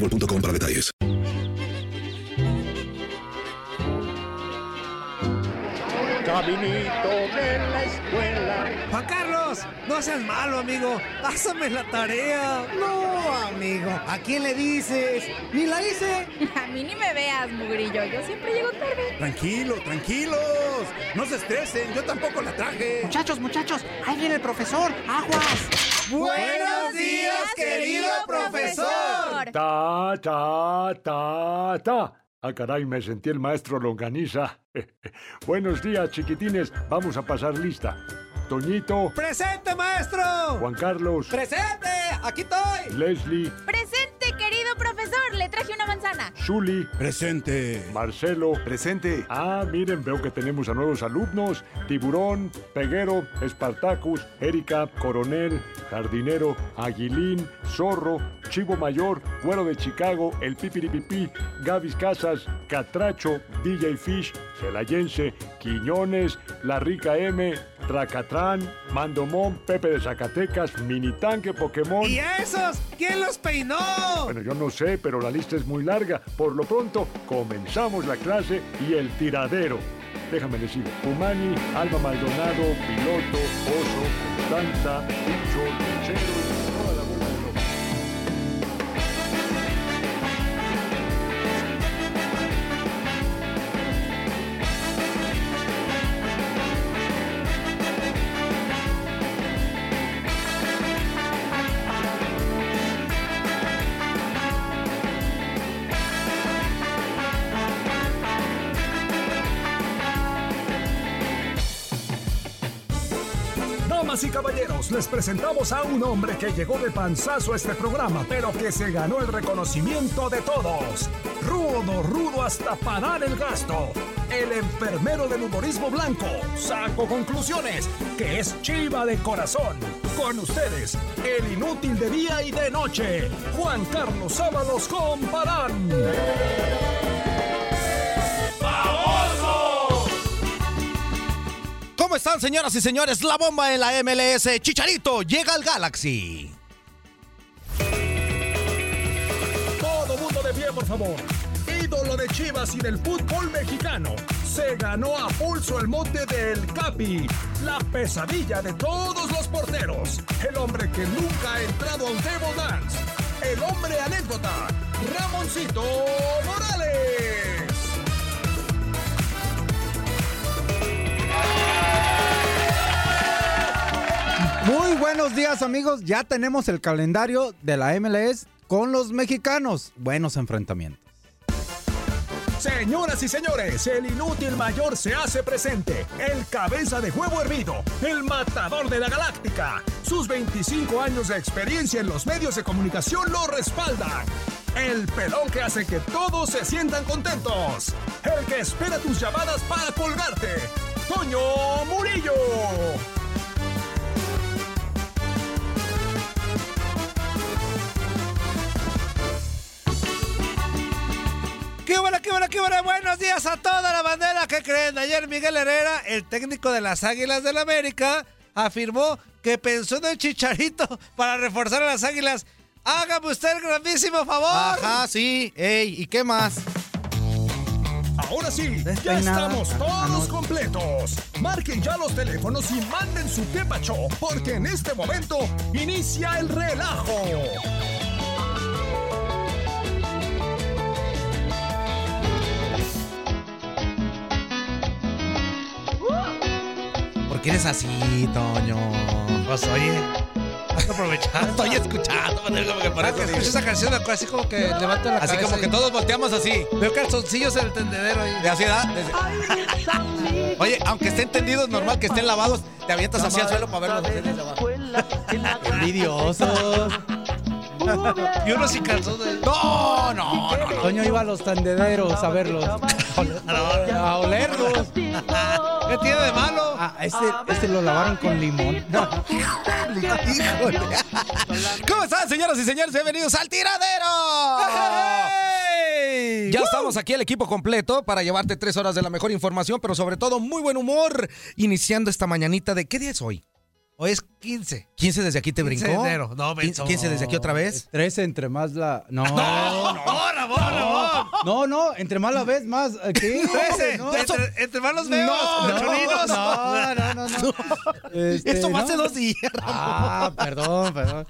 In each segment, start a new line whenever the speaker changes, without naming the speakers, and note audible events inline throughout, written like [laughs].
boostmobile.com para detalles.
Caminito de la escuela.
Juan Carlos, no seas malo, amigo. Pásame la tarea.
No, amigo. ¿A quién le dices? Ni la hice. [laughs]
A mí ni me veas, mugrillo. Yo siempre llego tarde.
Tranquilo, tranquilos. No se estresen. Yo tampoco la traje.
Muchachos, muchachos. Ahí viene el profesor. Aguas.
Buenos días, querido profesor.
Ta, ta, ta, ta. Ah, caray, me sentí el maestro Longaniza. [laughs] Buenos días, chiquitines. Vamos a pasar lista. Toñito.
¡Presente, maestro!
Juan Carlos.
¡Presente! ¡Aquí estoy!
Leslie.
¡Presente, querido profesor! Le traje una manzana.
Zuli.
¡Presente!
Marcelo.
¡Presente!
Ah, miren, veo que tenemos a nuevos alumnos. Tiburón, Peguero, Espartacus, Erika, Coronel, Jardinero, Aguilín, Zorro, Chivo Mayor, Güero de Chicago, El Pipiripipí, Gavis Casas, Catracho, DJ Fish, Celayense, Quiñones, La Rica M, Tracatrán, Mandomón, Pepe de Zacatecas, Mini Tanque Pokémon.
¿Y esos? ¿Quién los peinó?
Bueno, yo no sé, pero la lista es muy larga. Por lo pronto, comenzamos la clase y el tiradero. Déjame decir, Humani, Alma Maldonado, Piloto, Oso, Constanza, Picho, Lechero
presentamos a un hombre que llegó de panzazo a este programa, pero que se ganó el reconocimiento de todos. Rudo, rudo hasta parar el gasto. El enfermero del humorismo blanco. Saco conclusiones, que es chiva de corazón. Con ustedes, el inútil de día y de noche, Juan Carlos Ábalos Comparán.
Están, señoras y señores? La bomba en la MLS. Chicharito llega al Galaxy.
Todo mundo de pie, por favor. Ídolo de Chivas y del fútbol mexicano. Se ganó a pulso el mote del Capi. La pesadilla de todos los porteros. El hombre que nunca ha entrado a un table dance. El hombre anécdota. Ramoncito Morales.
Buenos días amigos, ya tenemos el calendario de la MLS con los mexicanos. Buenos enfrentamientos.
Señoras y señores, el inútil mayor se hace presente. El cabeza de huevo hervido, el matador de la galáctica. Sus 25 años de experiencia en los medios de comunicación lo respaldan. El pelón que hace que todos se sientan contentos. El que espera tus llamadas para colgarte. Toño Murillo.
¡Qué buena, qué buena, qué buena! Buenos días a toda la bandera que creen. Ayer Miguel Herrera, el técnico de las Águilas del la América, afirmó que pensó en el chicharito para reforzar a las Águilas. Hágame usted el grandísimo favor.
Ajá, sí. Ey, ¿y qué más?
Ahora sí, ya estamos todos completos. Marquen ya los teléfonos y manden su quepacho, porque en este momento inicia el relajo.
¿Por qué eres así, Toño?
Pues oye, aprovechar. [laughs]
Estoy escuchando, como que por
Ah,
eso
escucho esa canción así como que levanta la
Así
cabeza
como que todos volteamos así.
Veo calzoncillos en el tendedero ahí.
De así edad. desde- [laughs] Oye, aunque estén tendidos, normal que estén lavados, te avientas hacia el suelo para verlos así. [laughs]
Envidiosos.
Y uno sin calzones.
No, no, no.
Toño iba a los tendederos a verlos. [laughs] A olerlos.
¿Qué tiene de malo?
Ah, este, este lo lavaron con limón. [laughs]
Híjole. ¿Cómo están, señoras y señores? Bienvenidos al tiradero. Ya estamos aquí el equipo completo para llevarte tres horas de la mejor información, pero sobre todo muy buen humor, iniciando esta mañanita de ¿qué día es hoy?
Hoy es 15.
15 desde aquí te
15
brincó.
de enero. No,
15,
menso.
15 desde aquí otra vez.
13 entre más la. No. [laughs]
¡No, Ramón, Ramón!
No, no, entre más la ves, más. eh, ¿Qué? [laughs]
Trece.
No,
Entre, entre más los veo,
No,
no, no, no, no, no. Este, [laughs]
Eso fue
¿no?
hace dos días.
Ah, perdón, perdón.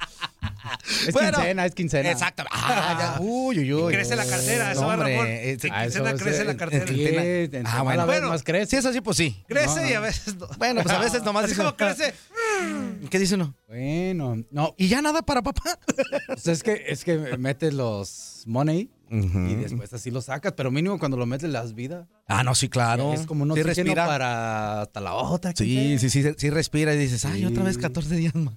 Es
Bueno,
quincena, es quincena.
Exacto. Ah, ya. Uy, uy, uy.
Crece la cartera, eso
No,
va,
hombre,
Ramón.
eh,
Sí,
Ah,
quincena
eso
crece
es-
la cartera.
Sí, entre
Ah, bueno.
Bueno,
más crece.
Si es así, pues sí.
Crece
No,
y a veces no.
Bueno, pues a veces nomás dice
como crece.
¿Qué dice uno?
Bueno, no,
¿Y ya nada para papá?
pues es que, es que metes los money y después así lo sacas, pero mínimo cuando lo metes las vidas.
Ah, no, sí, claro.
Es como un
sí respira.
para hasta la otra.
Sí, sí, sí, sí respira y dices, ay,
Sí.
otra vez 14 días más.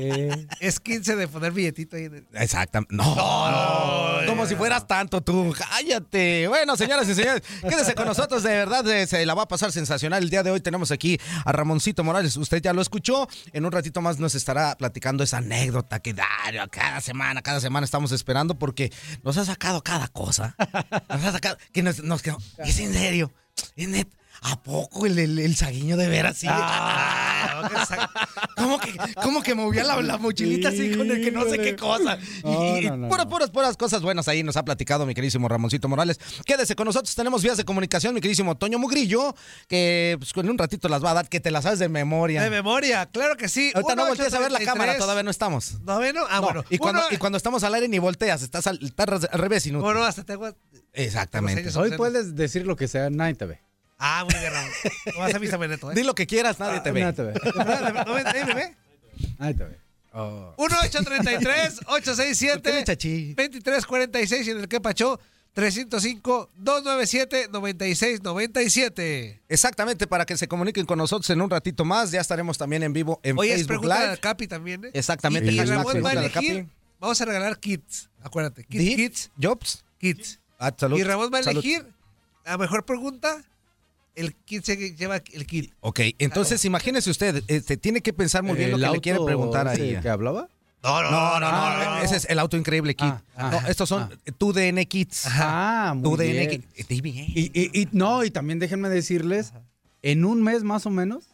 Eh,
Es [laughs] 15 de poner billetito ahí. el-
Exactamente. No, no, Como si fueras tanto tú. Cállate. Bueno, señoras y señores, quédese con nosotros. De verdad, eh, se la va a pasar sensacional. El día de hoy tenemos aquí a Ramoncito Morales. Usted ya lo escuchó. En un ratito más nos estará platicando esa anécdota que Dario, cada semana, cada semana estamos esperando porque nos ha sacado cada cosa. Que nos. Es en serio. Es. ¿A poco el, el, el saguiño de ver así?
Ah, que sa-
¿Cómo que, cómo que movía la, la mochilita así con el que no sé qué cosa? Y,
No,
y-
no, no,
puras,
no.
puras, puras cosas buenas ahí nos ha platicado mi queridísimo Ramoncito Morales. Quédese con nosotros, tenemos vías de comunicación, mi queridísimo Toño Mugrillo, que pues, en un ratito las va a dar, que te las sabes de memoria.
De memoria, claro que sí.
Ahorita no volteas a ver la
1-833.
cámara, todavía no estamos.
¿No ven? Ah,
No,
bueno.
y, cuando,
Uno-
y cuando estamos al aire ni volteas, estás al, estás al revés, inútil.
Bueno, hasta tengo.
Exactamente.
Hoy puedes decir lo que sea, nadie te ve.
Ah, muy bien, Ramón. No vas a mí también, Neto, ¿eh?
Di lo que quieras, nadie te ve.
Nadie te ve.
¿Nadie me ve?
Nadie te ve. Oh.
1-833-867.
chachi.
2346 y en el que pachó 305-297-9697.
Exactamente, para que se comuniquen con nosotros en un ratito más. Ya estaremos también en vivo en
Oye, es
Facebook
pregunta
Live.
al Capi también, ¿eh?
Exactamente,
Y, y Ramón va a elegir.
Capi.
Vamos a regalar kits. Acuérdate. Kits. Kits.
Jobs.
Kits.
Ah, salud.
Y Ramón va a
Salud.
elegir la mejor pregunta. El kit se lleva el kit.
Ok, entonces imagínese usted, este, tiene que pensar muy bien lo
¿El
que le quiere preguntar
ese
ahí.
que hablaba?
No, no,
No, no, no, ese es el auto increíble kit.
Ah,
no,
ah,
estos son
ah.
tu DN kits.
Ah, muy
Tu DN
bien.
kit. Di bien.
Y, y- y- no, y también déjenme decirles, en un mes más o menos,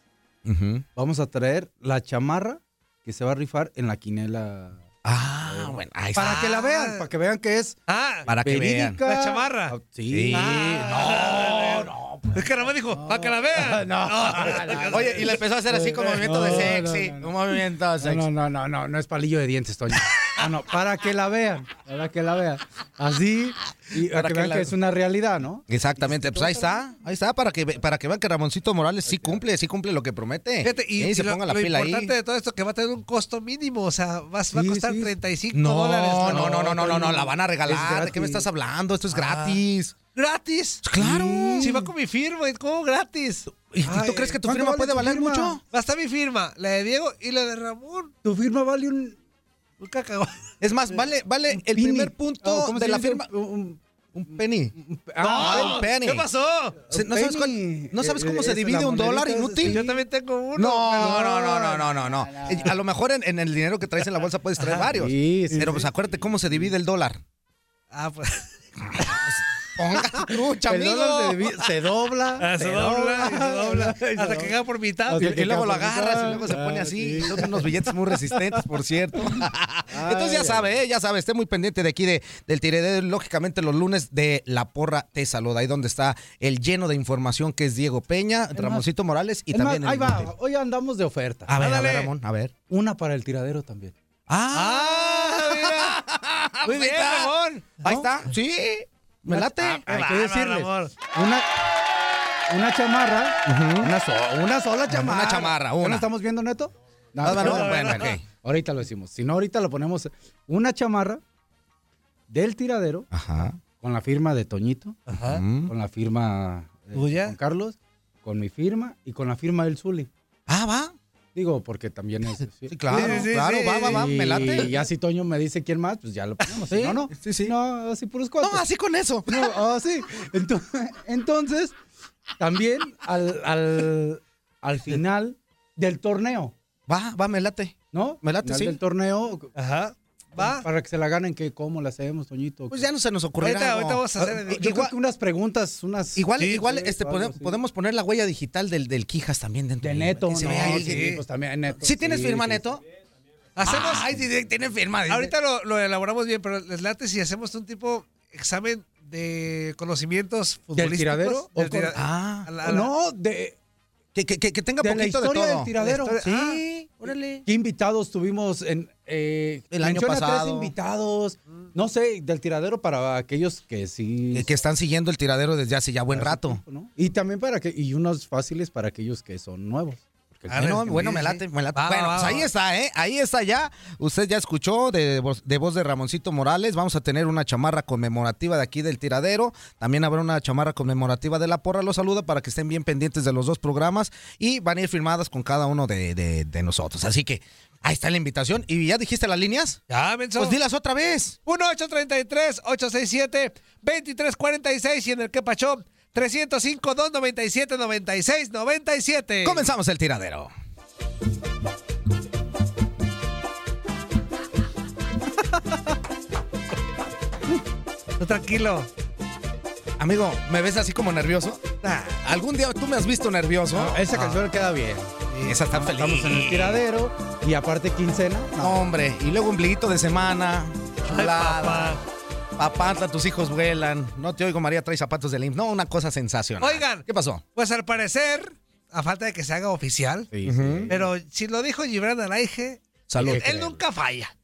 Ujú.
vamos a traer la chamarra que se va a rifar en la quinela.
Ah, bueno, ahí está.
Para que la vean, para que vean que es
Ah,
Para que vean.
verídica.
la chamarra.
Sí.
Sí,
Ah,
no,
Es que Ramón dijo, para que la vean. [laughs]
No.
no. Oye, y le empezó a hacer así como movimiento de
No,
sexy.
no, no,
Un movimiento
No,
sexy.
no, no, no, no, no es palillo de dientes, Toño. No, [laughs] no, para que la vean, para que la vean. Así, y para
Para
que
que
vean
la-
que es una realidad, ¿no?
Exactamente, pues ahí está, ahí está, para que, para que vean que Ramoncito Morales sí cumple, sí cumple lo que promete.
Fíjate, y,
y se
lo,
ponga la
lo
pila ahí.
importante de todo esto que va a tener un costo mínimo, o sea, va, va a costar
sí.
35
No,
dólares.
no,
la-
no, no, no, no, no, la van a regalar. ¿De qué me estás hablando? Esto es
Ah.
gratis.
Gratis.
Claro.
Si va con mi firma, ¿cómo gratis?
¿Y tú
Ay,
crees que tu
¿cuánto
firma
vale
puede
tu
valer
firma?
mucho?
Va a estar mi firma, la de Diego y la de Ramón.
Tu firma vale un,
Un cacahuate.
Es más, vale, vale el primer punto
Oh, ¿cómo se
de la firma.
Un,
Un penny.
ah,
un penny.
¿Qué pasó?
¿No sabes, cuál- ¿no sabes cómo
eh,
se divide un dólar inútil?
sí.
Yo también tengo uno.
No, no, no, no, no, no, no. Eh, A lo mejor en, en el dinero que traes en la bolsa puedes traer varios.
Sí, sí,
Pero pues acuérdate cómo se divide el dólar.
Ah, pues. [laughs]
Ponga [laughs] trucha,
El
amigo.
dólar se, dobla.
Ah, se dobla, [laughs] y se dobla. Hasta que queda por mitad.
Y, luego lo agarras y luego se pone
Ah,
así.
sí.
Son unos billetes muy resistentes, por cierto. [laughs] Entonces ya
Ay,
sabe, ¿eh? ya sabe, esté muy pendiente de aquí de, del tiradero. Lógicamente los lunes de La Porra te saluda. Ahí donde está el lleno de información que es Diego Peña, Ramoncito Morales y
Es más,
también el
ahí va, hoy andamos de oferta.
A ver, a ver, Ramón, a ver.
Una para el tiradero también.
¡Ah! Mira. Muy bien, Ramón.
Ahí está. Sí. Me late.
Ah, hay
Qué
que decirles. Una, una chamarra. una, so- una sola chamarra.
Una chamarra,
¿Ya
una.
lo estamos viendo, Neto? No,
Ah, bueno,
espera,
bueno,
espera.
ok.
Ahorita lo decimos. Si no, ahorita lo ponemos. Una chamarra del tiradero
Ajá.
con la firma de Toñito,
Ajá.
Con la firma de. Juan Carlos, con mi firma y con la firma del Zuli.
Ah, va.
Digo, porque también es. [laughs] sí.
Sí, claro,
Sí, sí, sí,
claro, va, va, va, me
Y
late.
ya si Toño me dice quién más, pues ya lo ponemos.
Sí,
No, no.
sí, sí.
No, así puros cuatro.
No, así con eso.
No, ah, sí. Entonces, entonces, también al, al, al final del torneo,
Va, va, me late.
¿no?
Me late,
Final
sí.
del torneo,
Ajá. Va.
para que se la ganen, que ¿cómo la hacemos, Toñito?
Pues ya no se nos ocurrirá.
Ahorita, ahorita vamos a hacer.
Ah,
Yo creo que unas preguntas, unas...
Igual,
Sí,
igual
sí,
este,
algo
pode-
así.
podemos poner la huella digital del, del Quijas también dentro.
De Neto, no, sí, pues también Neto.
¿Sí tienes firma,
sí,
Neto?
Hacemos.
Ay, sí, sí, tiene firma. dice.
Ahorita lo, lo elaboramos bien, pero les late si hacemos un tipo examen de conocimientos futbolísticos.
tiradero? ¿O
Del
con-
tira-
Ah,
a la- a la-
No, de,
que, que, que, tenga
de la
poquito de
historia
todo.
del tiradero.
La historia-
Sí, órale.
¿Qué invitados tuvimos en eh,
El año pasado.
tres invitados. No sé, del tiradero para aquellos que sí.
Que, están siguiendo el tiradero desde hace ya buen rato.
tiempo, ¿no? Y también para que y unos fáciles para aquellos que son nuevos.
Ah,
Bueno,
sí,
bueno, me late, me late. Bueno, pues ahí está, ¿eh? Ahí está ya. Usted ya escuchó de, voz- de voz de Ramoncito Morales. Vamos a tener una chamarra conmemorativa de aquí del tiradero. También habrá una chamarra conmemorativa de La Porra. Los saluda para que estén bien pendientes de los dos programas. Y van a ir firmadas con cada uno de, de- de nosotros. Así que ahí está la invitación. ¿Y ya dijiste las líneas?
Ya, menso.
Pues dilas otra vez.
1-833-867-2346 y en el que pachó 305-297-9697.
Comenzamos el tiradero. [laughs]
Tranquilo.
Amigo, ¿me ves así como nervioso?
Nah.
¿Algún día tú me has visto nervioso?
No, esa canción queda bien.
Esa está feliz.
Estamos en el tiradero y aparte quincena.
No, hombre, y luego ombliguito de semana. Chulada. Papantla, tus hijos vuelan. No te oigo, María, trae zapatos de limp. No, una cosa sensacional.
Oigan.
¿Qué pasó?
Pues al parecer, a falta de que se haga oficial,
Sí,
Ujú.
sí.
pero si lo dijo Gibran Alaige,
Salud.
él, él nunca falla.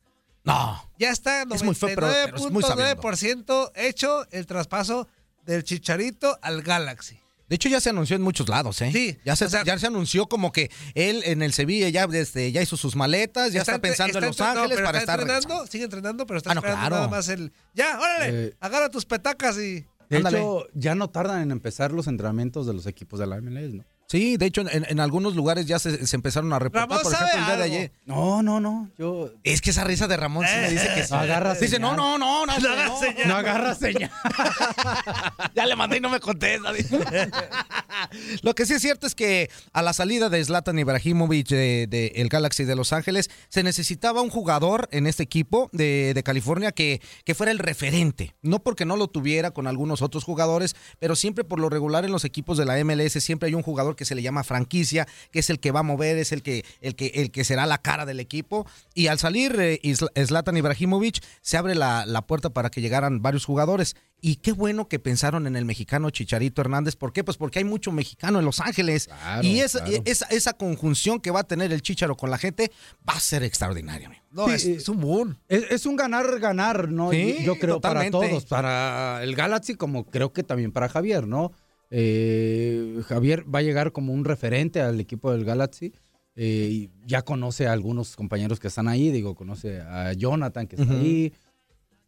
No.
Ya está
Es muy feo, pero- pero es muy sabiendo.
99.9% hecho el traspaso del Chicharito al Galaxy.
De hecho, ya se anunció en muchos lados, ¿eh?
Sí,
Ya se,
o sea-
ya se anunció como que él en el Sevilla ya, este, ya hizo sus maletas, ya está, pensando en Los Ángeles
pero
para
está
estar.
entrenando, sigue entrenando, pero está
Ah, no,
esperando
claro.
nada más el. Ya, órale,
Eh,
agarra tus petacas y.
De
Ándale.
hecho, ya no tardan en empezar los entrenamientos de los equipos de la MLS, ¿no?
Sí, de hecho, en, en algunos lugares ya se, se empezaron a reportar.
Ramón
Por ejemplo, el día de ayer.
No, no, no. Yo.
Es que esa risa de Ramón sí me dice que sí.
No agarra
Dice, no,
señal.
no, no, no.
No
no.
señal.
No agarra señal. [laughs]
Ya le mandé y no me contesta. [laughs] Lo que sí es cierto es que a la salida de Zlatan Ibrahimovic de, de el Galaxy de Los Ángeles se necesitaba un jugador en este equipo de, de California que, que fuera el referente. No porque no lo tuviera con algunos otros jugadores, pero siempre por lo regular en los equipos de la MLS siempre hay un jugador que se le llama franquicia, que es el que va a mover, es el que, el que, el que será la cara del equipo. Y al salir eh, Zlatan Ibrahimovic, se abre la, la puerta para que llegaran varios jugadores. Y qué bueno que pensaron en el mexicano Chicharito Hernández. ¿Por qué? Pues porque hay mucho mexicano en Los Ángeles.
Claro,
y esa,
claro.
esa, esa conjunción que va a tener el Chicharo con la gente va a ser extraordinaria. amigo.
No,
Sí,
es,
eh,
es un boom.
Es, es un ganar-ganar, ¿no?
Sí,
yo, yo creo
totalmente.
para todos, para el Galaxy, como creo que también para Javier, ¿no? Eh, Javier va a llegar como un referente al equipo del Galaxy. eh, ya conoce a algunos compañeros que están ahí, digo, conoce a Jonathan que está
Ujú.
ahí.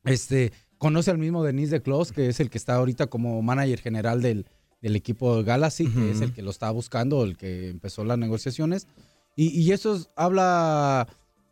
Este, conoce al mismo Denis de Clos, que es el que está ahorita como manager general del, del equipo Galaxy, que es el que lo está buscando, el que empezó las negociaciones. Y, y eso es- habla,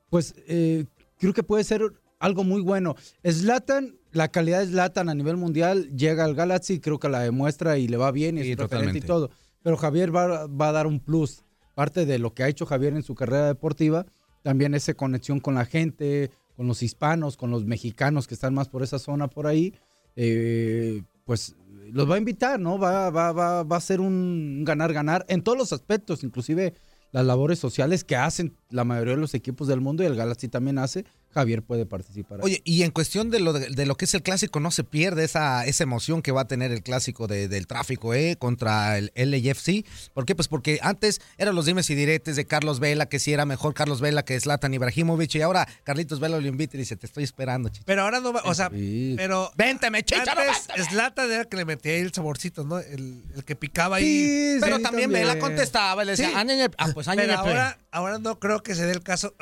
pues, eh, creo que puede ser algo muy bueno. Slatan, la calidad de Slatan a nivel mundial llega al Galaxy, creo que la demuestra y le va bien, y es
Sí,
referente y
totalmente.
todo. Pero Javier va, va a dar un plus. Parte de lo que ha hecho Javier en su carrera deportiva, también esa conexión con la gente, con los hispanos, con los mexicanos que están más por esa zona por ahí, eh, pues los va a invitar, ¿no? Va, va, va, va a ser un ganar-ganar en todos los aspectos, inclusive las labores sociales que hacen la mayoría de los equipos del mundo y el Galaxy también hace, Javier puede participar. ahí.
Oye, y en cuestión de lo, de, de lo que es el clásico, no se pierde esa, esa emoción que va a tener el clásico de- del tráfico ¿eh? contra el LAFC. ¿Por qué? Pues porque antes eran los dimes y diretes de Carlos Vela, que si era mejor Carlos Vela que Zlatan Ibrahimovic, y ahora Carlitos Vela lo invita y dice, te estoy esperando, chico.
Pero ahora no va, o sea, pero.
Vénteme, chicharo,
Antes, Zlatan era el que le metía ahí el saborcito, ¿no? El, el que picaba ahí.
Sí, Pero sí, también también. Vela contestaba, le decía,
Sí.
Ah, pues,
Pero
pe.
ahora, ahora no creo que se dé el caso.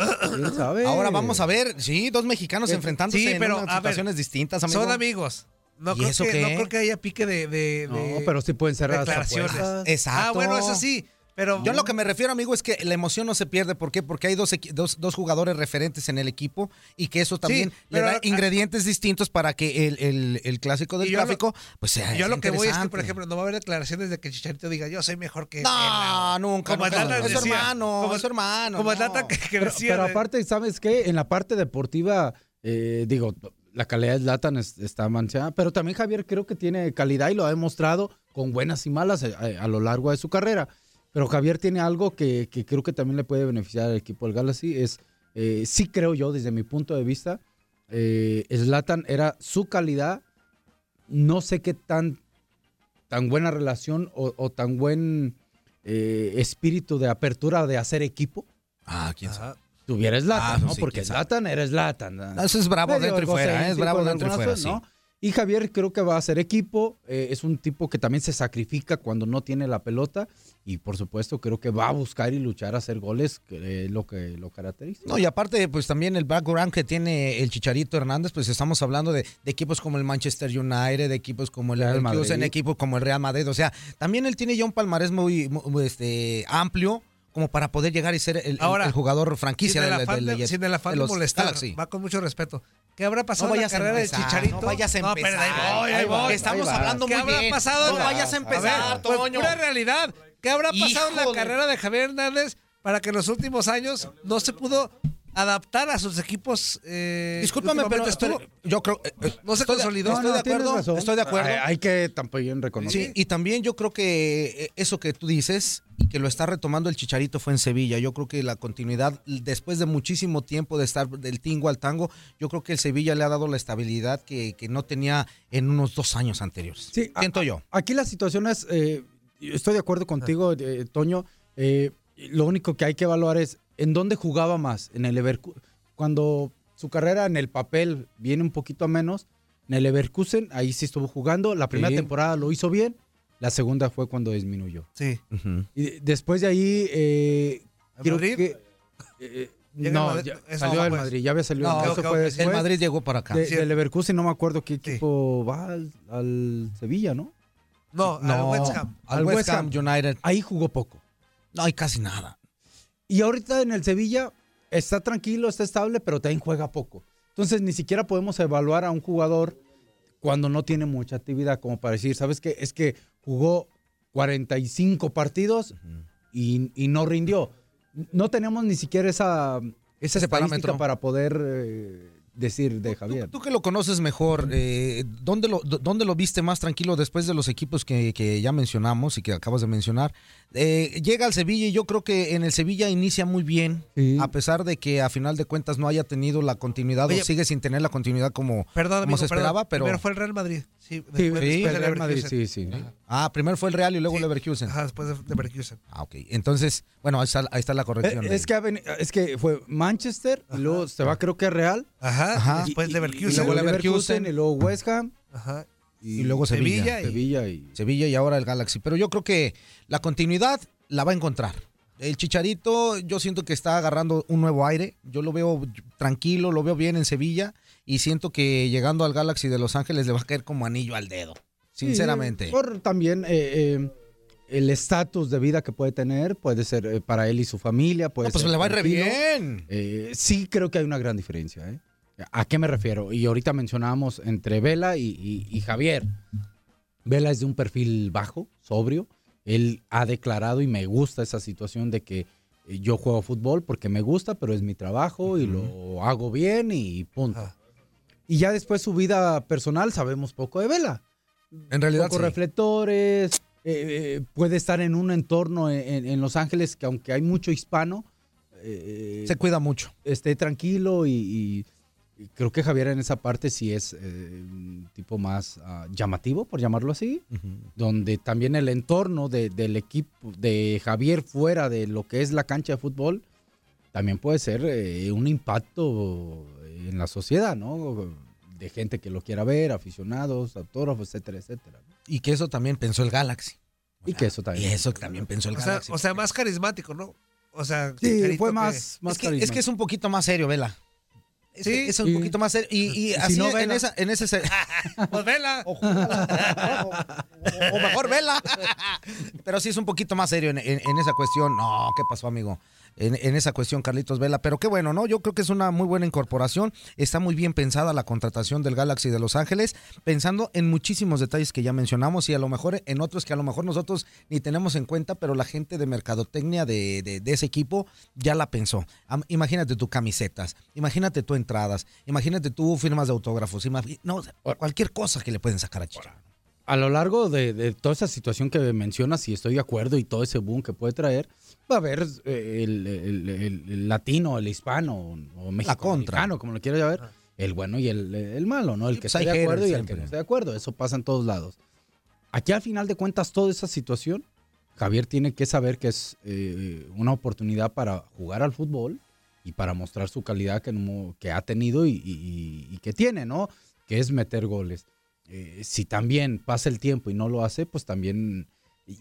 Ahora vamos a ver, sí, dos mexicanos
Eh,
enfrentándose
sí,
en
pero,
unas
a ver,
situaciones distintas, amigo.
Son amigos. No,
¿Y
creo que, no creo que haya pique de. de,
No,
de
pero sí pueden cerrar las.
Exacto.
Ah, bueno, eso sí. Pero
Yo lo que me refiero, amigo, es que la emoción no se pierde. ¿Por qué? Porque hay dos, dos, dos jugadores referentes en el equipo y que eso también le
pero-
da ingredientes distintos para que el, el- el clásico del tráfico pues sea
Yo lo que voy es que, por ejemplo, no va a haber declaraciones de que Chicharito diga yo soy mejor que
No,
él".
nunca,
Como
nunca. Es su hermano,
como-
es su hermano,
Como
no.
Atlanta que, que
Pero,
decía.
pero aparte, ¿sabes qué? En la parte deportiva, eh, digo, la calidad de Zlatan es- está manchada, pero también Javier creo que tiene calidad y lo ha demostrado con buenas y malas eh, a, a lo largo de su carrera. Pero Javier tiene algo que, que creo que también le puede beneficiar al equipo del Galaxy. Es, eh, sí creo yo, desde mi punto de vista, eh, Zlatan era su calidad. No sé qué tan, tan buena relación o, o tan buen eh, espíritu de apertura de hacer equipo
Ah, quién sabe.
tuviera Zlatan,
Ah,
¿no?
sí,
Porque. Zlatan era Zlatan.
Ah, eso es bravo
Medio
dentro y fuera, ¿eh? es bravo
en
dentro y fuera, sí.
¿no? Y Javier creo que va a ser equipo, eh, es un tipo que también se sacrifica cuando no tiene la pelota y por supuesto creo que va a buscar y luchar a hacer goles, que es lo que lo caracteriza.
No, y aparte, pues también el background que tiene el Chicharito Hernández, pues estamos hablando de, de equipos como el Manchester United, de equipos como el
Real Madrid.
equipos como el Real Madrid. O sea, también él tiene ya un palmarés muy, muy, este, amplio como para poder llegar y ser el, el-
Ahora,
el jugador franquicia del,
afán
del-
de, sin el afán
de
de
los
molestar,
Galaxy.
va con mucho respeto. ¿Qué habrá pasado
No
en la
vayas a
carrera de
empezar,
Chicharito?
no vayas a
ahí
empezar.
voy, ahí
Ahí va.
voy.
Estamos
Ahí va.
hablando
¿Qué
muy
habrá
bien.
pasado? en
No
la-
vayas a empezar,
ver, pues,
Toño.
pura realidad. ¿Qué habrá pasado en la carrera de Javier Hernández para que en los últimos años no se pudo adaptar a sus equipos? Eh,
Discúlpame, pero
estuvo-
yo creo... eh, eh,
no se
estoy de-
consolidó.
Estoy de acuerdo, estoy de acuerdo.
Hay, hay que también reconocer.
Sí, y también yo creo que eh, eso que tú dices y que lo está retomando el Chicharito fue en Sevilla. Yo creo que la continuidad, después de muchísimo tiempo de estar del tingo al tango, yo creo que el Sevilla le ha dado la estabilidad que, que no tenía en unos dos años anteriores.
Sí, a-
Siento yo.
Aquí la situación es, eh, estoy de acuerdo contigo, eh, Toño. eh, lo único que hay que evaluar es en dónde jugaba más. En el Leverkusen, cuando su carrera en el papel viene un poquito a menos, en el Leverkusen ahí sí estuvo jugando. La primera
Sí.
temporada lo hizo bien, la segunda fue cuando disminuyó.
Sí.
Y de- después de ahí, eh,
¿El
creo
Madrid?
que eh, no, ya
eso
salió del
pues.
Madrid, ya había salido.
No. El
Madrid llegó para acá.
De,
Sí.
de Leverkusen no me acuerdo qué equipo va al, al Sevilla, ¿no?
No, al
No,
West Ham.
al West Ham United.
Ahí jugó poco.
No hay casi nada.
Y ahorita en el Sevilla está tranquilo, está estable, pero también juega poco. Entonces ni siquiera podemos evaluar a un jugador cuando no tiene mucha actividad, como para decir, ¿sabes qué? Es que jugó 45 partidos y, y no rindió. No tenemos ni siquiera esa, esa
Ese parámetro.
para poder eh, decir de Javier.
Tú que lo conoces mejor, eh, ¿dónde, lo, ¿dónde lo viste más tranquilo después de los equipos que, que ya mencionamos y que acabas de mencionar? Eh, llega al Sevilla y yo creo que en el Sevilla inicia muy bien, a pesar de que a final de cuentas no haya tenido la continuidad
Oye,
o sigue sin tener la continuidad como,
Perdón,
como
amigo,
se
perdón.
esperaba, pero...
Primero fue el Real Madrid. Sí,
Sí,
después,
sí,
después
el
de
Real Madrid,
Leverkusen.
sí, sí.
Ah, primero fue el Real y luego el Leverkusen.
Ajá, después de Leverkusen.
Ah, ok. Entonces, bueno, ahí está, ahí está la corrección.
Eh,
de-
Es que, es que fue Manchester, y luego se va creo que Real.
Ajá,
Ajá.
y después Leverkusen.
Y luego
Leverkusen.
Y luego West Ham.
Ajá.
y luego Sevilla.
Sevilla y-
Sevilla y...
Sevilla y ahora el Galaxy. Pero yo creo que la continuidad la va a encontrar. El Chicharito, yo siento que está agarrando un nuevo aire. Yo lo veo tranquilo, lo veo bien en Sevilla. Y siento que llegando al Galaxy de Los Ángeles le va a caer como anillo al dedo, sinceramente.
Sí, por también eh, eh, el estatus de vida que puede tener, puede ser eh, para él y su familia. Puede
No, pues
ser
le va a ir re bien.
Sí, creo que hay una gran diferencia. ¿eh? ¿A qué me refiero? Y ahorita mencionábamos entre Vela y, y- y Javier. Vela es de un perfil bajo, sobrio. Él ha declarado y me gusta esa situación de que yo juego fútbol porque me gusta, pero es mi trabajo y lo hago bien y punto. Y ya después su vida personal sabemos poco de Vela.
En realidad
Pocos
sí.
reflectores, eh, eh, puede estar en un entorno en, Los Ángeles que aunque hay mucho hispano, eh,
Se cuida mucho.
esté tranquilo y, creo que Javier en esa parte sí es eh, un tipo más ah, llamativo, por llamarlo así, donde también el entorno de- del equipo de Javier fuera de lo que es la cancha de fútbol también puede ser eh, un impacto en la sociedad, ¿no? De gente que lo quiera ver, aficionados, autógrafos, etcétera, etcétera.
Y que eso también pensó el Galaxy.
Y que eso también.
Y eso también pensó el
O sea,
Galaxy.
o sea, más carismático, ¿no? O sea,
Sí, fue
que-
más, más
es, que, es que es un poquito más serio, Vela. Es,
Sí.
es un poquito más serio. Y, y
Si
así
no,
en,
Vela.
esa, en ese... se- [laughs]
Pues vela. [laughs]
o mejor Vela. [laughs] Pero sí es un poquito más serio en, en- en esa cuestión. No, ¿qué pasó, amigo? En, en esa cuestión, Carlitos Vela. Pero qué bueno, ¿no? Yo creo que es una muy buena incorporación. Está muy bien pensada la contratación del Galaxy de Los Ángeles, pensando en muchísimos detalles que ya mencionamos y a lo mejor en otros que a lo mejor nosotros ni tenemos en cuenta, pero la gente de mercadotecnia de, de- de ese equipo ya la pensó. Imagínate tú camisetas, imagínate tú entradas, imagínate tú firmas de autógrafos, no, cualquier cosa que le pueden sacar a Chicha.
a lo largo de, de toda esa situación que mencionas, y estoy de acuerdo, y todo ese boom que puede traer, va a haber eh, el, el- el- el latino, el hispano, o mexicano, como lo quieras llamar, el bueno y el, el malo, ¿no? El que está de acuerdo y el que no está de acuerdo. Eso pasa en todos lados. Aquí al final de cuentas, toda esa situación, Javier tiene que saber que es eh, una oportunidad para jugar al fútbol y para mostrar su calidad que, no- que ha tenido y, y- y que tiene, ¿no? Que es meter goles. Eh, si también pasa el tiempo y no lo hace, pues también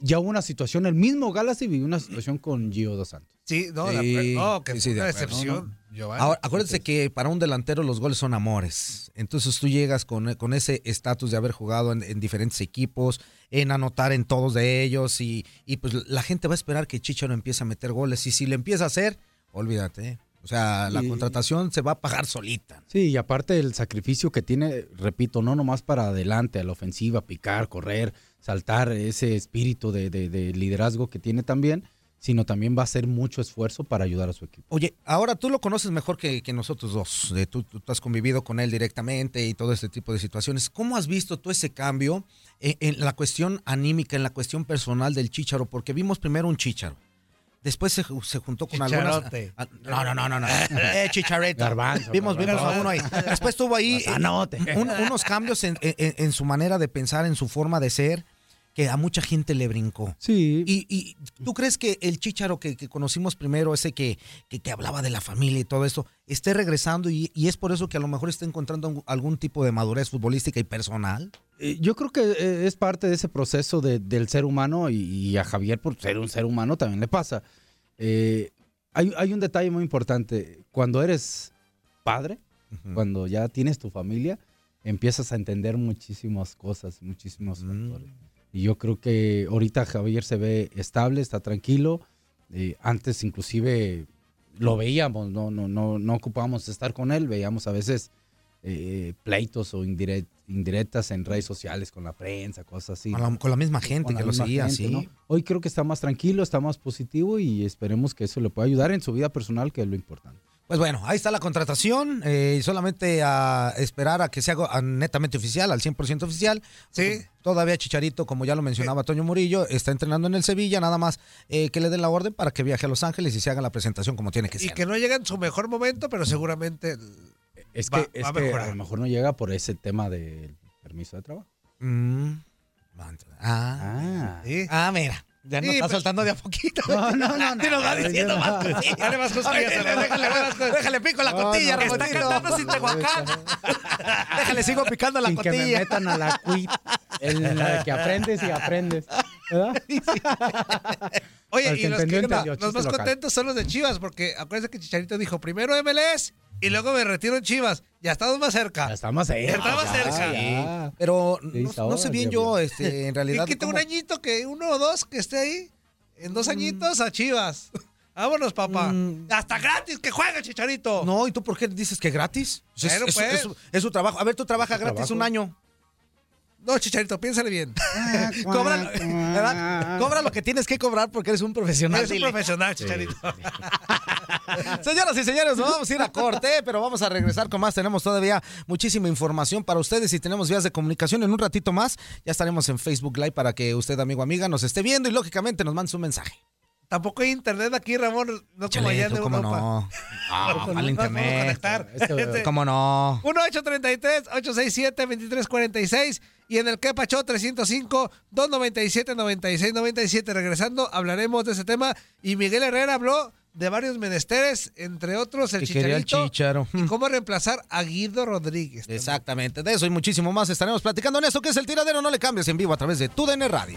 ya hubo una situación, el mismo Galaxy vivió una situación con Gio Dos Santos.
Sí, no,
Sí,
acuerdo. No, que
sí, de
una decepción. Giovanni.
Ahora, acuérdense que para un delantero los goles son amores. Entonces tú llegas con, con ese estatus de haber jugado en, en diferentes equipos, en anotar en todos de ellos y, y pues la gente va a esperar que Chicharo empiece a meter goles. Y si le empieza a hacer, olvídate. ¿eh? O sea, la
Y-
contratación se va a pagar solita.
Sí, y aparte el sacrificio que tiene, repito, no nomás para adelante, a la ofensiva, picar, correr, saltar, ese espíritu de, de- de liderazgo que tiene también, sino también va a hacer mucho esfuerzo para ayudar a su equipo.
Oye, ahora tú lo conoces mejor que, que nosotros dos. Tú, tú has convivido con él directamente y todo este tipo de situaciones. ¿Cómo has visto tú ese cambio en, en la cuestión anímica, en la cuestión personal del Chícharo? Porque vimos primero un Chícharo. Después se, se juntó con algunas.
Chicharote.
ah, No, no, no, no. no. [laughs] Eh, chichareta.
Garbanzo,
Vimos, vimos a uno ahí. Después tuvo ahí eh, un- unos cambios en, en- en su manera de pensar, en su forma de ser, que a mucha gente le brincó.
Sí.
Y, y tú crees que el chicharo que, que conocimos primero, ese que, que, que hablaba de la familia y todo esto, esté regresando y, y es por eso que a lo mejor está encontrando algún- tipo de madurez futbolística y personal?
Eh, Yo creo que eh, es parte de ese proceso de- del ser humano y, y a Javier por ser un ser humano también le pasa. Eh, hay, hay un detalle muy importante. Cuando eres padre, cuando ya tienes tu familia, empiezas a entender muchísimas cosas, muchísimos factores. Y yo creo que ahorita Javier se ve estable, está tranquilo. Eh, antes inclusive lo veíamos, no, no, no, no ocupábamos estar con él, veíamos a veces eh, pleitos o indire- indirectas en redes sociales con la prensa, cosas así.
Con la, con la misma gente que lo seguía,
gente,
sí.
¿no? Hoy creo que está más tranquilo, está más positivo y esperemos que eso le pueda ayudar en su vida personal, que es lo importante.
Pues bueno, ahí está la contratación. eh, y solamente a esperar a que sea algo, ah, netamente oficial, al 100% oficial.
Sí.
Todavía Chicharito, como ya lo mencionaba Toño Murillo, está entrenando en el Sevilla. Nada más eh, que le den la orden para que viaje a Los Ángeles y se haga la presentación como tiene que
Y
ser.
que no llega en su mejor momento, pero seguramente
Es
Va-
que,
va
es
a
que
mejorar.
a lo mejor no llega por ese tema del permiso de trabajo.
Mm. Ah,
Ah.
sí.
ah, mira. Ya nos
Sí,
está
pues-
soltando de a poquito.
No, no, no, no. [laughs]
Nos va diciendo
no.
más cosillas.
Dale más Álvaro,
déjale, pico la
No,
costilla,
no, está cantando sin
Tehuacán. Déjale, sigo picando la
Sin que me metan a la quit, [laughs] en la de que aprendes y aprendes. ¿verdad?
Oye, y los, que- los más contentos son los de Chivas, porque acuérdense que Chicharito dijo primero MLS y luego me retiro en Chivas. Ya estamos más cerca.
Ya estamos cerca.
Ya estamos
ya,
cerca.
ya.
Pero no, sé bien yo, este, en [laughs] realidad.
Y quita un añito que uno o dos que esté ahí. En dos añitos a Chivas. [laughs] Vámonos, papá. Hasta gratis que juegue, Chicharito.
No, ¿y tú por qué dices que gratis? Pues es,
pues.
es su, es su trabajo. A ver, tú trabajas gratis
trabajo.
un año.
No, Chicharito, piénsale bien. [laughs]
Cobra, [laughs] ¿verdad? Cobra lo que tienes que cobrar porque eres un profesional.
Eres un
dile.
profesional, Chicharito. [laughs]
Señoras y señores, nos vamos a ir a corte, pero vamos a regresar con más. Tenemos todavía muchísima información para ustedes y tenemos vías de comunicación en un ratito más. Ya estaremos en Facebook Live para que usted, amigo amiga, nos esté viendo y lógicamente nos mande un mensaje.
Tampoco hay internet aquí, Ramón. No como allá en
Chaleto, ¿cómo
Europa.
no? [laughs] Ah,
No, podemos
internet.
conectar.
Este-
¿Cómo no?
1-833-867-2346 y en el Quepacho 305-297-9697. Regresando, hablaremos de ese tema. Y Miguel Herrera habló de varios menesteres, entre otros el
Que quería el
Chicharito
Chicharo.
y cómo reemplazar a Guido Rodríguez.
Exactamente, de eso y muchísimo más estaremos platicando en eso que es el tiradero. No le cambies en vivo a través de TUDN Radio.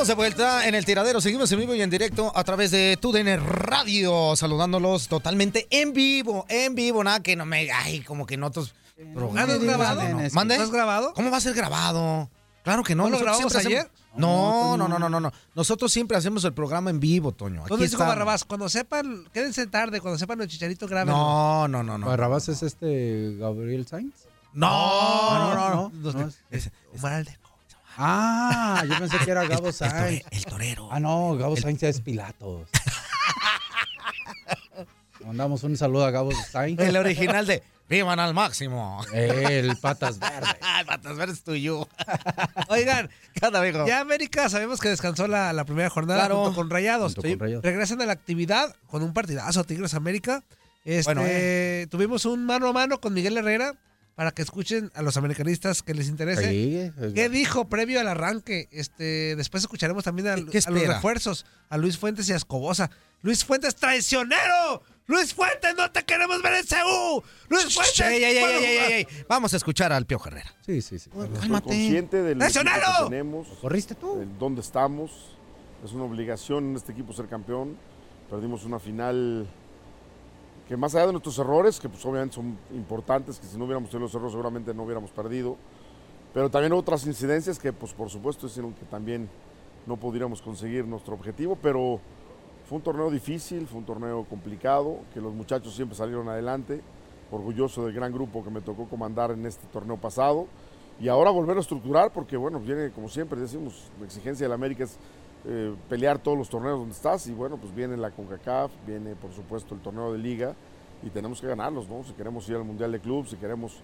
Estamos de vuelta en el tiradero. Seguimos en vivo y en directo a través de TUDN Radio. Saludándolos totalmente en vivo. En vivo, nada que no me. Ay, como que en otros programas.
¿no es grabado?
No, no.
¿No
¿Mande?
¿No es grabado?
¿Cómo va a ser grabado? Claro que no.
¿No lo grabamos ayer?
hacemos- No, no, no, no, no, no. Nosotros siempre hacemos el programa en vivo, Toño. Aquí
¿Dónde dijo
está.
Barrabás? Cuando sepan, quédense tarde, cuando sepan el Chicharito grave.
No, no, no, no.
¿Barrabás es este Gabriel Sainz?
No, no, no, no.
no es-
Es-
Aldeco.
Ah, yo pensé que era [laughs] Gabo
el,
Sainz.
el torero.
Ah, no, Gabo Sainz es [laughs] Pilatos. Mandamos un saludo a Gabo Sainz.
El original de Vivan al máximo.
El Patas Verdes. [laughs]
Patas verdes tuyo.
Oigan,
Cada amigo.
ya América sabemos que descansó la, la primera jornada
Claro.
junto con Rayados.
Junto con Rayados.
Regresan a la actividad con un partidazo Tigres América. Este,
Bueno, eh.
Tuvimos un mano a mano con Miguel Herrera para que escuchen a los americanistas que les interese.
Sí, es-
¿Qué dijo previo al arranque? Este, después escucharemos también a,
¿Qué- qué
a los refuerzos, a Luis Fuentes y a Escobosa. Luis Fuentes, traicionero. Luis Fuentes, no te queremos ver en CU. Luis Fuentes.
Ey, ey, ey,
¿cuándo
ey, ey,
jugar?
ey, ey. Vamos a escuchar al Pío Herrera.
Sí, sí, sí.
Cálmate.
consciente del equipo
¡Nacionalo!
que tenemos,
¿Corriste tú?
de dónde estamos. Es una obligación en este equipo ser campeón. Perdimos una final que más allá de nuestros errores, que pues obviamente son importantes, que si no hubiéramos tenido los errores seguramente no hubiéramos perdido, pero también otras incidencias que pues por supuesto hicieron que también no pudiéramos conseguir nuestro objetivo, pero fue un torneo difícil, fue un torneo complicado, que los muchachos siempre salieron adelante, orgulloso del gran grupo que me tocó comandar en este torneo pasado, y ahora volver a estructurar, porque bueno, viene como siempre decimos, la exigencia del América es eh, pelear todos los torneos donde estás y bueno, pues viene la CONCACAF, viene por supuesto el torneo de liga y tenemos que ganarlos, ¿no? Si queremos ir al Mundial de Club, si queremos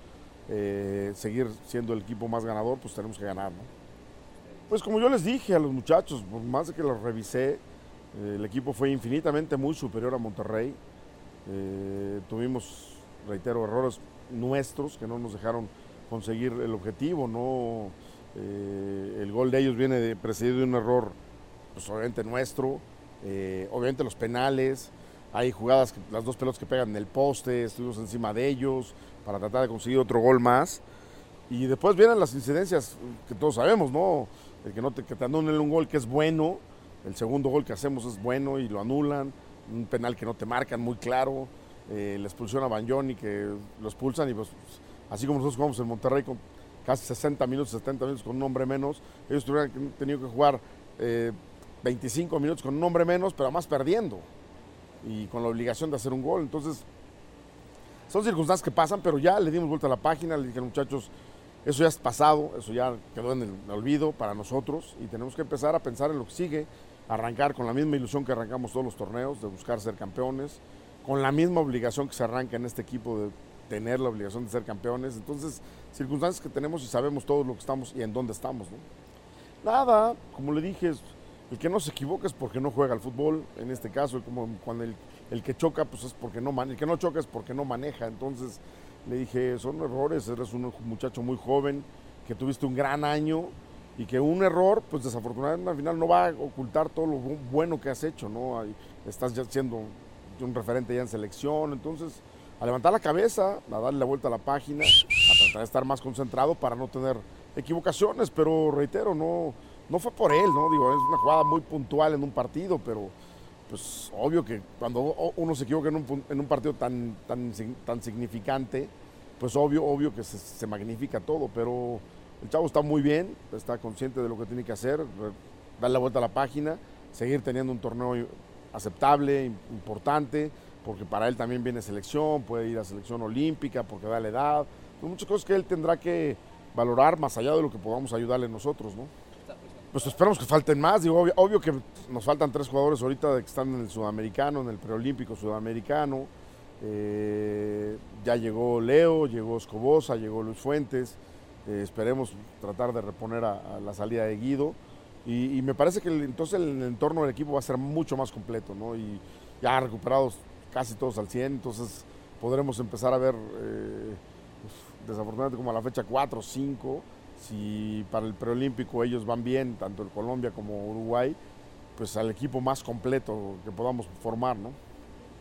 eh, seguir siendo el equipo más ganador, pues tenemos que ganar, ¿no? Pues como yo les dije a los muchachos, por más de que los revisé, eh, el equipo fue infinitamente muy superior a Monterrey. Tuvimos, reitero, errores nuestros que no nos dejaron conseguir el objetivo, no el gol de ellos viene de, precedido de un error, pues obviamente nuestro, eh, obviamente los penales, hay jugadas, las dos pelotas que pegan en el poste, estuvimos encima de ellos para tratar de conseguir otro gol más. Y después vienen las incidencias que todos sabemos, ¿no? El que, no te, que anulen un gol que es bueno, el segundo gol que hacemos es bueno y lo anulan, un penal que no te marcan muy claro, eh, la expulsión a Bagnoni que lo expulsan y pues así como nosotros jugamos en Monterrey con casi 60 minutos, 70 minutos con un hombre menos, ellos tuvieran tenido que jugar eh, 25 minutos con un hombre menos, pero además perdiendo y con la obligación de hacer un gol. Entonces, son circunstancias que pasan, pero ya le dimos vuelta a la página, le dije muchachos, eso ya es pasado, eso ya quedó en el olvido para nosotros y tenemos que empezar a pensar en lo que sigue, arrancar con la misma ilusión que arrancamos todos los torneos, de buscar ser campeones, con la misma obligación que se arranca en este equipo de tener la obligación de ser campeones. Entonces, circunstancias que tenemos y sabemos todo lo que estamos y en dónde estamos. ¿no? Nada, como le dije, el que no se equivoca es porque no juega al fútbol, en este caso, como cuando el, el que choca, pues es porque no maneja, el que no choca es porque no maneja. Entonces, le dije, son errores, eres un muchacho muy joven, que tuviste un gran año y que un error, pues desafortunadamente al final no va a ocultar todo lo bueno que has hecho, ¿no? Estás ya siendo un referente ya en selección, entonces a levantar la cabeza, a darle la vuelta a la página, a tratar de estar más concentrado para no tener equivocaciones, pero reitero, no, no fue por él, ¿no? Digo, es una jugada muy puntual en un partido, pero pues obvio que cuando uno se equivoca en un, en un partido tan, tan, tan significante, pues obvio, obvio que se, magnifica todo, pero el chavo está muy bien, está consciente de lo que tiene que hacer, darle la vuelta a la página, seguir teniendo un torneo aceptable, importante, porque para él también viene selección, puede ir a selección olímpica porque da la edad, son muchas cosas que él tendrá que valorar más allá de lo que podamos ayudarle nosotros, ¿no? Pues esperamos que falten más. Obvio, que nos faltan tres jugadores ahorita que están en el sudamericano, en el preolímpico sudamericano. Eh, ya llegó Leo, llegó Escobosa, llegó Luis Fuentes. Eh, esperemos tratar de reponer a, la salida de Guido. Y, me parece que entonces el entorno del equipo va a ser mucho más completo, ¿no? Y ya recuperados casi todos al 100, entonces podremos empezar a ver, eh, pues, desafortunadamente como a la fecha 4 o 5, si para el preolímpico ellos van bien, tanto el Colombia como Uruguay, pues al equipo más completo que podamos formar, ¿no?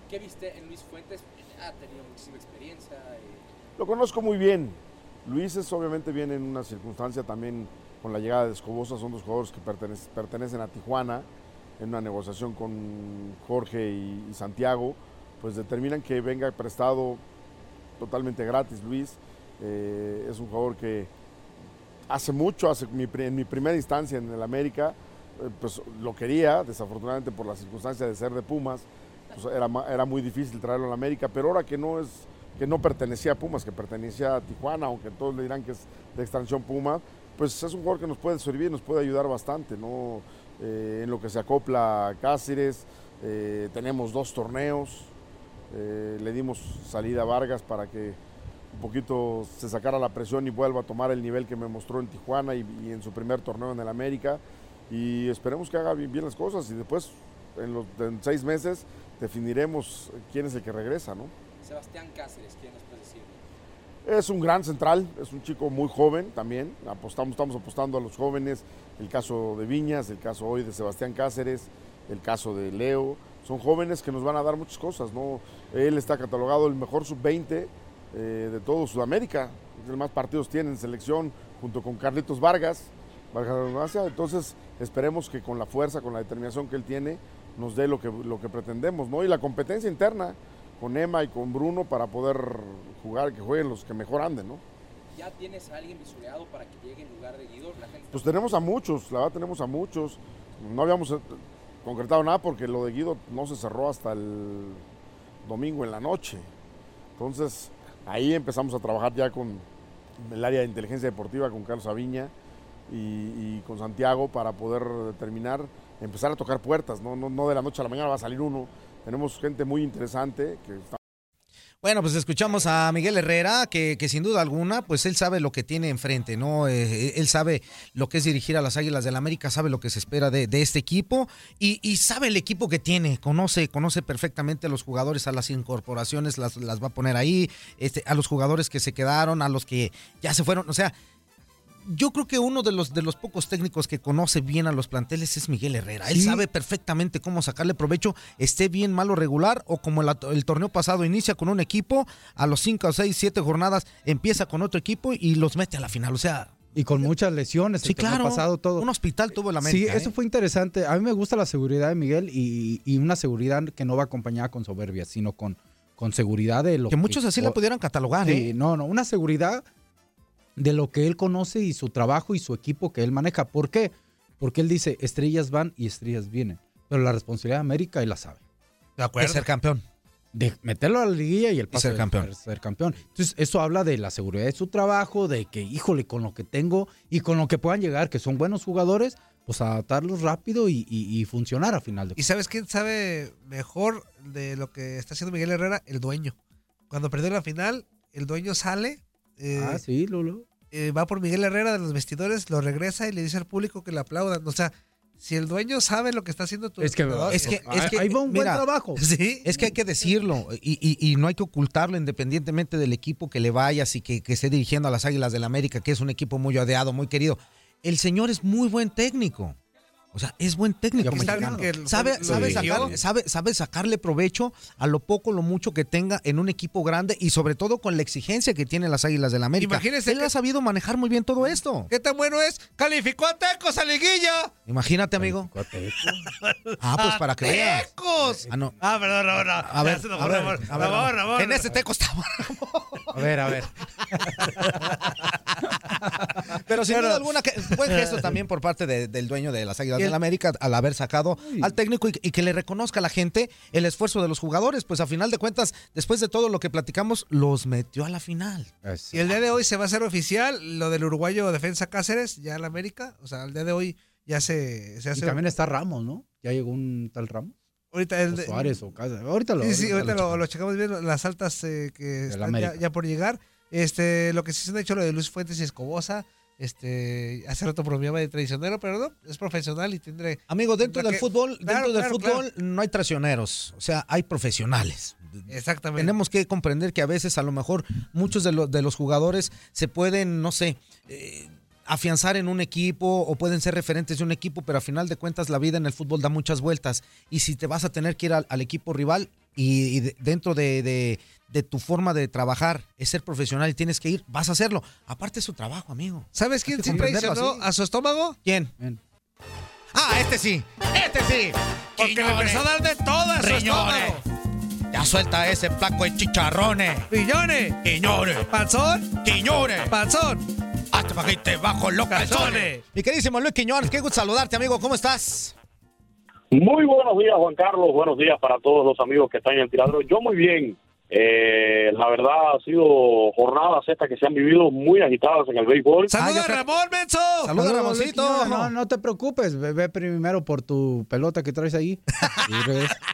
¿Qué viste en Luis Fuentes? Ha tenido muchísima experiencia. Eh...
Lo conozco muy bien. Luis es obviamente viene en una circunstancia también con la llegada de Escobosa, son dos jugadores que pertenecen, pertenecen a Tijuana, en una negociación con Jorge y, y Santiago, pues determinan que venga prestado totalmente gratis Luis. Eh, es un jugador que hace mucho, en mi primera instancia en el América, eh, pues lo quería, desafortunadamente por la circunstancia de ser de Pumas, pues era, muy difícil traerlo a la América, pero ahora que no es que no pertenecía a Pumas, que pertenecía a Tijuana, aunque todos le dirán que es de extracción Puma, pues es un jugador que nos puede servir, nos puede ayudar bastante. Eh, en lo que se acopla a Cáceres, eh, tenemos dos torneos, le dimos salida a Vargas para que un poquito se sacara la presión y vuelva a tomar el nivel que me mostró en Tijuana y, y en su primer torneo en el América. Y esperemos que haga bien, bien las cosas y después, en, los, en, seis meses, definiremos quién es el que regresa, ¿no?
Sebastián Cáceres, ¿quién nos puede decir?
Es un gran central, es un chico muy joven también. Apostamos, estamos apostando a los jóvenes. El caso de Viñas, el caso hoy de Sebastián Cáceres, el caso de Leo. Son jóvenes que nos van a dar muchas cosas, ¿no? Él está catalogado el mejor sub-20 eh, de todo Sudamérica. El que más partidos tiene en selección, junto con Carlitos Vargas. Vargas Entonces, esperemos que con la fuerza, con la determinación que él tiene, nos dé lo que, lo que pretendemos, ¿no? Y la competencia interna con Emma y con Bruno para poder jugar, que jueguen los que mejor anden, ¿no?
¿Ya tienes a alguien visualizado para que llegue en lugar de Guido? La gente
pues tenemos a muchos, la verdad tenemos a muchos. No habíamos eh, concretado nada porque lo de Guido no se cerró hasta el domingo en la noche. Entonces ahí empezamos a trabajar ya con el área de inteligencia deportiva, con Carlos Aviña y, con Santiago para poder determinar empezar a tocar puertas, ¿no? No, no de la noche a la mañana va a salir uno. Tenemos gente muy interesante que está
Bueno, pues escuchamos a Miguel Herrera, que, que sin duda alguna, pues él sabe lo que tiene enfrente, ¿no? Eh, él sabe lo que es dirigir a las Águilas del la América, sabe lo que se espera de, de este equipo y, y, sabe el equipo que tiene, conoce, conoce perfectamente a los jugadores, a las incorporaciones, las, las va a poner ahí, este, a los jugadores que se quedaron, a los que ya se fueron, o sea, yo creo que uno de los, de los pocos técnicos que conoce bien a los planteles es Miguel Herrera. Él
Sí.
sabe perfectamente cómo sacarle provecho, esté bien, malo, regular, o como el, el torneo pasado inicia con un equipo, a los 5, 6, 7 jornadas empieza con otro equipo y los mete a la final. O sea,
Y con muchas lesiones.
sí,
el
claro.
pasado todo.
Un hospital tuvo la
Sí,
América.
eso
¿eh?
fue interesante. A mí me gusta la seguridad de Miguel y, y una seguridad que no va acompañada con soberbia, sino con, con seguridad de lo
Que muchos así la pudieran catalogar,
Sí,
¿eh?
no, no, una seguridad de lo que él conoce y su trabajo y su equipo que él maneja. ¿Por qué? Porque él dice, estrellas van y estrellas vienen. Pero la responsabilidad de América él la sabe.
De
De ser campeón.
De meterlo a la liguilla y el paso
ser
de
campeón.
ser campeón. Entonces, eso habla de la seguridad de su trabajo, de que, híjole, con lo que tengo y con lo que puedan llegar, que son buenos jugadores, pues adaptarlos rápido y, y- y funcionar a final de
¿Y sabes quién sabe mejor de lo que está haciendo Miguel Herrera? El dueño. Cuando perdió la final, el dueño sale. Eh,
Ah, sí, Lolo.
eh, va por Miguel Herrera de los vestidores, lo regresa y le dice al público que le aplaudan. O sea, si el dueño sabe lo que está haciendo tu
Es que-
entrenador,
Es que, es que
ahí va un buen trabajo. [laughs]
Sí.
Es que hay que decirlo y, y- y no hay que ocultarlo independientemente del equipo que le vayas y que, que esté dirigiendo a las Águilas del la América, que es un equipo muy odiado, muy querido. El señor es muy buen técnico. O sea, es buen técnico. mexicano.
lo-
sabe,
lo
sabe, sacar- sabe- sabe sacarle provecho a lo poco, lo mucho que tenga en un equipo grande y sobre todo con la exigencia que tienen las Águilas del la América.
Imagínese
Él
que-
ha sabido manejar muy bien todo esto.
¿Qué tan bueno es? ¡Calificó a Tecos a liguilla!
Imagínate, amigo. Ah, pues para que veas.
¡Tecos!
Ah, no.
Ah, perdón, no, no.
A ver, a ver,
Ramón.
a ver,
Ramón, Ramón.
En ese teco está
A ver, a ver. [laughs]
Pero sin duda alguna, que, buen gesto [laughs] también por parte de- del dueño de las Águilas del la América al haber sacado al técnico y, y que le reconozca a la gente el esfuerzo de los jugadores. Pues a final de cuentas, después de todo lo que platicamos, los metió a la final.
Y el día de hoy se va a hacer oficial lo del uruguayo defensa Cáceres, ya en la América. O sea, el día de hoy ya se, se
Y
hace.
también está Ramos, ¿no? Ya llegó un tal Ramos.
Ahorita el
O Suárez o Casa. Ahorita lo
Sí, sí, ahorita
lo
lo, lo checamos bien, las altas eh, que están ya, por llegar. Este, lo que sí se ha hecho lo de Luis Fuentes y Escobosa. Este, hace rato bromeaba de traicionero, pero no, es profesional y tendré.
Amigo, dentro del
que-
fútbol,
Claro,
dentro del
claro,
fútbol no hay traicioneros, o sea, hay profesionales.
Exactamente.
Tenemos que comprender que a veces a lo mejor muchos de, lo- de los jugadores se pueden, no sé, eh, afianzar en un equipo o pueden ser referentes de un equipo, pero a final de cuentas la vida en el fútbol da muchas vueltas. Y si te vas a tener que ir al, al equipo rival y, y de- dentro de, de- de tu forma de trabajar es ser profesional y tienes que ir, vas a hacerlo. Aparte es su trabajo, amigo.
¿Sabes quién
comprenderlo
traicionó
así.
a su estómago?
¿Quién? Ah, este sí, este sí.
Porque le empezó a dar de todo a su
Riñones.
estómago.
Ya suelta ese placo de chicharrones.
Piñones.
Quiñones.
Panzón.
Quiñones.
Panzón.
Hasta para que te bajo los calzones. Mi queridísimo Luis Quiñones, qué gusto saludarte, amigo. ¿Cómo estás?
Muy buenos días, Juan Carlos. Buenos días para todos los amigos que están en el tiradero. Yo muy bien. Eh, la verdad ha sido jornadas estas que se han vivido muy agitadas en el béisbol.
¡Saluda a Ramón, Menso!
Saluda, Ramoncito.
No, no te preocupes. Ve, primero por tu pelota que traes ahí. [laughs]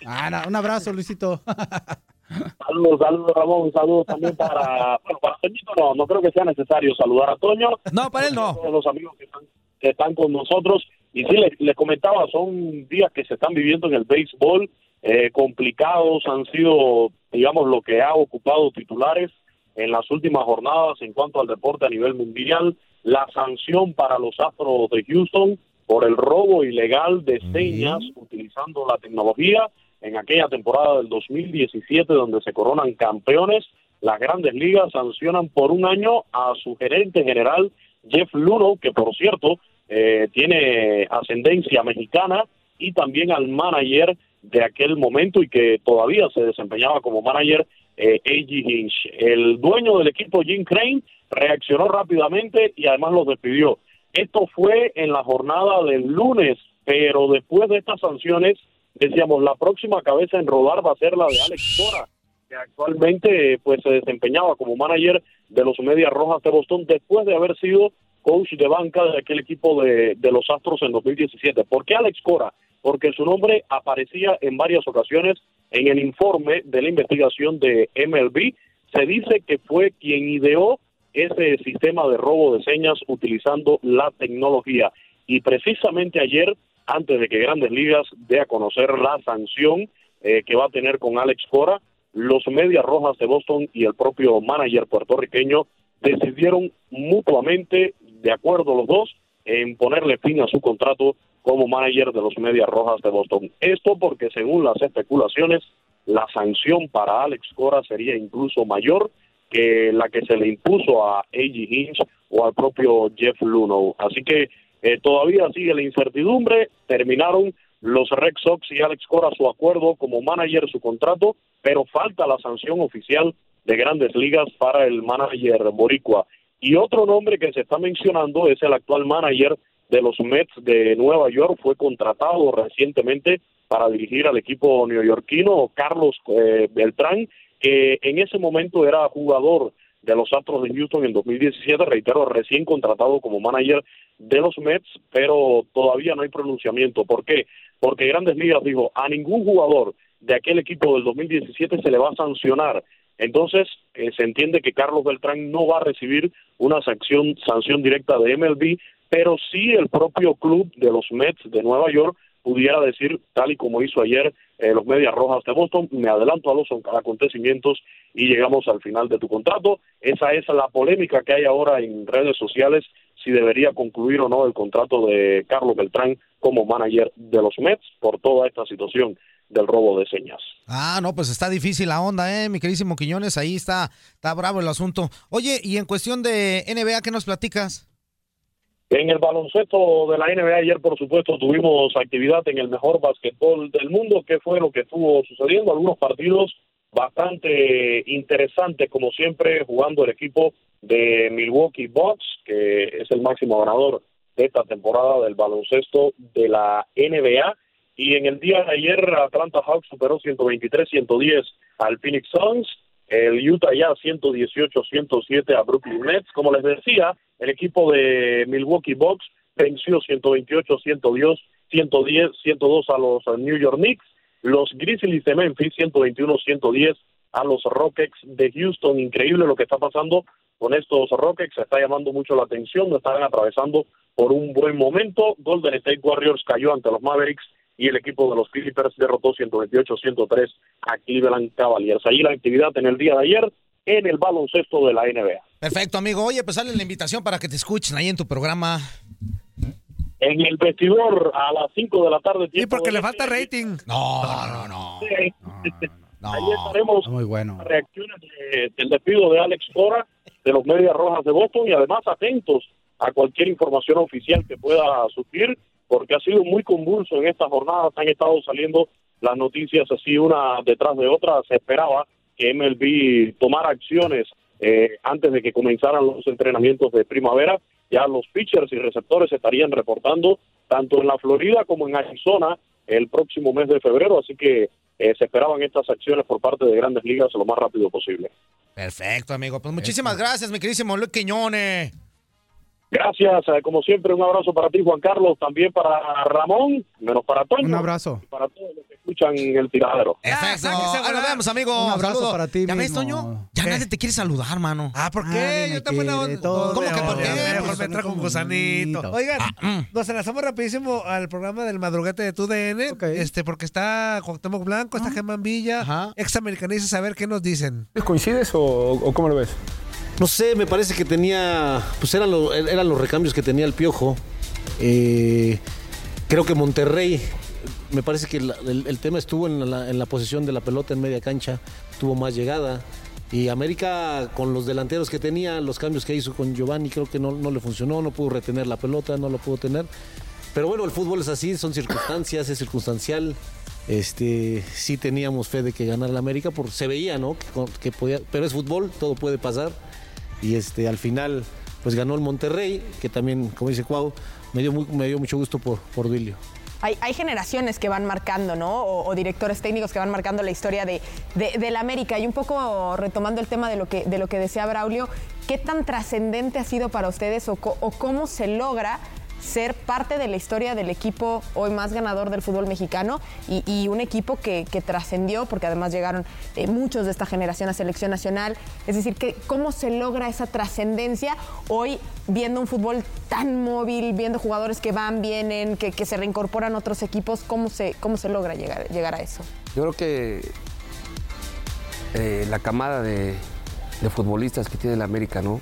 Ah, no, un abrazo, Luisito. [laughs]
Saludos, saludos Ramón, saludos también para, bueno, para Toñito no, no creo que sea necesario saludar a Toño.
No, para él no.
Todos los amigos que están, que están con nosotros. Y sí, les, les comentaba, son días que se están viviendo en el béisbol, eh, complicados, han sido, digamos, lo que ha ocupado titulares en las últimas jornadas en cuanto al deporte a nivel mundial, la sanción para los Astros de Houston por el robo ilegal de señas utilizando la tecnología en aquella temporada del 2017 donde se coronan campeones. Las grandes ligas sancionan por un año a su gerente general Jeff Luno, que por cierto eh, tiene ascendencia mexicana, y también al manager de aquel momento y que todavía se desempeñaba como manager, eh, A.G. Hinch. El dueño del equipo, Jim Crane, reaccionó rápidamente y además los despidió. Esto fue en la jornada del lunes, pero después de estas sanciones, decíamos, la próxima cabeza en rodar va a ser la de Alex Cora, que actualmente pues se desempeñaba como manager de los Medias Rojas de Boston después de haber sido coach de banca de aquel equipo de, de los Astros en 2017. ¿Por qué Alex Cora? Porque su nombre aparecía en varias ocasiones en el informe de la investigación de MLB. Se dice que fue quien ideó ese sistema de robo de señas utilizando la tecnología. Y precisamente ayer, antes de que Grandes Ligas dé a conocer la sanción eh, que va a tener con Alex Cora, los Medias Rojas de Boston y el propio manager puertorriqueño decidieron mutuamente, de acuerdo los dos, en ponerle fin a su contrato como manager de los Medias Rojas de Boston. Esto porque según las especulaciones, la sanción para Alex Cora sería incluso mayor que la que se le impuso a A.G. Hinch o al propio Jeff Luno. Así que eh, todavía sigue la incertidumbre. Terminaron los Red Sox y Alex Cora su acuerdo como manager, su contrato, pero falta la sanción oficial de grandes ligas para el manager boricua. Y otro nombre que se está mencionando es el actual manager de los Mets de Nueva York, fue contratado recientemente para dirigir al equipo neoyorquino, Carlos eh, Beltrán, que en ese momento era jugador de los Astros de Houston en 2017, reitero, recién contratado como manager de los Mets, pero todavía no hay pronunciamiento. ¿Por qué? Porque Grandes Ligas dijo, a ningún jugador de aquel equipo del 2017 se le va a sancionar. Entonces, eh, se entiende que Carlos Beltrán no va a recibir una sanción, sanción directa de MLB, pero sí el propio club de los Mets de Nueva York pudiera decir, tal y como hizo ayer eh, los Medias Rojas de Boston, me adelanto a los acontecimientos y llegamos al final de tu contrato. Esa es la polémica que hay ahora en redes sociales, si debería concluir o no el contrato de Carlos Beltrán como manager de los Mets por toda esta situación del robo de señas.
Ah, no, pues está difícil la onda, ¿eh? Mi queridísimo Quiñones, ahí está, está bravo el asunto. Oye, y en cuestión de NBA, ¿qué nos platicas?
En el baloncesto de la NBA ayer, por supuesto, tuvimos actividad en el mejor básquetbol del mundo. ¿Qué fue lo que estuvo sucediendo? Algunos partidos bastante interesantes, como siempre, jugando el equipo de Milwaukee Bucks, que es el máximo ganador de esta temporada del baloncesto de la NBA. Y en el día de ayer, Atlanta Hawks superó 123-110 al Phoenix Suns. El Utah ya 118-107 a Brooklyn Nets. Como les decía, el equipo de Milwaukee Bucks venció 128-110, 110, 102 a los New York Knicks. Los Grizzlies de Memphis 121-110 a los Rockets de Houston. Increíble lo que está pasando con estos Rockets. Se está llamando mucho la atención. Están atravesando por un buen momento. Golden State Warriors cayó ante los Mavericks y el equipo de los Clippers derrotó 128-103 a Cleveland Cavaliers. Allí la actividad en el día de ayer en el baloncesto de la NBA.
Perfecto, amigo. Oye, pues sale la invitación para que te escuchen ahí en tu programa.
En el vestidor a las 5 de la tarde.
Sí, porque le falta rating.
No, no, no.
Ahí estaremos
muy bueno.
reacciones del despido de Alex Cora de los Medias Rojas de Boston y además atentos a cualquier información oficial que pueda surgir porque ha sido muy convulso en estas jornadas. Han estado saliendo las noticias así una detrás de otra. Se esperaba que MLB tomara acciones eh, antes de que comenzaran los entrenamientos de primavera. Ya los pitchers y receptores estarían reportando tanto en la Florida como en Arizona el próximo mes de febrero, así que eh, se esperaban estas acciones por parte de grandes ligas lo más rápido posible.
Perfecto, amigo. Pues muchísimas gracias, mi queridísimo Luis Quiñones.
Gracias, eh, como siempre, un abrazo para ti, Juan Carlos, también para Ramón, menos para Toño.
Un abrazo.
Para todos los que escuchan el tiradero.
Ahí nos vemos, amigo.
Un abrazo
Saludo.
para ti
¿Ya ves. Toño? Ya nadie te quiere saludar, mano.
Ah, ¿por qué? Yo también la ¿Cómo
que por qué?
Mejor me trajo un gusanito. Oigan,
mm.
nos enlazamos rapidísimo al programa del madrugate de TUDN,
Ok.
este, porque está Cuauhtémoc Blanco, está Germán Villa,
Ajá.
examericanistas, a ver qué nos dicen.
¿Coincides o, o cómo lo ves?
No sé, me parece que tenía, pues eran, lo- eran los recambios que tenía el Piojo. Eh, creo que Monterrey, me parece que el, tema estuvo en la, posición de la pelota en media cancha, tuvo más llegada. Y América, con los delanteros que tenía, los cambios que hizo con Giovanni, creo que no, le funcionó, no pudo retener la pelota, no lo pudo tener. Pero bueno, el fútbol es así, son circunstancias, es circunstancial. Este, sí teníamos fe de que ganara la América, porque se veía, ¿no? Que, que podía, pero es fútbol, todo puede pasar. Y este, al final, pues ganó el Monterrey, que también, como dice Cuau, me dio, me dio mucho gusto por, por Duilio.
Hay, hay generaciones que van marcando, ¿no? O, directores técnicos que van marcando la historia de, del América. Y un poco retomando el tema de lo que, de lo que decía Braulio, ¿qué tan trascendente ha sido para ustedes o, o cómo se logra ser parte de la historia del equipo hoy más ganador del fútbol mexicano y, un equipo que, que trascendió, porque además llegaron eh, muchos de esta generación a selección nacional. Es decir, que cómo se logra esa trascendencia hoy viendo un fútbol tan móvil, viendo jugadores que van, vienen, que, que se reincorporan otros equipos, ¿cómo se, cómo se logra llegar, llegar a eso?
Yo creo que eh, la camada de, de futbolistas que tiene la América, ¿no?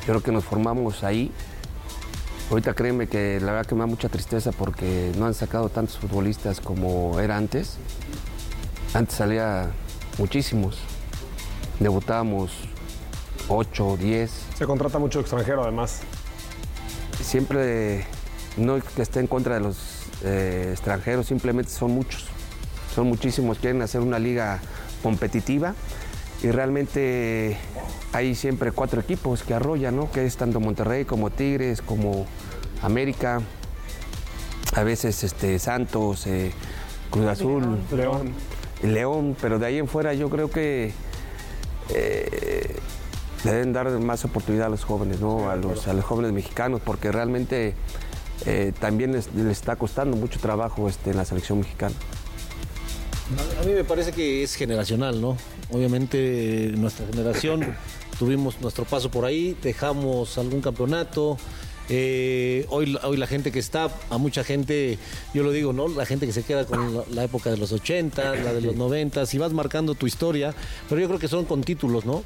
Yo creo que nos formamos ahí. Ahorita créeme que la verdad que me da mucha tristeza porque no han sacado tantos futbolistas como era antes. Antes salía muchísimos. Debutábamos 8, 10.
Se contrata mucho extranjero además.
Siempre, no que esté en contra de los eh, extranjeros, simplemente son muchos. Son muchísimos, quieren hacer una liga competitiva y realmente hay siempre cuatro equipos que arrollan, ¿no? Que es tanto Monterrey como Tigres, como América, a veces este, Santos, eh, Cruz Azul,
León.
León, pero de ahí en fuera yo creo que eh, deben dar más oportunidad a los jóvenes, ¿no? A los, a los jóvenes mexicanos, porque realmente eh, también les, les está costando mucho trabajo este, en la selección mexicana.
A mí me parece que es generacional, ¿no? Obviamente nuestra generación tuvimos nuestro paso por ahí, dejamos algún campeonato. eh, hoy, hoy la gente que está, a mucha gente, yo lo digo, ¿no? La gente que se queda con la, la época de los 80, la de los 90, y vas marcando tu historia, pero yo creo que son con títulos, ¿no?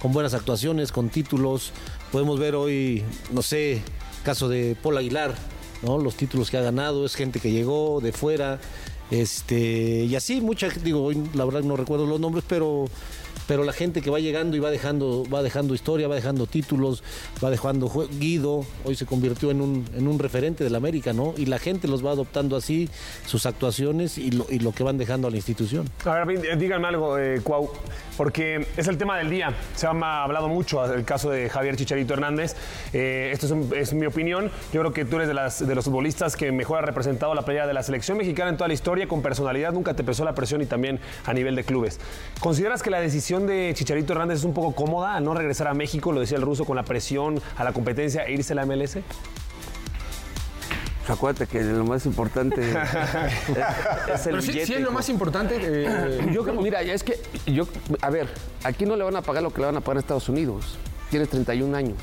Con buenas actuaciones, con títulos. Podemos ver hoy, no sé, caso de Paul Aguilar, ¿no? Los títulos que ha ganado, es gente que llegó de fuera. Este, y así, mucha, digo, hoy la verdad no recuerdo los nombres, pero, pero la gente que va llegando y va dejando, va dejando historia, va dejando títulos, va dejando Guido, hoy se convirtió en un, en un referente del América, ¿no? Y la gente los va adoptando así, sus actuaciones y lo, y lo que van dejando a la institución.
A eh, díganme algo, eh, Cuau, porque es el tema del día. Se ha hablado mucho del caso de Javier Chicharito Hernández. Eh, esto es, es mi opinión. Yo creo que tú eres de, las, de los futbolistas que mejor ha representado la playa de la selección mexicana en toda la historia, con personalidad. Nunca te pesó la presión y también a nivel de clubes. ¿Consideras que la decisión de Chicharito Hernández es un poco cómoda a no regresar a México, lo decía el ruso, con la presión a la competencia e irse a la MLS?
Pues acuérdate que lo más importante es, [laughs] es el
Pero sí- sí
billete.
es lo más
importante. yo creo, mira, es que yo, a ver, aquí no le van a pagar lo que le van a pagar en Estados Unidos. Tiene 31 años.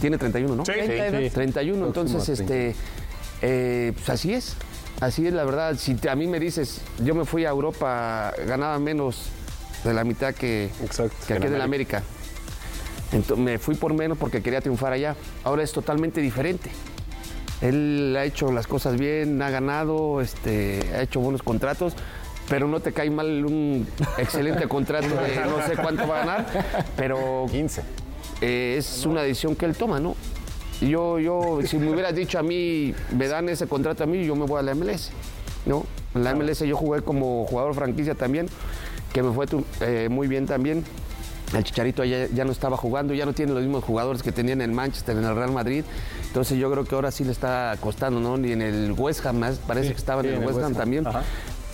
Tiene 31, ¿no?
Sí, sí, 32. sí.
31, entonces,
a
este, eh, pues así es. Así es la verdad. Si te- a mí me dices, yo me fui a Europa, ganaba menos de la mitad que, que aquí en el América. Me fui por menos porque quería triunfar allá. Ahora es totalmente diferente. Él ha hecho las cosas bien, ha ganado, este, ha hecho buenos contratos, pero no te cae mal un [laughs] excelente contrato de no sé cuánto va a ganar, pero 15. es una decisión que él toma, ¿no? Yo, yo, si me hubieras dicho a mí, me dan ese contrato a mí, yo me voy a la MLS, ¿no? En la MLS yo jugué como jugador franquicia también, que me fue eh, muy bien también. El Chicharito ya, ya no estaba jugando, ya no tiene los mismos jugadores que tenía en el Manchester, en el Real Madrid. Entonces yo creo que ahora sí le está costando, ¿no? Ni en el West Ham, parece que estaba
sí,
en el West Ham también.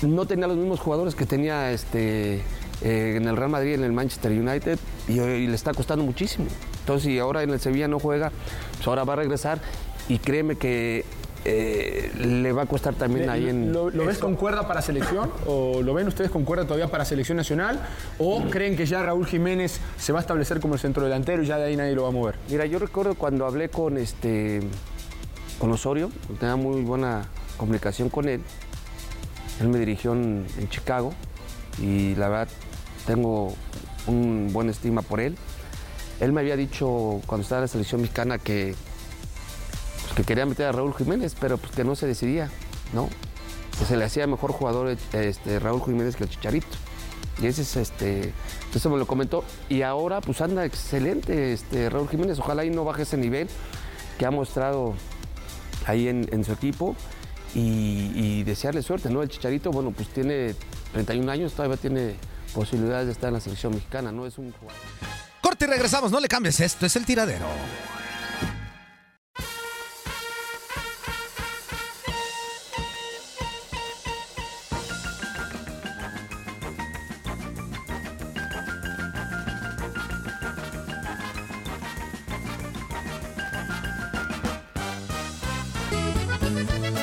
No tenía los mismos jugadores que tenía este, eh, en el Real Madrid, en el Manchester United, y, y le está costando muchísimo. Entonces, si ahora en el Sevilla no juega, pues ahora va a regresar y créeme que eh, le va a costar también ahí en...
¿Lo, lo ves con cuerda para selección? ¿O lo ven ustedes con cuerda todavía para selección nacional? ¿O creen que ya Raúl Jiménez se va a establecer como el centro delantero y ya de ahí nadie lo va a mover?
Mira, yo recuerdo cuando hablé con este con Osorio, tenía muy buena comunicación con él. Él me dirigió en, en Chicago y la verdad tengo un buen estima por él. Él me había dicho cuando estaba en la selección mexicana que, que quería meter a Raúl Jiménez, pero pues que no se decidía, ¿no? Se le hacía mejor jugador este, Raúl Jiménez que el Chicharito. Y ese es este. Entonces me lo comentó. Y ahora pues anda excelente este Raúl Jiménez. Ojalá y no baje ese nivel que ha mostrado ahí en, en su equipo. Y, y desearle suerte, ¿no? El Chicharito, bueno, pues tiene 31 años, todavía tiene posibilidades de estar en la selección mexicana, ¿no? Es un jugador.
Corte y regresamos, no le cambies, esto es el tiradero.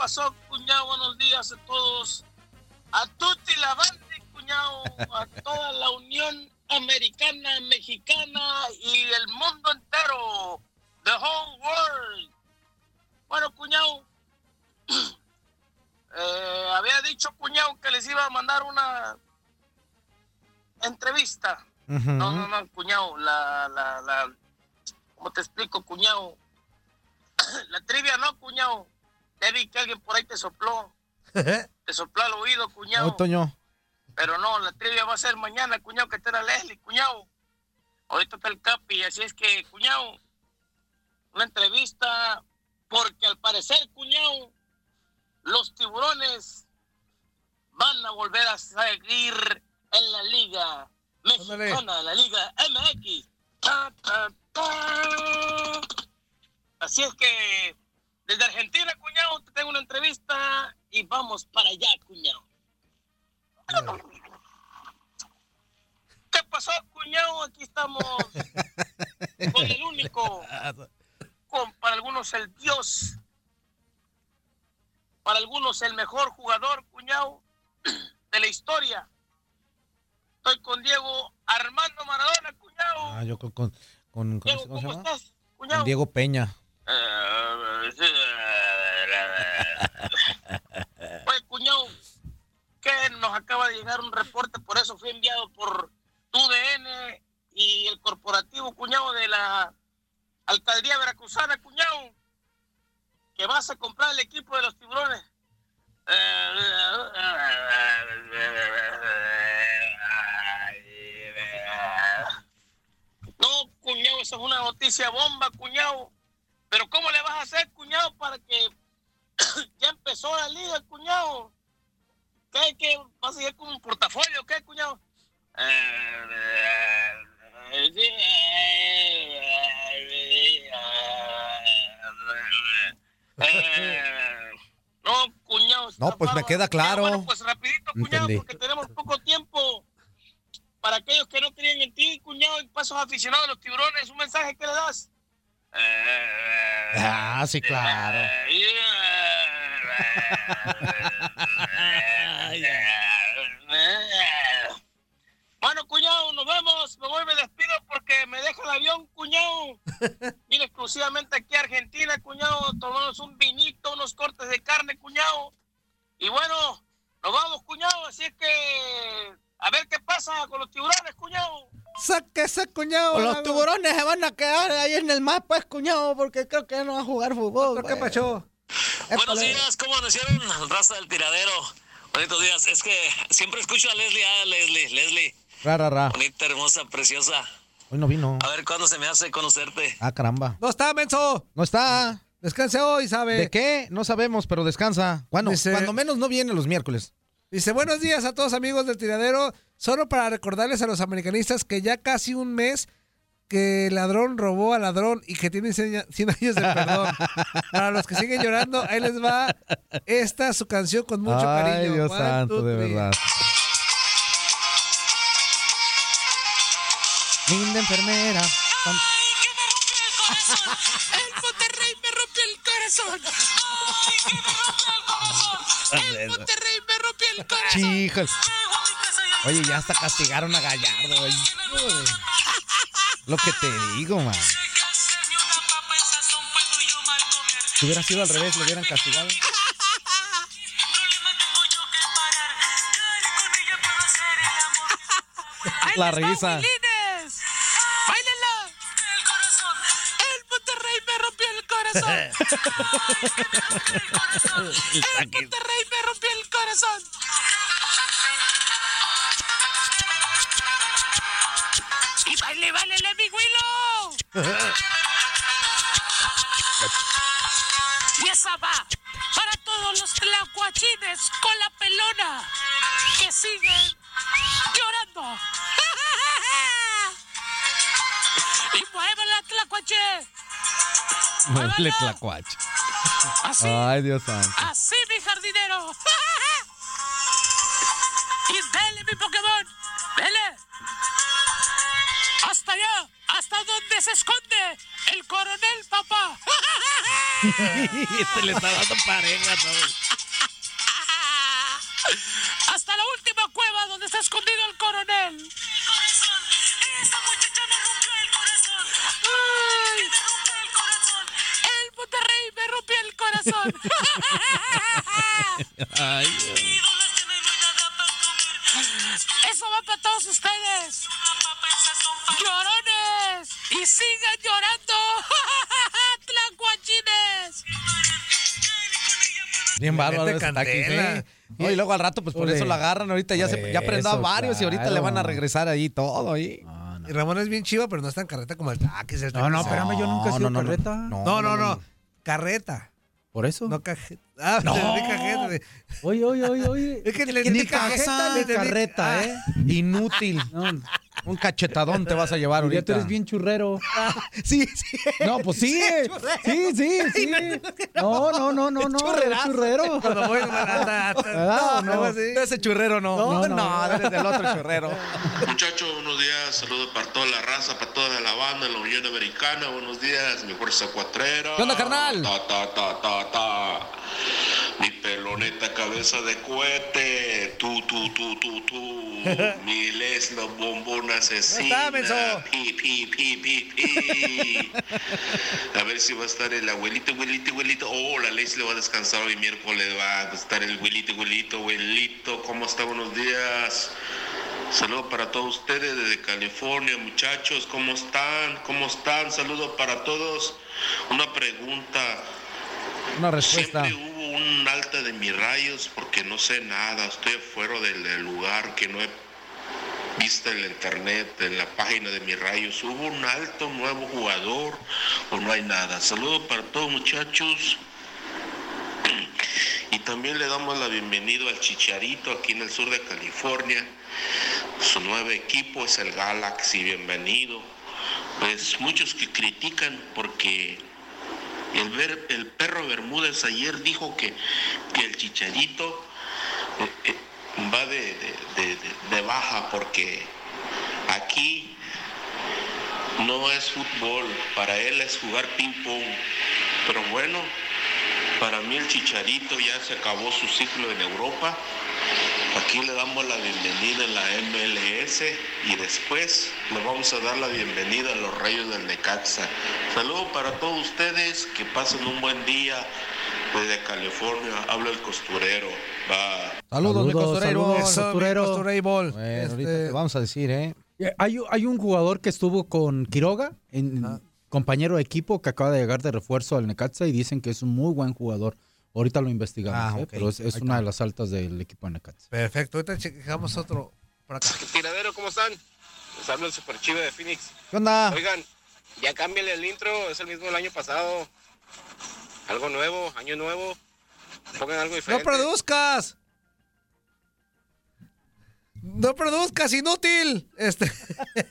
Pasó, cuñado? Buenos días a todos. A tutti la banda, cuñado. A toda la Unión Americana, Mexicana y el mundo entero. The whole world. Bueno, cuñado. [clears throat] eh, había dicho, cuñado, que les iba a mandar una entrevista. No, no, no, cuñado. La, la, la... ¿Cómo te explico, cuñado? [clears throat] La trivia no, cuñado. Ya vi que alguien por ahí te sopló. [laughs] Te sopló al oído, cuñado.
Toño.
Pero no, la trivia va a ser mañana, cuñado, que te era Leslie, cuñado. Ahorita está el Capi, así es que, cuñado, una entrevista, porque al parecer, cuñado, los tiburones van a volver a seguir en la liga mexicana, la liga MX. Ta, ta, ta. Así es que desde Argentina, cuñado, te tengo una entrevista y vamos para allá, cuñado. [laughs] ¿Qué pasó, cuñado? Aquí estamos [laughs] con el único, con, para algunos el dios, para algunos el mejor jugador, cuñado, [clears throat] de la historia. Estoy con Diego Armando Maradona, cuñado.
Ah, yo con, con, con-
Diego,
¿cómo se
¿cómo
llama?
estás, cuñado?
Con Diego Peña. [laughs]
Oye, cuñado, que nos acaba de llegar un reporte, por eso fue enviado por UDN y el corporativo, cuñado, de la alcaldía veracruzana, cuñado, que vas a comprar el equipo de los tiburones. No, cuñado, esa es una noticia bomba, cuñado. Pero ¿cómo le vas a hacer, cuñado, para que [coughs] ya empezó la liga, cuñado? ¿Qué, qué? ¿Vas a seguir con un portafolio? ¿Qué, cuñado? [laughs] No, cuñado.
No, pues me queda claro.
Bueno, pues rapidito, cuñado,
Entendí.
porque tenemos poco tiempo. Para aquellos que no creían en ti, cuñado, y pasos aficionados a los tiburones, un mensaje que le das.
Ah, sí, claro.
Bueno, cuñado, nos vemos. Me voy, me despido porque me deja el avión, cuñado. Vine exclusivamente aquí a Argentina, cuñado. Tomamos un vinito, unos cortes de carne, cuñado. Y bueno, nos vamos, cuñado. Así es que a ver qué pasa con los tiburones, cuñado.
Sáquese, cuñado.
Los tiburones se van a quedar ahí en el mar, pues, cuñado, porque creo que ya no va a jugar fútbol.
¿Qué pasó?
Buenos días, ¿cómo amanecieron? Raza del tiradero. Bonitos días. Es que siempre escucho a Leslie. Ah, Leslie, Leslie.
Ra, ra, ra.
Bonita, hermosa, preciosa.
Hoy no vino.
A ver cuándo se me hace conocerte.
Ah, caramba.
No está, menso.
No está.
Descanse hoy, ¿sabe?
¿De qué? No sabemos, pero descansa. Bueno,
Dice-
cuando menos no viene los miércoles.
Dice, buenos días a todos amigos del tiradero. Solo para recordarles a los americanistas que ya casi un mes que el ladrón robó al ladrón y que tiene 100 100 años de perdón. [laughs] para los que siguen llorando, ahí les va esta su canción con mucho
Ay,
cariño.
Dios
One,
santo,
two,
de verdad. Linda enfermera.
El Monterrey me rompió el corazón. Ay, que me rompió el corazón. El Monterrey me rompió el corazón.
Chicos. Oye, ya hasta castigaron a Gallardo. Lo que te digo, man. Si hubiera sido al revés, lo hubieran castigado. [laughs] [laughs] La risa.
Corazón. [laughs] El Monterrey me rompió el corazón. Y vale, vale, mi Willow. Y esa va para todos los tlacuachines con la pelona que siguen llorando. [laughs] Y muévela, tlacuache.
Muévele tlacuache.
Así.
Ay, Dios santo.
Así, mi jardinero. y dele, mi Pokémon. Dele. Hasta allá. Hasta donde se esconde el coronel, papá. [laughs]
este le está dando pareja a Bien bárbaro
mete candela.
¿eh? No, y luego al rato, pues por eso lo agarran. Ahorita ya, se, ya prendió a varios y ahorita le van a
claro.
regresar ahí todo. Ahí.
Y Ramón es bien chiva, pero no es tan carreta como el taquis. El
No, no, espérame, yo nunca he sido
no, no,
carreta.
no.
No, no, no. Carreta.
¿Por eso?
No cajeta. Ah,
No.
cajeta.
Oye, oye, oye, oye.
Es que le entendí
cajeta
le
carreta,
Ah.
¿eh?
Inútil.
No,
Un cachetadón te vas a llevar
ya
ahorita.
tú eres bien churrero. [laughs]
Sí, sí.
No, pues sí. [laughs] Sí, sí, sí. No, no, no, no, no.
Churrerazo.
Churrero. [laughs]
Cuando voy, hasta- hasta-
¿Verdad o
no,
no?
De ese churrero no.
No,
No,
no.
no, eres del otro churrero.
Muchachos, buenos días. Saludos para toda la raza, para toda la banda la Unión Americana. Buenos días, mi fuerza cuatrera.
¿Qué onda, carnal?
Ta, ta, ta, ta, ta. Mi peloneta cabeza de cohete. Tú, tú, tú, tú, tú. mi leslo asesina.
Está.
Pi, pi, pi, pi, pi. [laughs] A ver si va a estar el abuelito, abuelito, abuelito. Oh, la Leslie va a descansar hoy miércoles. Va a estar el abuelito, abuelito, abuelito. ¿Cómo está? Buenos días. Saludos para todos ustedes desde California, muchachos. ¿Cómo están? ¿Cómo están? Saludos para todos. Una pregunta.
Una respuesta.
Siempre hubo un alta de mis rayos porque no sé nada. Estoy afuera del, del lugar que no he visto en la internet, en la página de mis rayos. ¿Hubo un alto nuevo jugador o no hay nada? Saludos para todos, muchachos. Y también le damos la bienvenida al Chicharito aquí en el sur de California. Su nuevo equipo es el Galaxy, bienvenido. Pues muchos que critican porque el, perro Bermúdez ayer dijo que, que el Chicharito eh, eh, va de, de- baja porque aquí no es fútbol, para él es jugar ping pong. Pero bueno, para mí el Chicharito ya se acabó su ciclo en Europa. Aquí le damos la bienvenida en la MLS y después le vamos a dar la bienvenida a los Reyes del Necaxa. Saludos para todos ustedes, que pasen un buen día desde California. Habla el costurero. Va.
Saludos, mi
Saludos,
costurero.
costurero.
Bueno,
Este,
ahorita te vamos a decir, ¿eh?
Eh, Hay, hay un jugador que estuvo con Quiroga, en, compañero de equipo, que acaba de llegar de refuerzo al Necaxa y dicen que es un muy buen jugador. Ahorita lo investigamos,
Ah,
¿eh? pero es, una de las altas del equipo de Necaxa.
Perfecto. Ahorita checamos otro por acá.
Tiradero, ¿cómo están? Les hablo el Super Chivo de Phoenix.
¿Qué onda?
Oigan, ya cámbiale el intro, es el mismo del año pasado. Algo nuevo, año nuevo. Pongan algo
¡No
diferente.
produzcas! No produzcas, inútil. Este.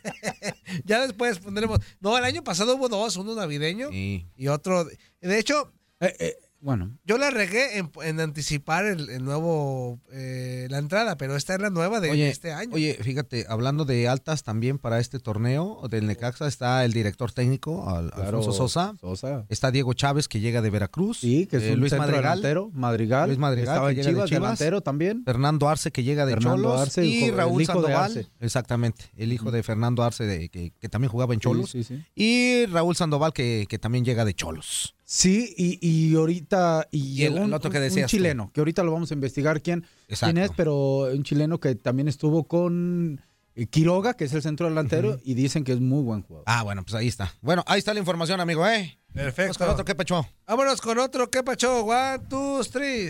[laughs] ya después pondremos. No, el año pasado hubo dos, uno navideño
Sí.
y otro. de- hecho,
Eh, bueno,
yo la regué en, en anticipar el, el nuevo eh, la entrada, pero esta es la nueva de
Oye,
este año.
Oye, fíjate, hablando de altas también para este torneo del Necaxa está el director técnico, Al-
claro,
Alfonso Sosa.
Sosa.
Está Diego Chávez, que llega de Veracruz.
Sí, que es
Eh,
un
Luis Madrigal.
delantero, Madrigal.
Luis Madrigal,
Estaba
que
en
de
Chivas,
Chivas.
delantero también.
Fernando Arce, que llega de
Fernando
Cholos.
Arce,
y Raúl Sandoval. Exactamente, el hijo de Fernando Arce, de, que, que también jugaba en Cholos.
Sí, sí, sí.
Y Raúl Sandoval, que, que también llega de Cholos.
Sí, y, y ahorita. Y,
Y el-
llegó un,
el otro que
un
decías tú.
chileno, que ahorita lo vamos a investigar quién, quién es, pero un chileno que también estuvo con eh, Quiroga, que es el centro delantero, y dicen que es muy buen jugador.
Ah, bueno, pues ahí está. Bueno, ahí está la información, amigo, ¿eh?
Perfecto.
Vamos con otro, ¿qué pacho?
Vámonos con otro, ¿qué pacho? One, two, three.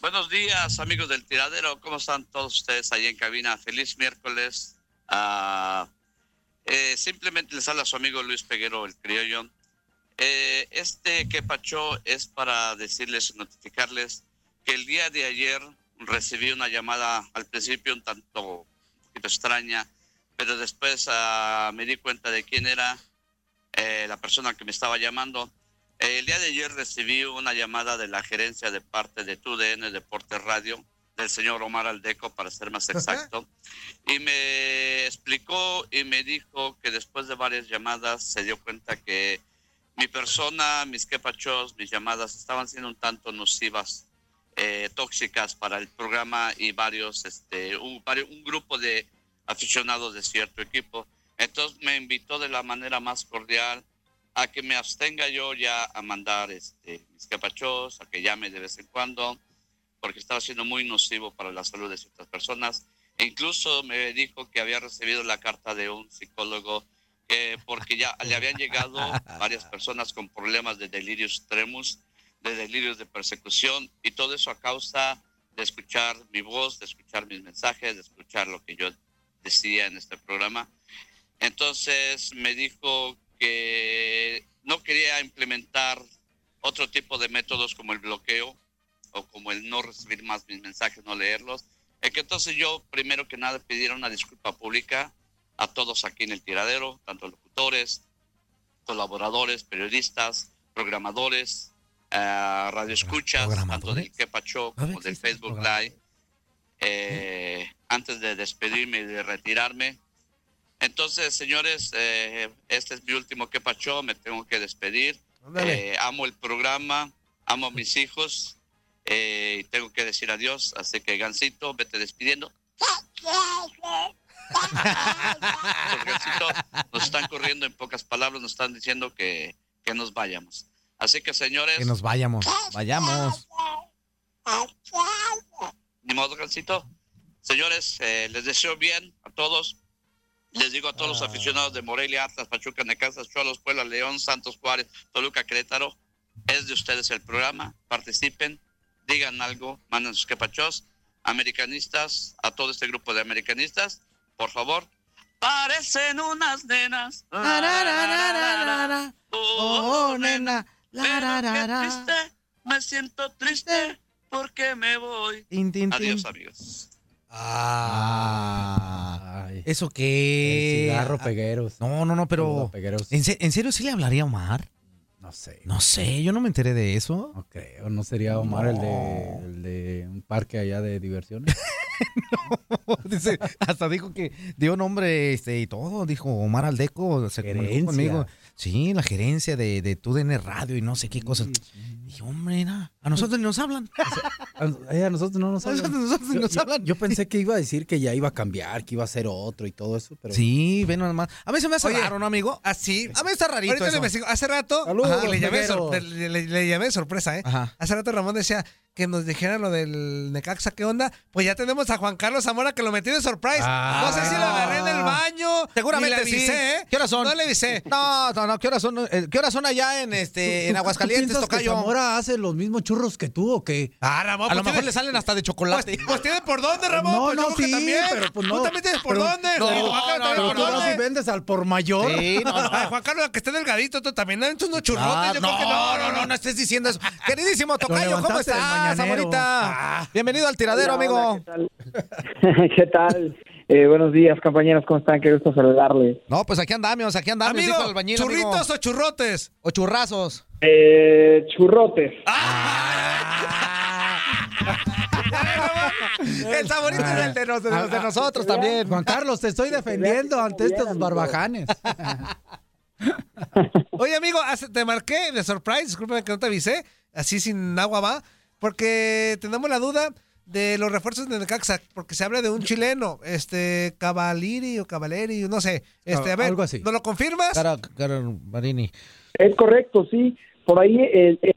Buenos días, amigos del tiradero. ¿Cómo están todos ustedes ahí en cabina? Feliz miércoles. Ah, eh, simplemente les habla su amigo Luis Peguero, el criollo. Eh, este que pacho es para decirles y notificarles que el día de ayer recibí una llamada al principio un tanto extraña, pero después ah, me di cuenta de quién era eh, la persona que me estaba llamando. Eh, el día de ayer recibí una llamada de la gerencia de parte de TUDN Deportes Radio, del señor Omar Aldeco, para ser más exacto, y me explicó y me dijo que después de varias llamadas se dio cuenta que mi persona, mis quepachos, mis llamadas estaban siendo un tanto nocivas, eh, tóxicas para el programa y varios, este, un, un grupo de aficionados de cierto equipo. Entonces me invitó de la manera más cordial a que me abstenga yo ya a mandar este, mis capachos, a que llame de vez en cuando, porque estaba siendo muy nocivo para la salud de ciertas personas. E incluso me dijo que había recibido la carta de un psicólogo que porque ya le habían llegado [laughs] varias personas con problemas de delirios tremus, de delirios de persecución, y todo eso a causa de escuchar mi voz, de escuchar mis mensajes, de escuchar lo que yo decía en este programa. Entonces me dijo que no quería implementar otro tipo de métodos como el bloqueo o como el no recibir más mis mensajes, no leerlos. Es que entonces yo, primero que nada, pidiera una disculpa pública a todos aquí en el tiradero, tanto locutores, colaboradores, periodistas, programadores, eh, radioescuchas, tanto del Quepacho como del Facebook Live. Eh, antes de despedirme y de retirarme, entonces, señores, eh, este es mi último que pacho, me tengo que despedir. Eh, amo el programa, amo a mis hijos eh, y tengo que decir adiós. Así que, Gancito, vete despidiendo. Nos están corriendo en pocas palabras, nos están diciendo que, que nos vayamos. Así que, señores,
Que nos vayamos. Vayamos.
ni modo, Gansito. Señores, eh, les deseo bien a todos. Les digo a todos los aficionados de Morelia, Atlas, Pachuca, Necaxa, Cholos, Puebla, León, Santos Juárez, Toluca, Querétaro. Es de ustedes el programa. Participen, digan algo, manden sus quepachos. Americanistas, a todo este grupo de americanistas, por favor. Parecen unas nenas.
Oh, nena.
Pero qué triste, me siento triste porque me voy.
Tin, tin, tin.
Adiós, amigos.
Ah. ¿Eso qué?
El cigarro
Ah,
Pegueros.
No, no, no, pero.
Pegueros.
¿En, se- en serio sí le hablaría a Omar?
No sé.
No sé, yo no me enteré de eso.
No creo, no sería Omar el, de, el de un parque allá de diversiones. [laughs] [laughs]
Dice, hasta dijo que dio nombre este, y todo. Dijo Omar Aldeco, se comunicó conmigo. Sí, la gerencia de, de TUDN Radio y no sé qué cosas. Y hombre, na, a nosotros ni nos hablan. [laughs]
A, eh, a nosotros no nos
A
hablan.
nosotros
Yo-
nos
yo-
hablan.
Yo pensé que iba a decir que ya iba a cambiar, que iba a ser otro y todo eso, pero...
Sí, ven nomás. A mí se me hace
Oye,
raro, ¿no, amigo?
Así.
A mí está rarito
Ahorita le
eso.
investigo. Hace rato
Saludos,
ajá, le, llamé le, le- le llamé sorpresa, ¿eh?
Ajá.
Hace rato Ramón decía que nos dijeran lo del Necaxa, ¿qué onda? Pues ya tenemos a Juan Carlos Zamora que lo metí de surprise.
Ah,
no sé si lo agarré en el baño.
Seguramente
le avisé,
sí.
¿eh?
¿Qué horas son?
No le avisé.
No, no, no, ¿qué horas son? Eh, ¿Qué horas son allá en este en
¿Tú-
Aguascalientes,
¿tú piensas que
Tocayo?
Zamora hace los mismos churros que tú o qué?
Ah, Ramón,
A lo
pues
mejor
tiene-
le salen hasta de chocolate.
Pues, pues tiene por dónde, Ramón.
No,
pues
no, sí,
también.
pero pues
Tú
no.
también tienes por
Pero-
dónde.
no,
Y Juan Carlos
no,
también
Pero
por
tú vas
dónde.
y vendes al por mayor.
Sí, no, no.
Ay, [laughs] Juan Carlos, que esté delgadito, tú también dan unos churrotes.
Ah,
yo
no,
creo que
no, no, no, no estés diciendo eso. [laughs] Queridísimo Tocayo, ¿cómo estás, Zamorita? Bienvenido al tiradero,
Hola,
amigo.
hola, [laughs] ¿Qué tal? Eh, buenos días, compañeros, ¿cómo están? Qué gusto saludarles.
No, pues aquí andamos, aquí andamos,
Amigo,
albañil, amigo.
¿churritos o churrotes?
O churrazos.
Eh, churrotes. [laughs]
El saborito es el de, nos- de los de nosotros también.
Juan Carlos, te estoy defendiendo ante estos barbajanes. [laughs]
Oye, amigo, te marqué de surprise, discúlpame que no te avisé, así sin agua va, porque tenemos la duda de los refuerzos de Necaxa, porque se habla de un chileno, este, Cavaliri o Cavaleri, no sé, este, a ver,
Algo así.
¿no lo confirmas?
Cara, cara Marini.
Es correcto, sí. Por ahí eh, eh,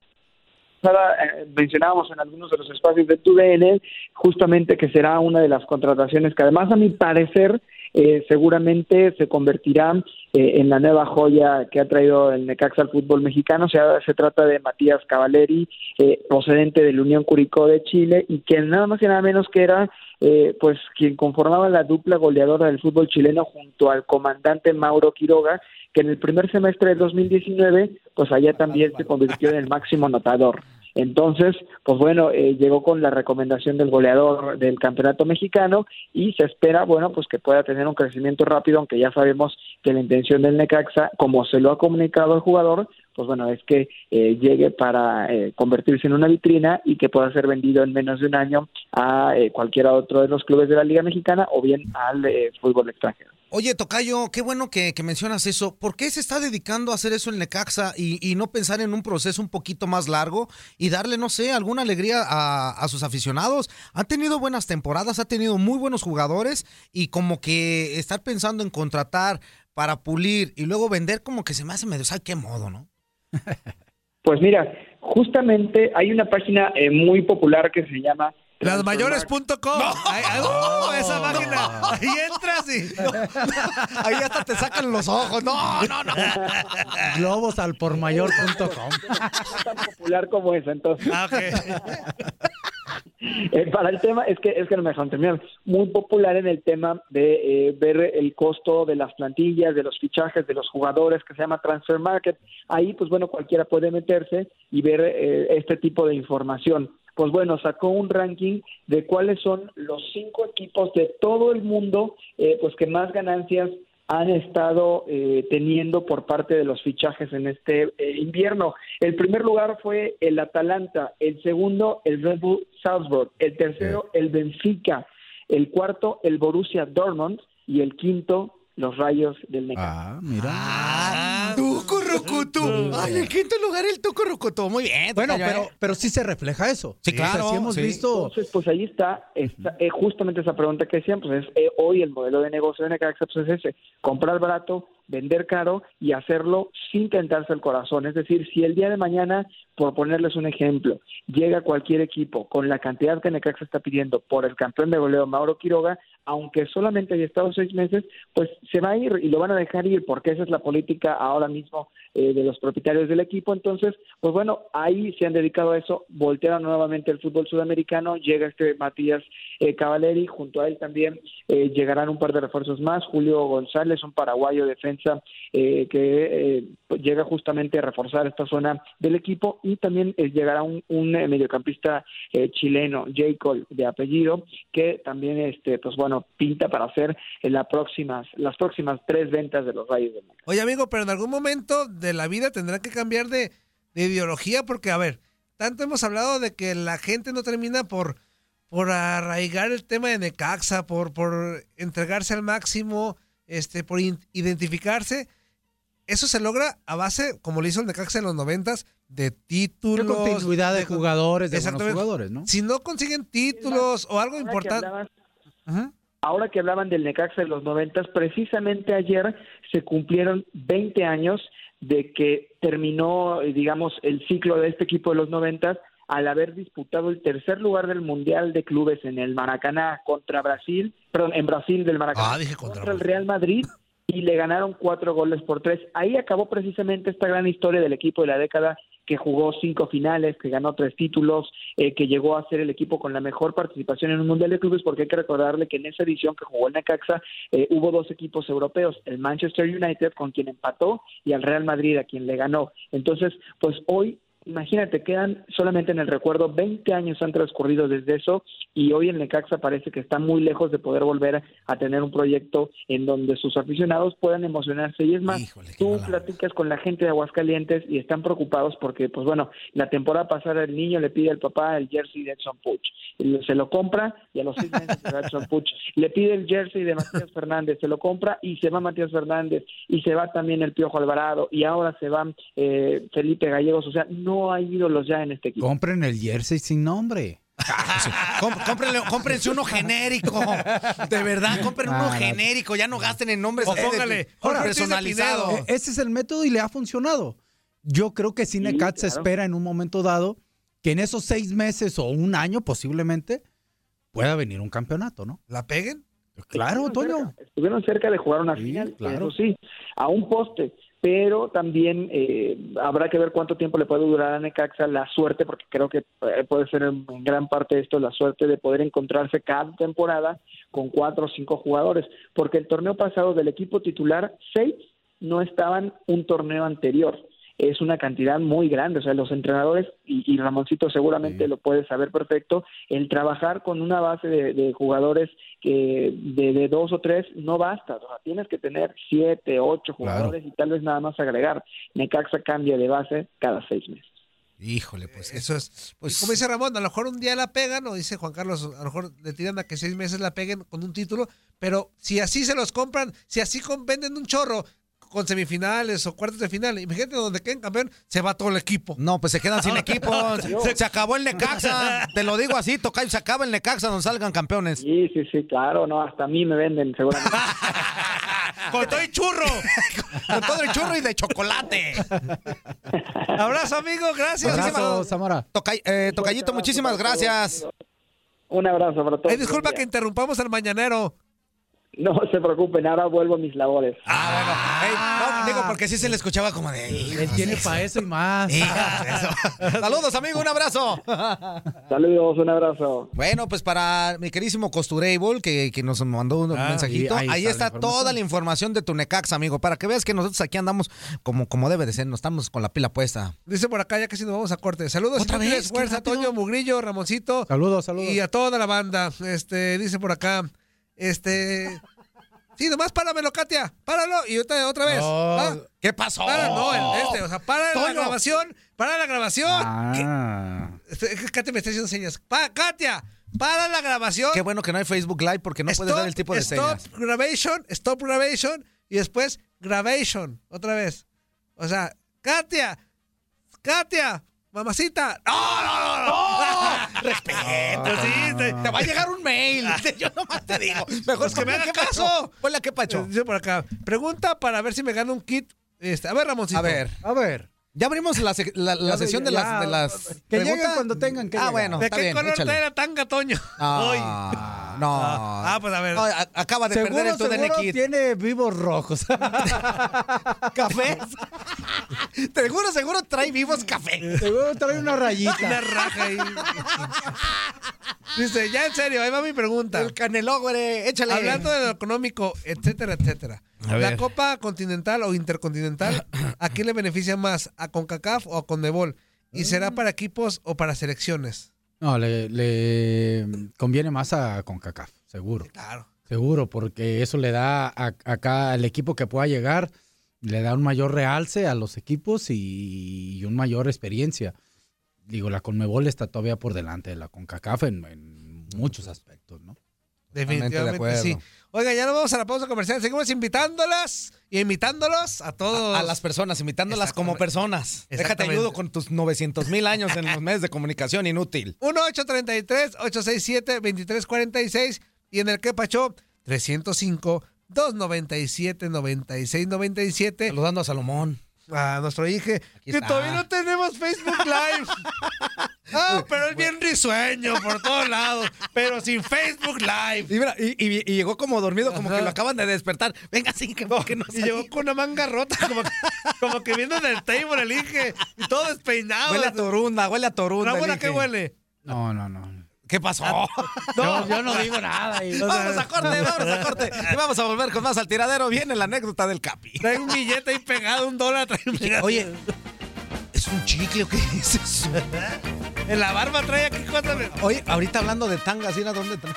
eh, mencionábamos en algunos de los espacios de TUDN justamente que será una de las contrataciones que además a mi parecer eh, seguramente se convertirá eh, en la nueva joya que ha traído el Necaxa al fútbol mexicano. O sea, se trata de Matías Cavaleri, eh, procedente de la Unión Curicó de Chile, y que nada más y nada menos que era eh, pues quien conformaba la dupla goleadora del fútbol chileno junto al comandante Mauro Quiroga, que en el primer semestre del 2019, pues allá también se convirtió en el máximo anotador. Entonces, pues bueno, eh, llegó con la recomendación del goleador del campeonato mexicano y se espera, bueno, pues que pueda tener un crecimiento rápido, aunque ya sabemos que la intención del Necaxa, como se lo ha comunicado el jugador, pues bueno, es que eh, llegue para eh, convertirse en una vitrina y que pueda ser vendido en menos de un año a eh, cualquiera otro de los clubes de la Liga Mexicana o bien al eh, fútbol extranjero.
Oye, Tocayo, qué bueno que, mencionas eso. ¿Por qué se está dedicando a hacer eso en Necaxa y, no pensar en un proceso un poquito más largo y darle, no sé, alguna alegría a, a sus aficionados? Ha tenido buenas temporadas, ha tenido muy buenos jugadores y como que estar pensando en contratar para pulir y luego vender como que se me hace medio, ¿sabe qué modo, no?
Pues mira, justamente hay una página eh, muy popular que se llama
Lasmayores.com. Ahí- ¡uh! esa máquina. Ahí entras y. [laughs]
Ahí hasta te sacan los ojos. No, no, no.
Globos al pormayor.com. [laughs]
tan popular como esa, entonces.
Ah, [laughs]
Eh, para el tema, es que, es que no me dejaron terminar, muy popular en el tema de eh, ver el costo de las plantillas, de los fichajes, de los jugadores, que se llama Transfer Market. Ahí, pues bueno, cualquiera puede meterse y ver eh, este tipo de información. Pues bueno, sacó un ranking de cuáles son los cinco equipos de todo el mundo, eh, pues que más ganancias han estado eh, teniendo por parte de los fichajes en este eh, invierno. El primer lugar fue el Atalanta, el segundo el Red Bull Salzburg, el tercero el Benfica, el cuarto el Borussia Dortmund y el quinto los Rayos del Necaxa.
Ah, mira.
Tucurucutú. Ay, en quinto lugar el Tucurucutú. Muy bien.
Bueno,
Tocayo,
pero,
¿eh?
pero sí se refleja eso.
Sí,
O sea,
claro,
sí hemos
sí.
visto.
Entonces, pues ahí está, está, eh, justamente esa pregunta que decían, pues es eh, hoy el modelo de negocio de Necaxa pues es ese, comprar barato, vender caro y hacerlo sin tentarse el corazón. Es decir, si el día de mañana, por ponerles un ejemplo, llega cualquier equipo con la cantidad que Necaxa está pidiendo por el campeón de goleo Mauro Quiroga, aunque solamente haya estado seis meses, pues se va a ir y lo van a dejar ir porque esa es la política ahora mismo eh, de los propietarios del equipo. Entonces, pues bueno, ahí se han dedicado a eso, voltearon nuevamente el fútbol sudamericano, llega este Matías eh, Cavaleri, junto a él también eh, llegarán un par de refuerzos más, Julio González, un paraguayo defensa eh, que eh, llega justamente a reforzar esta zona del equipo y también llegará un, un, mediocampista chileno, J. Cole, de apellido, que también, este, pues bueno, pinta para hacer en las próximas, las próximas tres ventas de los Rayos de Necaxa.
Oye, amigo, pero en algún momento de la vida tendrán que cambiar de, de ideología porque, a ver, tanto hemos hablado de que la gente no termina por, por arraigar el tema de Necaxa, por, por entregarse al máximo, este, por identificarse. Eso se logra a base, como lo hizo el Necaxa en los noventas, de títulos.
De continuidad de jugadores, de buenos jugadores, ¿no?
Si no consiguen títulos o algo importante.
Ahora que hablaban del Necaxa de los noventas, precisamente ayer se cumplieron 20 años de que terminó, digamos, el ciclo de este equipo de los noventas al haber disputado el tercer lugar del Mundial de Clubes en el Maracaná contra Brasil, perdón, en Brasil del Maracaná,
Ah, dije contra
el Real Madrid y le ganaron cuatro goles por tres. Ahí acabó precisamente esta gran historia del equipo de la década que jugó cinco finales, que ganó tres títulos, eh, que llegó a ser el equipo con la mejor participación en un Mundial de Clubes, porque hay que recordarle que en esa edición que jugó el Necaxa eh, hubo dos equipos europeos, el Manchester United con quien empató y al Real Madrid a quien le ganó. Entonces, pues hoy Imagínate, quedan solamente en el recuerdo 20 años han transcurrido desde eso y hoy el Necaxa parece que está muy lejos de poder volver a tener un proyecto en donde sus aficionados puedan emocionarse. Y es más, tú platicas con la gente de Aguascalientes y están preocupados porque, pues bueno, la temporada pasada el niño le pide al papá el jersey de Edson Puch. Se lo compra y a los seis meses se va Edson [laughs] Puch. Le pide el jersey de Matías Fernández, se lo compra y se va Matías Fernández y se va también el Piojo Alvarado y ahora se va eh, Felipe Gallegos. O sea, no hay ídolos ya en este equipo.
Compren el jersey sin nombre.
Cómprenle- cómprense uno genérico. De verdad, compren uno
Ah, no.
genérico. Ya no gasten en nombres
O póngale, Ahora,
personalizado.
E- Ese es el método y le ha funcionado. Yo creo que Cinecat se
claro.
espera en un momento dado que en esos seis meses o un año posiblemente pueda venir un campeonato, ¿no?
¿La peguen?
Claro,
Estuvieron
Toño.
cerca, estuvieron cerca de jugar una final,
claro.
eso sí, a un poste, pero también eh, habrá que ver cuánto tiempo le puede durar a Necaxa la suerte, porque creo que eh, puede ser en, gran parte esto la suerte de poder encontrarse cada temporada con cuatro o cinco jugadores, porque el torneo pasado del equipo titular, seis no estaban un torneo anterior. Es una cantidad muy grande, o sea, los entrenadores, y, y Ramoncito seguramente lo puede saber perfecto, el trabajar con una base de, de jugadores que de, de dos o tres no basta, o sea, tienes que tener siete, ocho jugadores y tal vez nada más agregar. Necaxa cambia de base cada seis meses.
Híjole, pues
Eso es. como dice Ramón, a lo mejor un día la pegan, o dice Juan Carlos, a lo mejor le tiran a que seis meses la peguen con un título, pero si así se los compran, si así venden un chorro con semifinales o cuartos de final, imagínate donde queden campeón, se va todo el equipo.
No, pues se quedan sin [laughs] equipo. Se, se acabó el Necaxa. Te lo digo así, Tocayo, se acaba el Necaxa donde salgan campeones.
Sí, sí, sí, claro, no, hasta a mí me venden seguramente. [laughs]
Con todo el churro.
Con todo el churro y de chocolate.
Abrazo, amigo, gracias.
Abrazo, Zamora.
Tocay- eh, tocayito, muchísimas gracias.
Un abrazo para todos.
Ay, disculpa que interrumpamos al mañanero.
No se preocupen, ahora vuelvo a mis labores.
Ey, no, digo, porque sí se le escuchaba como de.
Él tiene para eso y más. [laughs]
Saludos, amigo, un abrazo.
Saludos, un abrazo.
Bueno, pues para mi queridísimo Costurable, que, que nos mandó un
Ah,
mensajito, ahí,
ahí está
está,
la
toda la información de tu Necaxa, amigo, para que veas que nosotros aquí andamos como, como debe de ser, no estamos con la pila puesta.
Dice por acá, ya casi nos vamos a corte. Saludos,
¿Otra vez?
Fuerza. Toño, Mugrillo, Ramoncito.
Saludos, saludos.
Y a toda la banda. Este, dice por acá, este. Sí, nomás páramelo, Katia. Páralo y otra, otra vez.
No, ¿Qué pasó?
para, no, el este. O sea, para la grabación. Para la grabación.
Ah.
Este, Katia me está haciendo señas. Pa- Katia, para la grabación.
Qué bueno que no hay Facebook Live porque no puedes ver el tipo de
stop
señas.
Gravation, stop gravation y después gravation. Otra vez. O sea, Katia, Katia, mamacita. ¡No, no, no! no!
Respeto,
sí, te,
Te va a llegar un mail. [laughs] Yo nomás te digo. Mejor
Pues que me haga caso.
Ponle a qué pacho.
Dice por acá. Pregunta para ver si me gano un kit. Este, a ver, Ramoncito.
A ver.
A ver.
Ya abrimos la, sec- la- la
Ya,
sesión de las, de las
Que lleguen
preguntas.
cuando tengan que
Ah,
llegar.
bueno,
¿De
está
qué
bien,
color
échale.
trae la tanga, Toño? Hoy.
Ah, no.
Ah, pues a ver.
No, a- acaba de perder el tu
seguro tiene vivos rojos. [laughs]
¿Cafés? seguro, seguro trae vivos café.
seguro trae una rayita.
Una raja ahí. Dice, ya en serio, ahí va mi pregunta.
El caneló, güey, échale.
Hablando de lo económico, etcétera, etcétera.
A
La
ver.
Copa Continental o Intercontinental, ¿a quién le beneficia más? ¿A CONCACAF o a CONMEBOL? ¿Y será para equipos o para selecciones?
No, le, le conviene más a CONCACAF, seguro.
Claro.
Seguro, porque eso le da a- acá al equipo que pueda llegar, le da un mayor realce a los equipos y, y un mayor experiencia. Digo, la Conmebol está todavía por delante de la CONCACAF en, en muchos aspectos, ¿no?
Definitivamente
de acuerdo.
sí. Oiga, ya nos vamos a la pausa comercial. Seguimos invitándolas y invitándolos a todos.
A las personas, imitándolas como personas. Déjate ayudo con tus 900 mil años en los medios de comunicación inútil.
1-833-867-2346 y en el que Pacho 305-297-9697.
Saludando a Salomón.
A nuestro hijo, que todavía no tenemos Facebook Live. [laughs] Ah, pero es bien risueño por todos lados, pero sin Facebook Live.
Y, mira, y, y- y llegó como dormido, como
Ajá.
que lo acaban de despertar. Venga, sí, que, que no
Y llegó con una manga rota, como, como que viendo del table el Inge, y todo despeinado.
Huele a torunda, huele a torunda.
Ramón, ¿a
el
qué
Inge.
huele?
No, no, no.
¿Qué pasó? [laughs]
Yo, yo no digo nada. y-
Vamos a corte, vamos a corte. Y vamos a volver con más al tiradero. Viene la anécdota del Capi.
Trae un billete ahí pegado, un dólar. Trae un billete.
Oye, ¿es un chicle o qué es eso?
En la barba trae aquí cosas.
Oye, ahorita hablando de tangas, ¿sí? ¿A dónde? tra-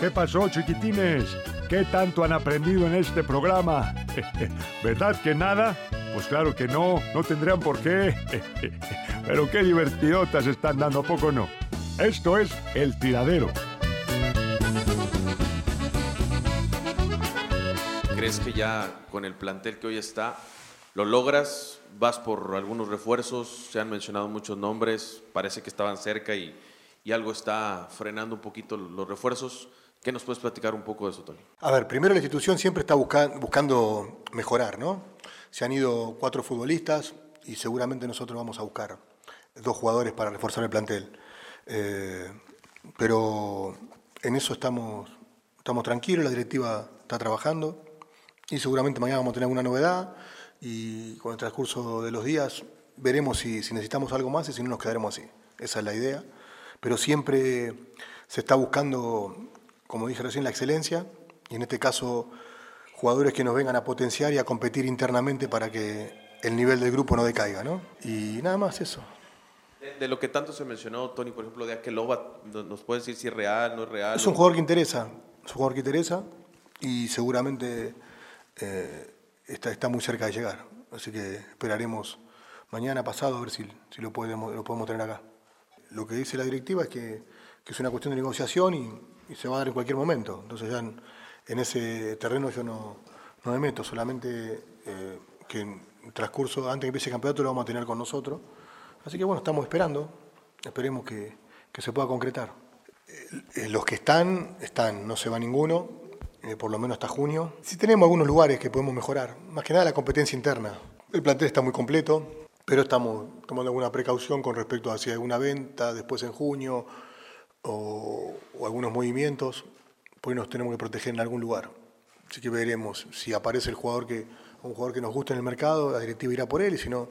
¿Qué pasó, chiquitines? ¿Qué tanto han aprendido en este programa? [laughs] ¿Verdad que nada? Pues claro que no, no tendrían por qué. [laughs] Pero qué divertidotas están dando, ¿a poco no? Esto es El Tiradero.
¿Crees que ya con el plantel que hoy está lo logras? Vas por algunos refuerzos, se han mencionado muchos nombres, parece que estaban cerca y, y algo está frenando un poquito los refuerzos. ¿Qué nos puedes platicar un poco de eso, Tony?
A ver, primero la institución siempre está busca- buscando mejorar, ¿no? Se han ido cuatro futbolistas y seguramente nosotros vamos a buscar dos jugadores para reforzar el plantel. Eh, pero en eso estamos, estamos tranquilos, la directiva está trabajando y seguramente mañana vamos a tener alguna novedad y con el transcurso de los días veremos si, si necesitamos algo más y si no nos quedaremos así. Esa es la idea. Pero siempre se está buscando, como dije recién, la excelencia y en este caso jugadores que nos vengan a potenciar y a competir internamente para que el nivel del grupo no decaiga, ¿no? Y nada más eso.
De, de lo que tanto se mencionó, Tony, por ejemplo, de Akeloba, ¿nos puedes decir si es real, no es real?
Es un jugador que interesa, es un jugador que interesa y seguramente eh, está, está muy cerca de llegar. Así que esperaremos mañana, pasado, a ver si, si lo, podemos, lo podemos tener acá. Lo que dice la directiva es que, que es una cuestión de negociación y, y se va a dar en cualquier momento. Entonces ya en, en ese terreno yo no, no me meto, solamente eh, que en transcurso, antes que empiece el campeonato, lo vamos a tener con nosotros. Así que bueno, estamos esperando, esperemos que, que se pueda concretar. Eh, los que están, están, no se va ninguno, eh, por lo menos hasta junio. Sí tenemos algunos lugares que podemos mejorar, más que nada la competencia interna. El plantel está muy completo, pero estamos tomando alguna precaución con respecto a si hay alguna venta después en junio o, algunos movimientos, pues nos tenemos que proteger en algún lugar. Así que veremos si aparece el jugador que, un jugador que nos guste en el mercado, la directiva irá por él y si no,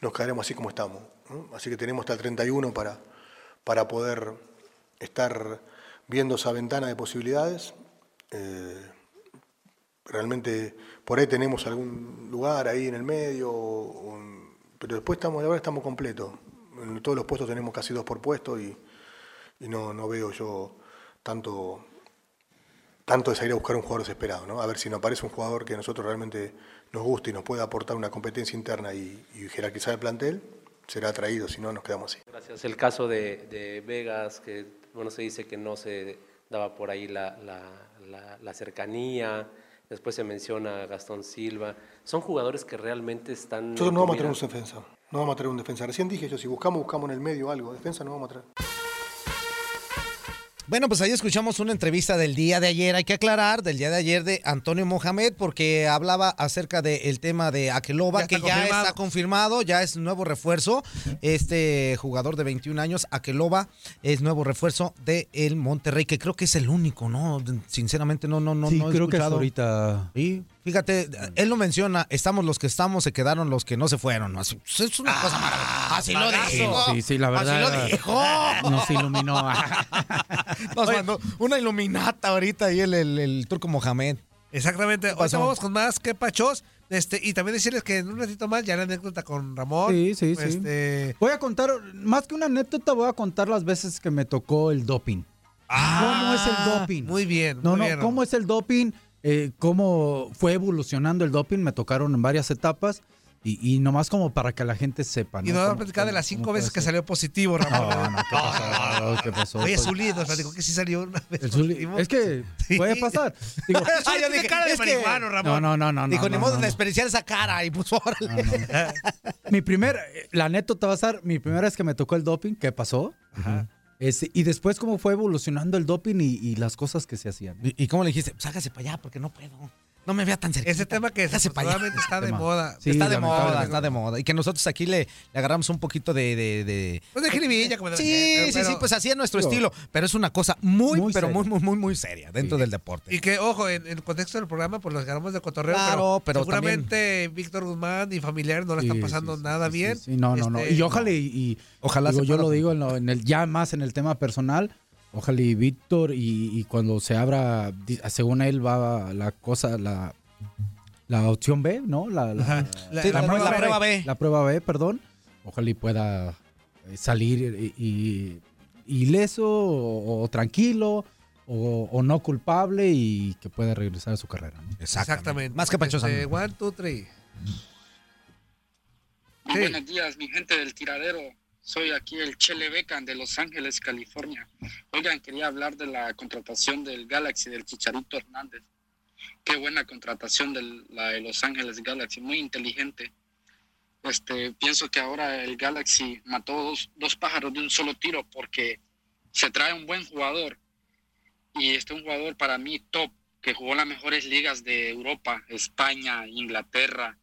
nos quedaremos así como estamos. Así que tenemos hasta el 31 para, para poder estar viendo esa ventana de posibilidades. Eh, realmente por ahí tenemos algún lugar ahí en el medio, pero después estamos, ahora estamos completos. En todos los puestos tenemos casi dos por puesto y, y no, no veo yo tanto, tanto de salir a buscar un jugador desesperado, ¿no? A ver si nos aparece un jugador que a nosotros realmente nos guste y nos pueda aportar una competencia interna y, y jerarquizar el plantel, será atraído, si no nos quedamos así.
Gracias. El caso de, de Vegas, que bueno, se dice que no se daba por ahí la, la- la- la cercanía, después se menciona a Gastón Silva. Son jugadores que realmente están...
Nosotros no vamos a traer un defensa, no vamos a traer un defensa. Recién dije yo, si buscamos, buscamos en el medio algo, defensa no vamos a traer.
Bueno, pues ahí escuchamos una entrevista del día de ayer, hay que aclarar, del día de ayer de Antonio Mohamed, porque hablaba acerca del tema de Akeloba,
Ya
que ya
confirmado.
está confirmado, ya es nuevo refuerzo. Este jugador de 21 años, Akeloba, es nuevo refuerzo de el Monterrey, que creo que es el único, ¿no? Sinceramente no, no, no,
Sí,
no he
creo que hasta
escuchado.
ahorita.
Sí, fíjate, él lo menciona, estamos los que estamos, se quedaron los que no se fueron. Así- Es una cosa maravillosa. Así lo
Sí,
dijo.
sí, sí, la verdad.
Así lo dijo.
Nos iluminó. [laughs]
Nos mandó una iluminata ahorita ahí el, el, el turco Mohamed.
Exactamente.
Pasó?
vamos con más que pachos. Este, y también decirles que en un ratito más ya la anécdota con Ramón.
Sí, sí, sí.
Este,
Voy a contar, más que una anécdota, voy a contar las veces que me tocó el doping. ¿Cómo es el doping?
Ah, Muy bien.
No,
muy
no,
bien,
¿cómo es el doping? Eh, ¿Cómo fue evolucionando el doping? Me tocaron en varias etapas y, y nomás como para que la gente sepa.
Y nos va a
¿Cómo-
platicar de las cinco veces que salió positivo, Ramón.
No, no, ¿qué pasó? [laughs] ¿Qué pasó?
Oye,
Pues-
Zuli nos platicó que sí salió una vez
El
positivo.
es que puede pasar. Digo, [laughs]
Ah, yo dije, cara de
es
marihuano, Ramón.
No, no, no, no.
Dijo,
no,
ni
no,
modo
no,
de
no.
esa cara y puso órale.
Mi primer, la anécdota va a ser mi primera vez que me tocó el doping, ¿qué pasó? Este, y después cómo fue evolucionando el doping y, las cosas que se hacían.
¿Y, y cómo le dijiste? Pues hágase para allá porque no puedo. No me vea tan cerca.
Ese tema que desafortunadamente está de
Tema.
moda.
Sí,
está de moda, está de moda. Y que nosotros aquí le, le agarramos un poquito de... de, de-
Pues de jiribilla, como de-
Sí,
pero-
sí, sí, pues así es nuestro estilo. Pero es una cosa muy,
Muy
pero
seria.
muy, muy, muy, muy seria dentro del deporte.
Y que, ojo, en, en el contexto del programa, pues los ganamos de cotorreo.
Claro, pero
seguramente Víctor Guzmán y familiares no le están pasando
sí, sí,
nada
sí,
bien.
sí, no, no, no.
Este,
Y ojalá y, y-
Ojalá
digo, yo lo digo en, lo- en el ya más en el tema personal. Ojalá y Víctor y, y cuando se abra, según él va la cosa, la, la opción B, ¿no? La, la-
La-
Sí,
la
la,
prueba
la
B.
prueba B.
La prueba B, perdón. Ojalá y pueda eh, salir y, y- ileso o, o tranquilo o, o no culpable y que pueda regresar a su carrera. ¿no?
Exactamente.
Más que Pancho
Este, one, two, three.
Muy Buenos días, mi gente del tiradero. Soy aquí el Chele Becan de Los Ángeles, California. Oigan, quería hablar de la contratación del Galaxy del Chicharito Hernández. Qué buena contratación de la de Los Ángeles Galaxy, muy inteligente. Este, pienso que ahora el Galaxy mató dos, dos pájaros de un solo tiro porque se trae un buen jugador y este un jugador para mí top, que jugó las mejores ligas de Europa, España, Inglaterra,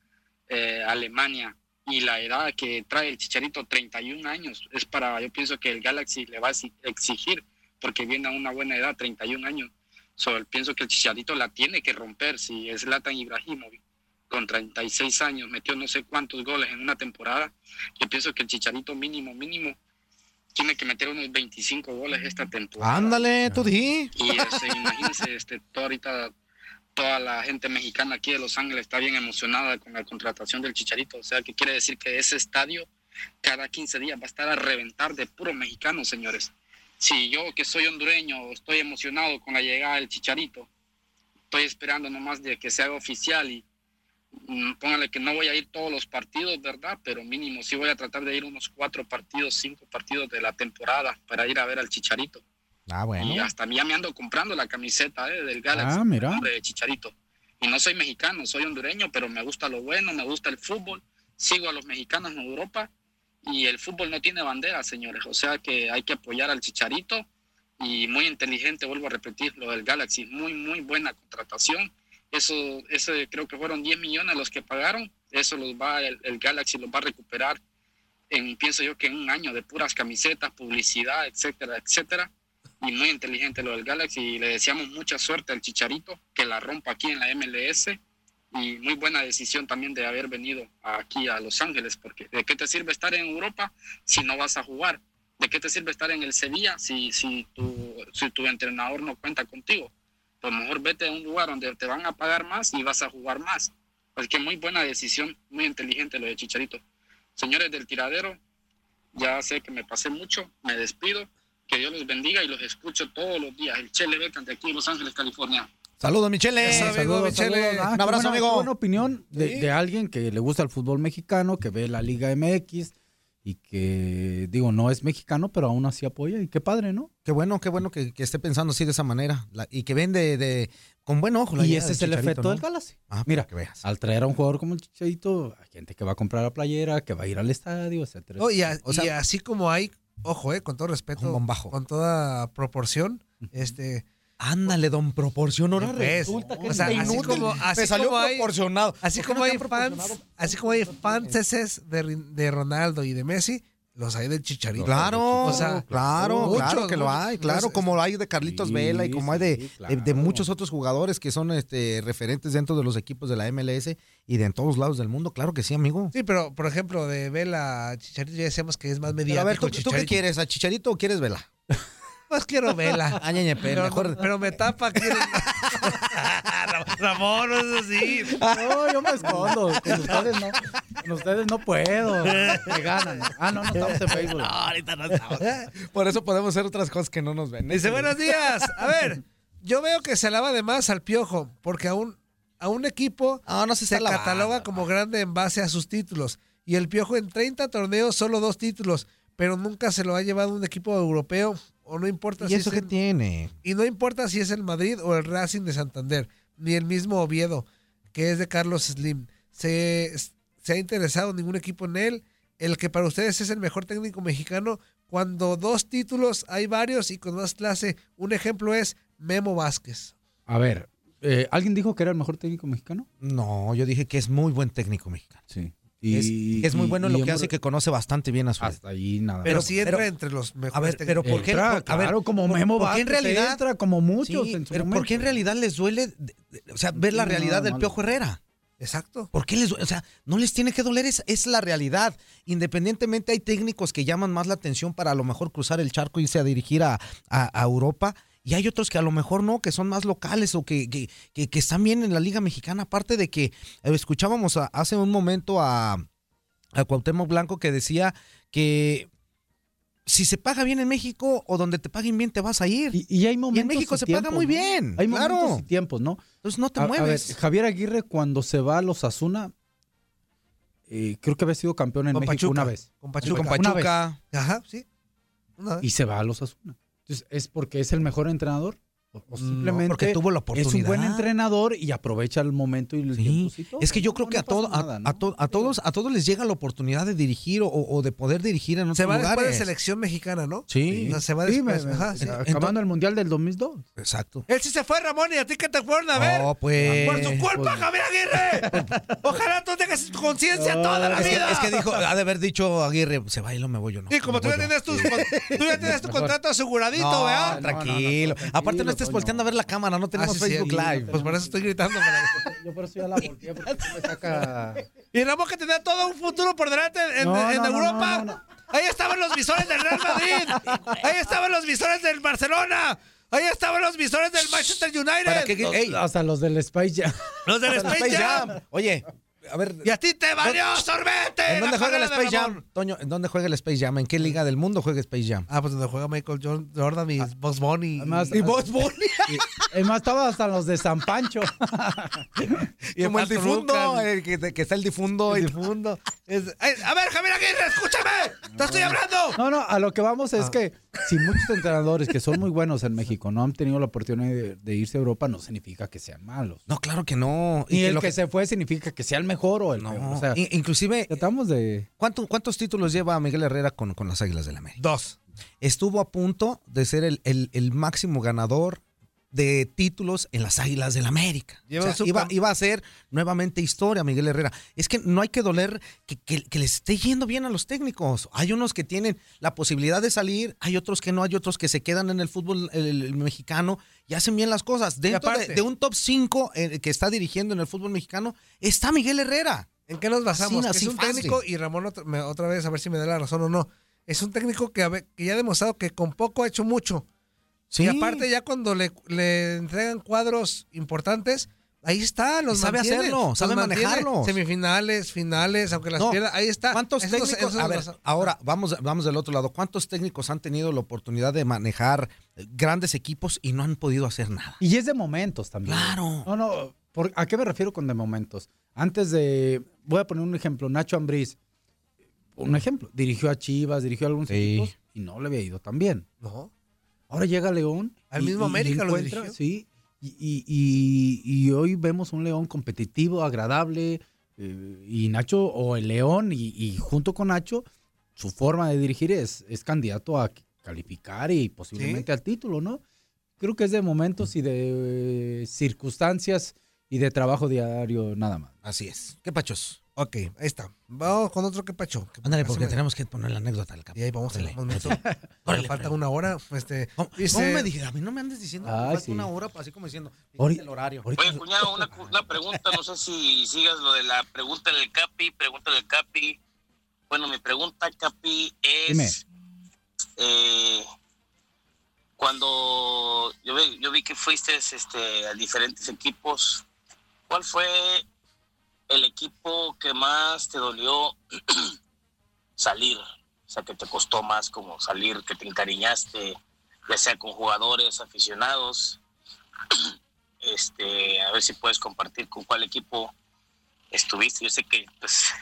eh, Alemania, y la edad que trae el Chicharito, 31 años, es para, yo pienso que el Galaxy le va a exi- exigir, porque viene a una buena edad, 31 años. So, pienso que el Chicharito la tiene que romper, si es Latan Ibrahimovic, con 36 años, metió no sé cuántos goles en una temporada, yo pienso que el Chicharito mínimo, mínimo, tiene que meter unos 25 goles esta temporada.
Ándale, tú di.
Y este, imagínense, este, todo ahorita toda la gente mexicana aquí de Los Ángeles está bien emocionada con la contratación del Chicharito. O sea, que quiere decir que ese estadio cada 15 días va a estar a reventar de puro mexicano, señores. Si yo, que soy hondureño, estoy emocionado con la llegada del Chicharito, estoy esperando nomás de que se haga oficial y mm, póngale que no voy a ir todos los partidos, ¿verdad? Pero mínimo sí voy a tratar de ir unos cuatro partidos, cinco partidos de la temporada para ir a ver al Chicharito.
Ah, bueno.
Y hasta ya me ando comprando la camiseta eh, del Galaxy
Ah, mira.
de Chicharito. Y no soy mexicano, soy hondureño, pero me gusta lo bueno, me gusta el fútbol. Sigo a los mexicanos en Europa y el fútbol no tiene bandera, señores. O sea que hay que apoyar al Chicharito y muy inteligente, vuelvo a repetir, lo del Galaxy. Muy, muy buena contratación. Eso, eso creo que fueron 10 millones los que pagaron. Eso los va, el, el Galaxy los va a recuperar en, pienso yo que en un año de puras camisetas, publicidad, etcétera, etcétera y muy inteligente lo del Galaxy y le deseamos mucha suerte al Chicharito que la rompa aquí en la MLS y muy buena decisión también de haber venido aquí a Los Ángeles porque ¿de qué te sirve estar en Europa si no vas a jugar? ¿De qué te sirve estar en el Sevilla si, si, tu, si tu entrenador no cuenta contigo? Pues mejor vete a un lugar donde te van a pagar más y vas a jugar más. Así que muy buena decisión, muy inteligente lo de Chicharito. Señores del tiradero, ya sé que me pasé mucho, me despido. Que Dios los bendiga y los escucho todos los días. El Chele Becan de aquí de Los Ángeles, California.
Saludos, Michele.
Eso, amigo, Michele. Ah,
Un abrazo,
buena-
amigo.
buena opinión de,
Sí.
de alguien que le gusta el fútbol mexicano, que ve la Liga MX y que, digo, no es mexicano, pero aún así apoya. Y qué padre, ¿no?
Qué bueno, qué bueno que, que esté pensando así de esa manera la- y que ven de, de- con buen ojo. la
Y ese es el efecto
¿no?
del Galaxy.
Ah,
Mira,
que veas.
al traer a un jugador como el Chicharito, hay gente que va a comprar la playera, que va a ir al estadio, etcétera.
Y, a-
O sea,
y así como hay, ojo, eh, con todo respeto, con toda proporción, este...
Ándale, don proporción, ahora
Pues,
resulta que
o sea,
es
así como,
Me
así
salió
como hay,
proporcionado.
Así
¿Por qué
como
no
hay fans, así como hay fans de, de Ronaldo y de Messi, los hay del Chicharito.
Claro,
o sea,
claro,
muchos,
claro que lo hay, claro, como lo hay de Carlitos
Sí,
Vela y como hay de,
sí,
de- de muchos otros jugadores que son este, referentes dentro de los equipos de la MLS y de en todos lados del mundo, claro que sí, amigo.
Sí, pero por ejemplo, de Vela a Chicharito ya decíamos que es más
Pero
mediático.
a ver, ¿tú, qué quieres? ¿A Chicharito o quieres Vela?
Pues quiero Vela. [laughs]
Ah, ñe, ñe, pe,
pero,
mejor-
pero me tapa aquí. [laughs] Ramón, no es así.
No, yo me escondo. Con ustedes no. Con ustedes no puedo. Me ganan. Ah, no, no estamos en Facebook.
ahorita no estamos. Por eso podemos hacer otras cosas que no nos ven.
Dice, buenos días. A ver, yo veo que se alaba de más al Piojo, porque a un, a un equipo
se
se,
está alabando.
cataloga como grande en base a sus títulos. Y el Piojo en 30 torneos, solo dos títulos, pero nunca se lo ha llevado un equipo europeo, o no importa
¿Y
si
eso
es
qué
el-
tiene?
Y no importa si es el Madrid o el Racing de Santander, ni el mismo Oviedo, que es de Carlos Slim. Se, se ha interesado ningún equipo en él. El que para ustedes es el mejor técnico mexicano, cuando dos títulos hay varios y con más clase. Un ejemplo es Memo Vázquez.
A ver, eh, ¿alguien dijo que era el mejor técnico mexicano?
No, yo dije que es muy buen técnico mexicano.
Sí.
Es, es muy
y-
bueno en
y
lo que hace, que conoce bastante bien a su.
Hasta ahí nada.
Pero,
Pero-
sí entra
pero-
entre los mejores
A ver, pero ¿por qué?
Entra,
a ver,
claro, como Memo
¿por qué en
Vázquez
realidad
entra, como muchos
Sí,
en su
pero ¿por qué en realidad les duele, de- de- o sea, ver la
No,
realidad del
malo.
Piojo Herrera?
Exacto.
¿Por qué les duele? O sea, no les tiene que doler, es, es la realidad. Independientemente hay técnicos que llaman más la atención para a lo mejor cruzar el charco e irse a dirigir a, a- a Europa. Y hay otros que a lo mejor no, que son más locales o que, que, que- que están bien en la Liga Mexicana. Aparte de que eh, escuchábamos a- hace un momento a, a Cuauhtémoc Blanco que decía que si se paga bien en México o donde te paguen bien te vas a ir.
Y, y hay momentos
en México
y
se paga muy
¿no?
bien.
Hay
claro.
momentos y tiempos, ¿no?
Entonces no te
A- a ver,
mueves.
Javier Aguirre cuando se va a los Asuna, creo que había sido campeón en
Con
México
Pachuca,
una vez.
con Pachuca.
Una
Con
vez.
Pachuca. Ajá, sí. Una vez.
Y se va a los Asuna. ¿Es porque es el mejor entrenador? O, o simplemente
porque tuvo la
es un buen
oportunidad.
entrenador y aprovecha el momento y el todo.
Es que yo creo
No,
que
no
a, todo, a,
nada,
a
¿no?
to- a todos a todos les llega la oportunidad de dirigir o, o de poder dirigir en otros
Se va después de
lugares.
selección mexicana, ¿no?
Sí.
O sea, se va
Sí,
después.
me- me-
ajá, sí.
acabando el Mundial del 2002.
Exacto.
Él sí se fue, Ramón, y a ti que te fueron a ver.
No, pues.
Por su culpa,
pues-
Javier Aguirre. [laughs] Ojalá tú tengas tu conciencia toda la
es, que,
vida.
es que dijo, ha de haber dicho Aguirre, se va y lo me voy yo, no.
Y como tú ya
voy yo".
tienes, [laughs] con- tú ya tienes tu contrato aseguradito,
No,
¿verdad?
tranquilo. Aparte no estés volteando a ver la cámara, no tenemos
Ah, sí, sí,
Facebook Live.
Pues por eso estoy gritando. para-
Yo por eso ya la volteé, porque tú me saca... [laughs]
Y Ramón que tenía todo un futuro por delante en,
No,
en
no, no,
Europa.
no, no,
Ahí estaban los visores del Real Madrid. Ahí estaban los visores del Barcelona. Ahí estaban los visores del Manchester United.
¿Para qué? Ey.
Hasta los del Space Jam.
Los del [laughs] Space Jam.
Oye, a ver.
Y a ti te valió sorbete.
¿En dónde juega el Space. Jam? Toño, ¿en dónde juega el Space Jam? ¿En qué liga del mundo juega Space Jam?
Ah, pues donde juega Michael Jordan, Jordan y Box Bunny.
Además,
y Box Bunny. [laughs]
Además, estaba hasta los de San Pancho.
Y [laughs]
Como el difundo, el que, que está el difundo.
El difundo. Es- Ay, a ver, Javier Aguirre, escúchame. Te estoy hablando.
No, no, a lo que vamos
Ah.
es que si muchos entrenadores que son muy buenos en México no han tenido la oportunidad de, de irse a Europa, no significa que sean malos.
No, claro que no.
Y,
que
el
lo
que, se fue significa que sea el mejor o el peor. O sea,
inclusive,
tratamos de...
¿cuánto- ¿cuántos títulos lleva Miguel Herrera con, con las Águilas del América?
Dos.
Estuvo a punto de ser el, el- el máximo ganador de títulos en las Águilas del América. O sea, iba, iba a ser nuevamente historia Miguel Herrera. Es que no hay que doler que, que, que les esté yendo bien a los técnicos. Hay unos que tienen la posibilidad de salir, hay otros que no, hay otros que se quedan en el fútbol el- el mexicano y hacen bien las cosas. Dentro de,
aparte-
de un top 5 que está dirigiendo en el fútbol mexicano está Miguel Herrera.
¿En qué nos basamos?
Así,
Que
así
es un
fácil.
técnico, y Ramón otra, otra vez, a ver si me da la razón o no. Es un técnico que, que ya ha demostrado que con poco ha hecho mucho.
Sí.
Y aparte, ya cuando le, le entregan cuadros importantes, ahí está, los
Y sabe
mantiene,
hacerlo,
los
sabe
mantiene.
manejarlos.
Semifinales, finales, aunque las
No.
pierda, ahí está.
¿Cuántos
Esos-
técnicos?
esos
a ver,
los-
ahora vamos, vamos del otro lado. ¿Cuántos técnicos han tenido la oportunidad de manejar eh, grandes equipos y no han podido hacer nada?
Y es de momentos también.
Claro.
No, no, por- ¿a qué me refiero con de momentos? Antes de, voy a poner un ejemplo, Nacho Ambriz, un ejemplo, dirigió a Chivas, dirigió a algunos
Sí.
equipos y no le había ido tan bien.
No.
Ahora llega León.
Al
y-
mismo
y- y
América lo dirigió.
Sí, y, y- y- y hoy vemos un León competitivo, agradable, eh, y Nacho, o el León, y, junto con Nacho, su forma de dirigir es, es candidato a calificar y posiblemente al título, ¿no? Creo que es de momentos y de eh, circunstancias y de trabajo diario nada más.
Así es. ¿Qué pachos?
Ok, ahí está. Vamos con otro que pacho.
Ándale, porque
me-
tenemos que poner la anécdota del campo.
Y ahí vamos a [laughs]
Órale,
minuto.
órale,
falta una hora. Este,
¿Cómo,
dice-
cómo me dijiste? A mí no me andes diciendo que
Ay,
falta
sí.
una hora, así como diciendo,
Ori-
el horario.
Oye, cuñado, una, una pregunta, no sé si sigas lo de la pregunta del Capi, pregunta del Capi. Bueno, mi pregunta, Capi,
Dime.
es eh, cuando yo vi, yo vi que fuiste este, a diferentes equipos, ¿cuál fue el equipo que más te dolió [clears throat] salir? O sea, que te costó más como salir, que te encariñaste, ya sea con jugadores, aficionados [clears throat] este, a ver si puedes compartir con cuál equipo estuviste. Yo sé que, pues,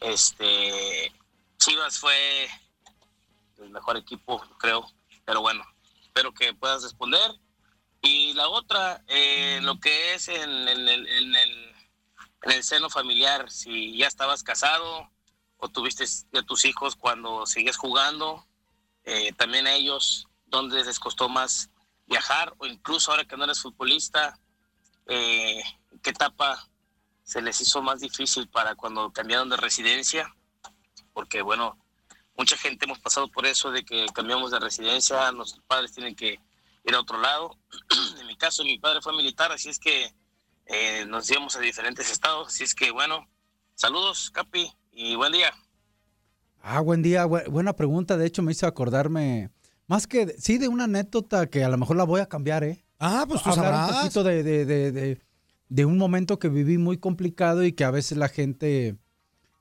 este, Chivas fue el mejor equipo, creo, pero bueno, espero que puedas responder. Y la otra, eh, lo que es en, el, en el seno familiar, si ya estabas casado o tuviste ya tus hijos cuando sigues jugando, eh, también a ellos, ¿dónde les costó más viajar o incluso ahora que no eres futbolista, eh, qué etapa se les hizo más difícil para cuando cambiaron de residencia? Porque bueno, mucha gente hemos pasado por eso de que cambiamos de residencia, nuestros padres tienen que ir a otro lado. [clears throat] En mi caso, mi padre fue militar, así es que eh, nos íbamos a diferentes estados, así es que bueno, saludos, Capi, y buen día.
Ah, buen día, bu- buena pregunta. De hecho, me hizo acordarme, más que, sí, de una anécdota que a lo mejor la voy a cambiar, ¿eh?
Ah, pues tú
Hablar un
sabrás.
poquito de, de, de, de- de un momento que viví muy complicado y que a veces la gente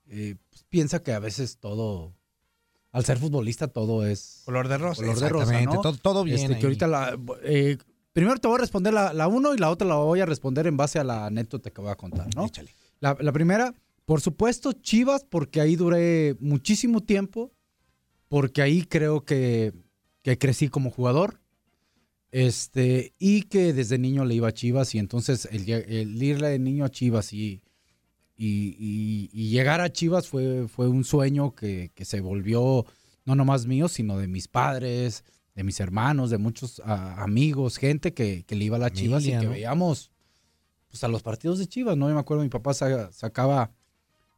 eh, pues, piensa que a veces todo, al ser futbolista, todo es
Color de rosa.
color de rosa,
todo- todo bien
Este,
ahí.
que ahorita la, eh, primero te voy a responder la, la uno y la otra la voy a responder en base a la anécdota que voy a contar, ¿no? La, la primera, por supuesto, Chivas, porque ahí duré muchísimo tiempo, porque ahí creo que, que crecí como jugador. Este, y que desde niño le iba a Chivas y entonces el, el irle de niño a Chivas y, y, y- y llegar a Chivas fue, fue un sueño que, que se volvió no nomás mío, sino de mis padres, de mis hermanos, de muchos ah, amigos, gente que, que le iba a la Chivas
Familia,
y que
¿no?
veíamos pues, a los partidos de Chivas, ¿no? Yo me acuerdo, mi papá sa- sacaba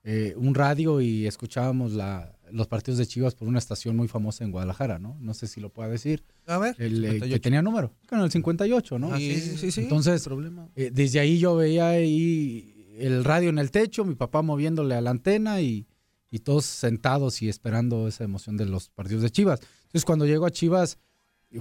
eh, un radio y escuchábamos la, los partidos de Chivas por una estación muy famosa en Guadalajara, ¿no? No sé si lo pueda decir.
A ver.
El, eh, que
58.
tenía número, con el 58, ¿no?
Ah, sí, sí, sí, sí.
Entonces, eh, desde ahí yo veía ahí el radio en el techo, mi papá moviéndole a la antena y, y todos sentados y esperando esa emoción de los partidos de Chivas. Entonces, cuando llego a Chivas,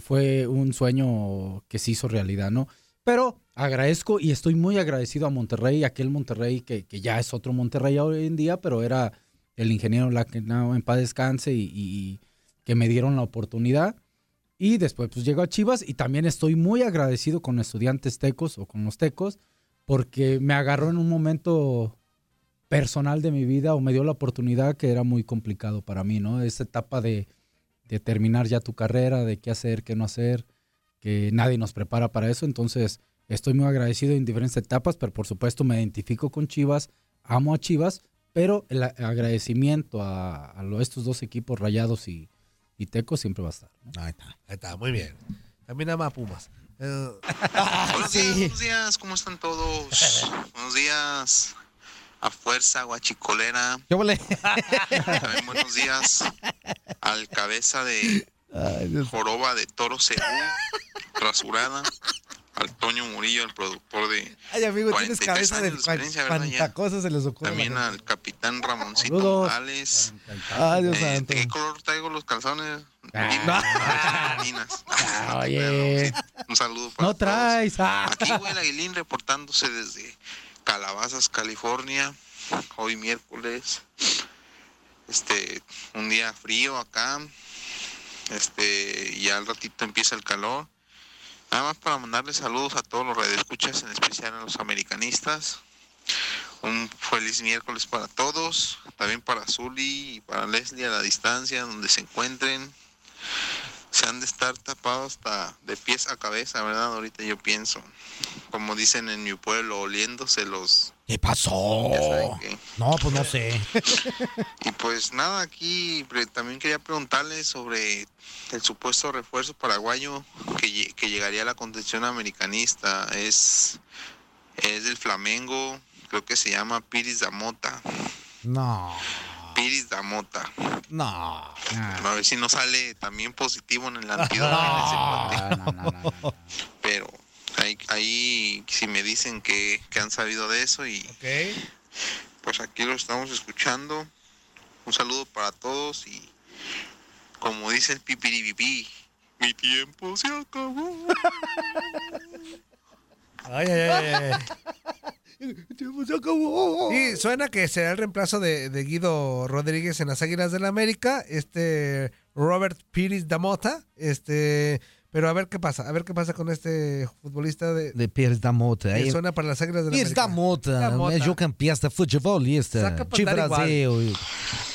fue un sueño que se hizo realidad, ¿no? Pero agradezco y estoy muy agradecido a Monterrey, aquel Monterrey que, ya es otro Monterrey hoy en día, pero era el ingeniero Laquenao en paz descanse y, y que me dieron la oportunidad. Y después pues llego a Chivas y también estoy muy agradecido con estudiantes tecos o con los tecos porque me agarró en un momento personal de mi vida o me dio la oportunidad que era muy complicado para mí, ¿no? Esa etapa de, de terminar ya tu carrera, de qué hacer, qué no hacer, que nadie nos prepara para eso. Entonces estoy muy agradecido en diferentes etapas, pero por supuesto me identifico con Chivas, amo a Chivas, pero el agradecimiento a, estos dos equipos rayados y, y tecos siempre va a estar. ¿no?
Ahí está, ahí está, muy bien. También ama a Pumas. Eh, [laughs]
Buenos días, buenos días, ¿cómo están todos? [laughs] buenos días a Fuerza Guachicolera. También buenos días al cabeza de Joroba de Toro Cebú, rasurada. Al Toño Murillo, el productor de
Ay, amigo, tienes
43
cabeza de
experiencia, ¿verdad, ya?
cuanta cosa se les ocurre.
También al capitán Ramoncito
Saludos.
Morales.
Ay, Dios
Eh. ¿De qué color traigo los calzones?
Ah.
Dinas. [laughs]
Oye,
Un saludo para
no traes. ah.
Aquí Will Aguilín reportándose desde Calabazas, California. Hoy miércoles. Este, un día frío acá. Este, y al ratito empieza el calor. Nada más para mandarles saludos a todos los radioescuchas, en especial a los americanistas. Un feliz miércoles para todos, también para Zully y para Leslie a la distancia, donde se encuentren. Se han de estar tapados hasta de pies a cabeza, ¿verdad? Ahorita yo pienso, como dicen en mi pueblo, oliéndose los...
¿Qué pasó?
Qué.
No, pues no sé. [laughs]
Y pues nada, aquí también quería preguntarle sobre el supuesto refuerzo paraguayo que, que llegaría a la contención americanista. Es, es del Flamengo, creo que se llama Piris Damota.
No,
Piris Damota.
no.
A ver si no sale también positivo en el [laughs] antídoto. Pero ahí, ahí si me dicen que, que han sabido de eso y pues aquí lo estamos escuchando. Un saludo para todos y como dice el pipiripipi, mi tiempo se acabó. [laughs]
Ay, ay, ay, ay. Y [laughs] suena que será el reemplazo de, de Guido Rodríguez en las Águilas del la América, este Robert Pires Damota, este, pero a ver qué pasa, a ver qué pasa con este futbolista de,
De Pires da Mota.
que suena para las Águilas del la
Pires
América.
da Mota,
Da Mota.
é jogo-campeão, futebolista
Saca pra
de. Brasil.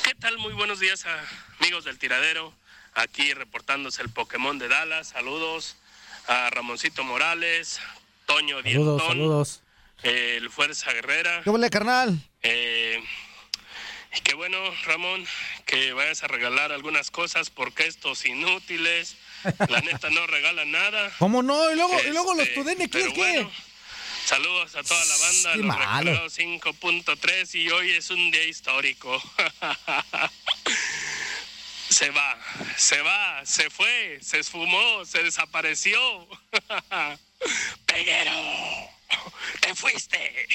¿Qué tal? Muy buenos días, a- amigos del tiradero. Aquí reportándose el Pokémon de Dallas. Saludos a Ramoncito Morales, Toño
Saludos,
Dientón,
saludos.
el Fuerza Guerrera.
¿Qué vale, carnal?
Eh, y qué bueno, Ramón, que vayas a regalar algunas cosas porque estos inútiles, la neta, no regalan nada. [laughs]
¿Cómo no? Y luego, y luego los
Este,
Tudene, ¿qué es qué?
bueno, Saludos a toda la banda,
Qué
los
malo.
Recreados 5.3 y hoy es un día histórico. [laughs] se va, se va, se fue, se esfumó, se desapareció. [laughs] Peguero, te fuiste.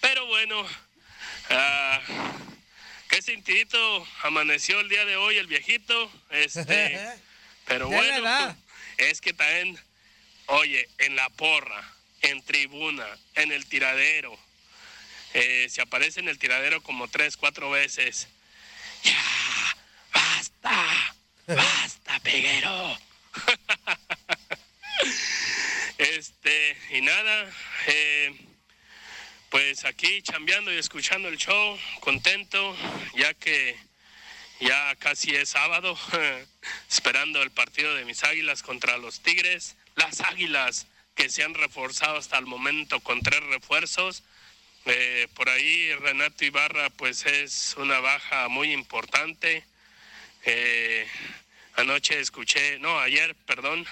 Pero bueno, ah, qué sentidito amaneció el día de hoy el viejito. Este, [laughs] pero bueno, es que también, oye, en la porra, en tribuna, en el tiradero, eh, se aparece en el tiradero como tres, cuatro veces. ¡Ya! ¡Basta! [laughs] ¡Basta, peguero! [laughs] este, y nada, eh, pues aquí chambeando y escuchando el show, contento, ya que ya casi es sábado, [laughs] esperando el partido de mis águilas contra los Tigres. Las águilas que se han reforzado hasta el momento con tres refuerzos. Eh, por ahí Renato Ibarra pues es una baja muy importante. Eh, anoche escuché, no, ayer, perdón,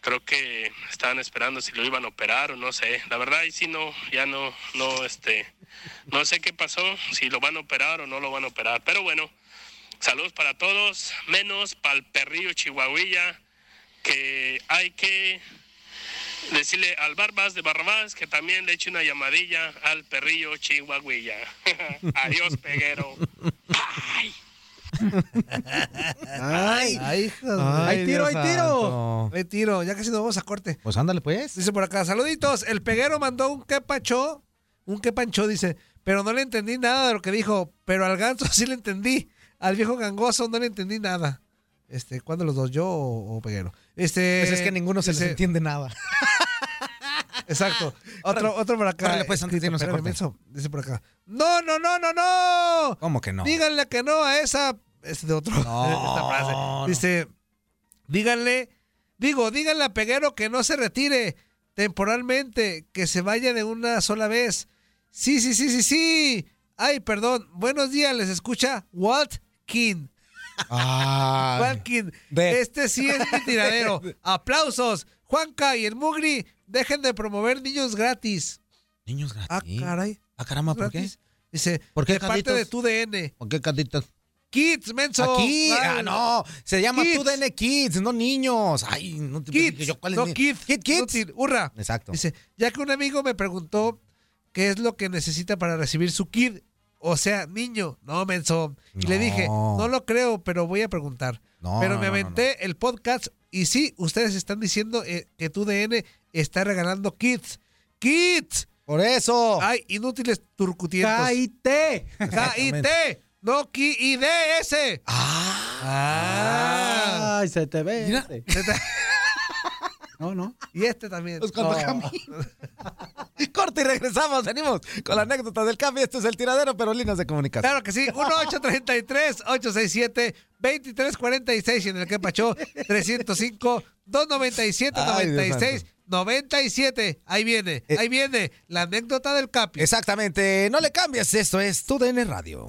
creo que estaban esperando si lo iban a operar o no sé. La verdad ahí sí no, ya no, no, este, no sé qué pasó, si lo van a operar o no lo van a operar. Pero bueno, saludos para todos, menos para el perrillo chihuahuilla, que hay que decirle al Barbas de Barrabás que también le eche una llamadilla al perrillo chihuahuilla. [laughs] Adiós, peguero. [laughs]
Ay, ay, hijo de-
Ay,
tiro, hay tiro. Hay tiro. Ya casi nos vamos a corte.
Pues ándale, pues.
Dice por acá, saluditos. El peguero mandó un que panchó. Un que panchó, dice. Pero no le entendí nada de lo que dijo. Pero al ganso [laughs] sí le entendí. Al viejo gangoso no le entendí nada. Este, ¿cuándo los dos? ¿Yo o, o peguero? Este.
Pues es que a ninguno se les entiende nada. [laughs]
Exacto. Otro, otro por acá.
Pues, antes de irnos a.
Dice por acá. No, no, no, no, no.
¿Cómo que no?
Díganle que no a esa. Es de otro. [laughs] esta frase. Dice. Díganle. Digo, díganle a Peguero que no se retire temporalmente, que se vaya de una sola vez. Sí, sí, sí, sí, sí. Ay, perdón. Buenos días, les escucha Walt King.
Ay.
Walt King.
De-
Este sí es mi tiradero. [laughs] Aplausos. Juanca y el Mugri, dejen de promover niños gratis.
Niños gratis.
Ah, caray.
Ah, caramba, ¿por qué?
Dice,
¿Por qué,
de parte de tu DN.
¿Por qué, Carlitos?
Kids, menso.
Aquí, ah, no, se llama
Kids.
TUDN Kids, no niños. Ay, no te
Kids,
yo, ¿cuál es
no
mi-
kids,
Kid Kids.
inútil, hurra.
Exacto.
Dice, ya que un amigo me preguntó qué es lo que necesita para recibir su kid, o sea, niño, no, menso. Y le
No.
dije, no lo creo, pero voy a preguntar.
No,
pero
no,
me
no, no,
aventé el podcast y sí, ustedes están diciendo eh, que tu DN está regalando kids. ¡Kids!
Por eso.
Ay, inútiles turcutientos.
K-I-T.
K-I-T. No, K-I-D-S. Ah.
Ay, se te ve.
Mira.
este. No, no.
Y este también.
Pues cuando
No. [laughs]
Corte y regresamos. Venimos con la anécdota del cambio. Esto es el tiradero, pero líneas de comunicación.
Claro que sí. 1-833-867-2346 y en el que pachó 305-297-96-97. Ahí viene, ahí viene la anécdota del Capi.
Exactamente. No le cambies. Esto es TUDN Radio.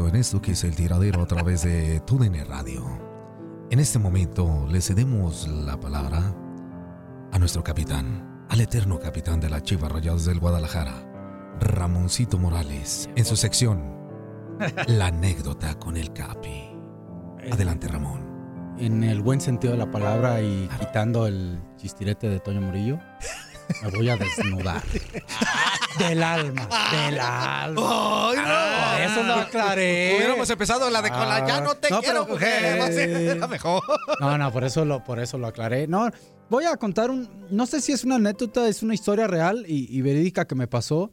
Regreso en esto que es el tiradero a través de TUDN Radio. En este momento le cedemos la palabra a nuestro capitán, al eterno capitán de la Chivas Rayadas del Guadalajara, Ramoncito Morales, en su sección [laughs] La anécdota con el Capi. Adelante, Ramón.
En el buen sentido de la palabra y quitando el chistirete de Toño Murillo, me voy a desnudar. Del alma, del alma.
¡Ay, no!
Ah, eso lo aclaré.
Hubiéramos empezado la de con la ya no te
No,
quiero,
pero,
mujer. La [laughs] mejor.
No, no, por eso lo, por eso lo aclaré. No, voy a contar un, no sé si es una anécdota, es una historia real y, y verídica que me pasó.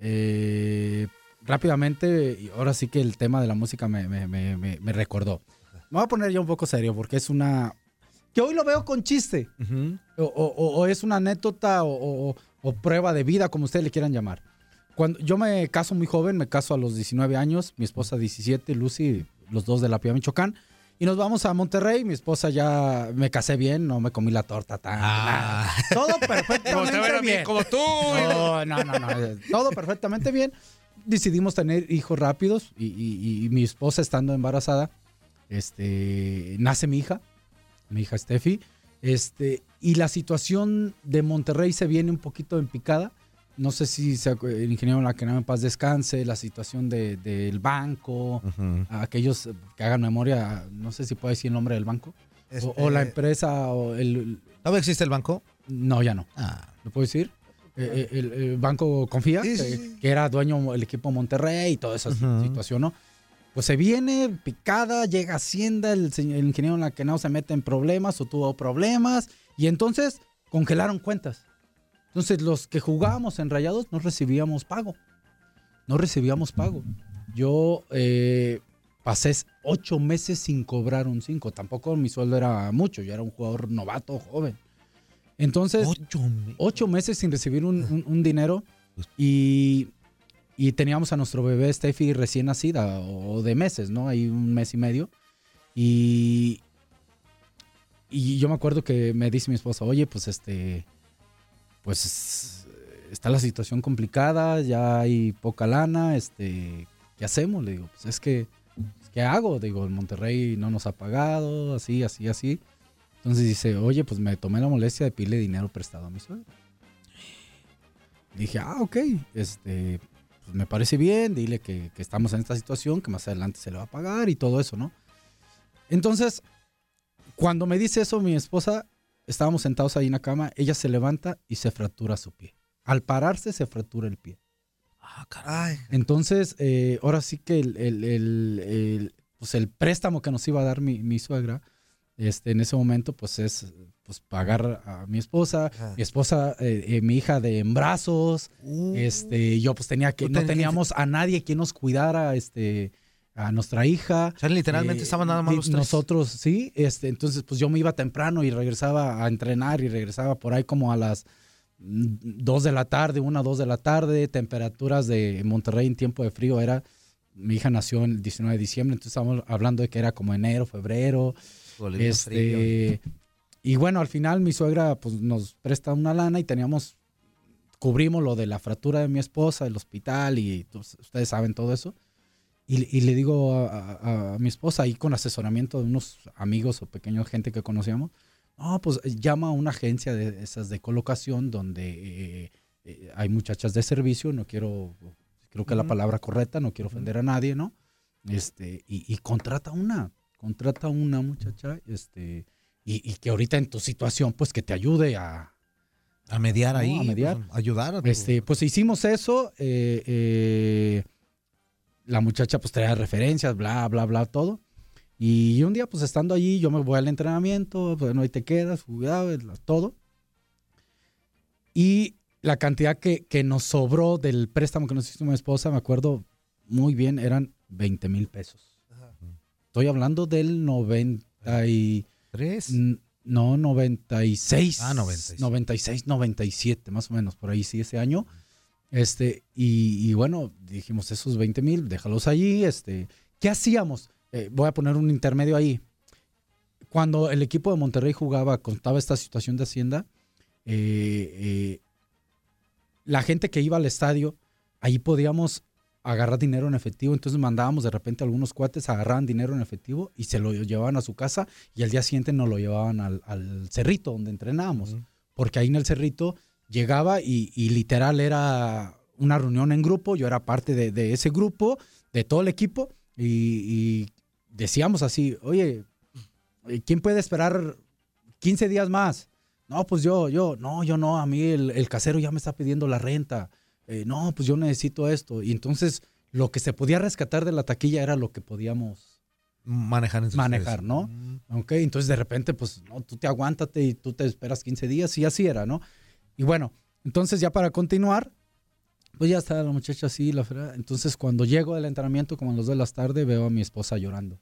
Eh, rápidamente, y ahora sí que el tema de la música me, me- me- me- me recordó. Me voy a poner ya un poco serio porque es una... Que hoy lo veo con chiste. o, o- o- o es una anécdota o, o- prueba de vida, como ustedes le quieran llamar. Cuando yo me caso muy joven, me caso a los 19 años, mi esposa 17, Lucy, los dos de la Pía Michoacán. Y nos vamos a Monterrey. Mi esposa ya me casé bien, no me comí la torta tan. nada. Todo perfectamente bien.
como tú.
No, no, no, no, Todo perfectamente bien. Decidimos tener hijos rápidos y, y- y mi esposa estando embarazada, este, nace mi hija, mi hija Steffi. Este, y la situación de Monterrey se viene un poquito en picada. No sé si se el ingeniero La que en paz descanse, la situación de- del banco, aquellos que hagan memoria, no sé si puedo decir el nombre del banco. O, o la
Este-
empresa o el...
¿Todavía existe el banco?
No, ya no. ¿Lo puedo decir? Eh, eh, el, el banco Confía, que, que era dueño el equipo Monterrey y toda esa situación, ¿no? Pues se viene picada, llega Hacienda, el, señor- el ingeniero Laquenao se mete en problemas o tuvo problemas y entonces congelaron cuentas. Entonces los que jugábamos en Rayados no recibíamos pago. No recibíamos pago. Yo eh, pasé ocho meses sin cobrar un cinco. Tampoco mi sueldo era mucho. Yo era un jugador novato, joven. Entonces, ocho, meses sin recibir un, un- un dinero y, y teníamos a nuestro bebé Steffi recién nacida o de meses, ¿no? Ahí un mes y medio. Y, y yo me acuerdo que me dice mi esposa, oye, pues este, pues está la situación complicada, ya hay poca lana, este, ¿qué hacemos? Le digo, pues es que, ¿qué hago? Digo, el Monterrey no nos ha pagado, así, así, así. Entonces dice, oye, pues me tomé la molestia de pedirle dinero prestado a mi suegra. Dije, ah, ok, este, pues me parece bien, dile que, que estamos en esta situación, que más adelante se le va a pagar y todo eso, ¿no? Entonces, cuando me dice eso mi esposa, estábamos sentados ahí en la cama, ella se levanta y se fractura su pie. Al pararse se fractura el pie.
Ah, caray.
Entonces, eh, ahora sí que el, el- el- el, pues el préstamo que nos iba a dar mi, mi suegra, este, en ese momento, pues es pues pagar a mi esposa, mi esposa, eh, eh, mi hija de en brazos, este, yo pues tenía que, no teníamos a nadie quien nos cuidara, este, a nuestra hija.
O sea, literalmente estaban nada más los tres.
Nosotros, sí, este, entonces pues yo me iba temprano y regresaba a entrenar y regresaba por ahí como a las 2 de la tarde, 1 2 de la tarde, temperaturas de Monterrey en tiempo de frío era, mi hija nació el 19 de diciembre, entonces estábamos hablando de que era como enero, febrero.
Bien
Este, y bueno, al final mi suegra pues nos presta una lana y teníamos, cubrimos lo de la fractura de mi esposa, el hospital y pues, ustedes saben todo eso. Y, y le digo a, a- a mi esposa ahí con asesoramiento de unos amigos o pequeños gente que conocíamos, no, pues eh, llama a una agencia de esas de colocación donde eh, eh, hay muchachas de servicio, no quiero, creo que es la
Ujú.
palabra correcta, no quiero ofender a nadie, ¿no? Este, y, y contrata una, contrata una muchacha, este, y, y que ahorita en tu situación, pues que te ayude a...
A mediar
¿no?
ahí,
A mediar.
pues, ayudar a tu-
Este, pues hicimos eso, eh, eh, la muchacha pues traía referencias, bla, bla, bla, todo. Y un día, pues estando allí, yo me voy al entrenamiento, bueno, ahí te quedas, cuidado, todo. Y la cantidad que, que nos sobró del préstamo que nos hizo mi esposa, me acuerdo muy bien, eran 20 mil pesos. Estoy hablando del 93. No, 96.
Ah, 96.
96, 97, más o menos, por ahí sí, ese año. Este, y, y bueno, dijimos esos 20 mil, déjalos allí. Este, ¿Qué hacíamos? Eh, voy a poner un intermedio ahí. Cuando el equipo de Monterrey jugaba, contaba esta situación de Hacienda, eh, eh, la gente que iba al estadio, ahí podíamos agarrar dinero en efectivo, entonces mandábamos de repente algunos cuates, agarraban dinero en efectivo y se lo llevaban a su casa y al día siguiente nos lo llevaban al, al cerrito donde entrenábamos, porque ahí en el cerrito llegaba y, y literal era una reunión en grupo, yo era parte de, de ese grupo, de todo el equipo y, y decíamos así, oye, ¿quién puede esperar 15 días más? No, pues yo, yo, no, yo no, a mí el, el casero ya me está pidiendo la renta. Eh, no, pues yo necesito esto. Y entonces lo que se podía rescatar de la taquilla era lo que podíamos
manejar,
manejar
ustedes.
¿no? Ok, entonces de repente, pues, no, tú te aguántate y tú te esperas 15 días y así era, ¿no? Y bueno, entonces ya para continuar, pues ya está la muchacha así, la. Entonces cuando llego del entrenamiento, como a las 2 de la tarde, veo a mi esposa llorando.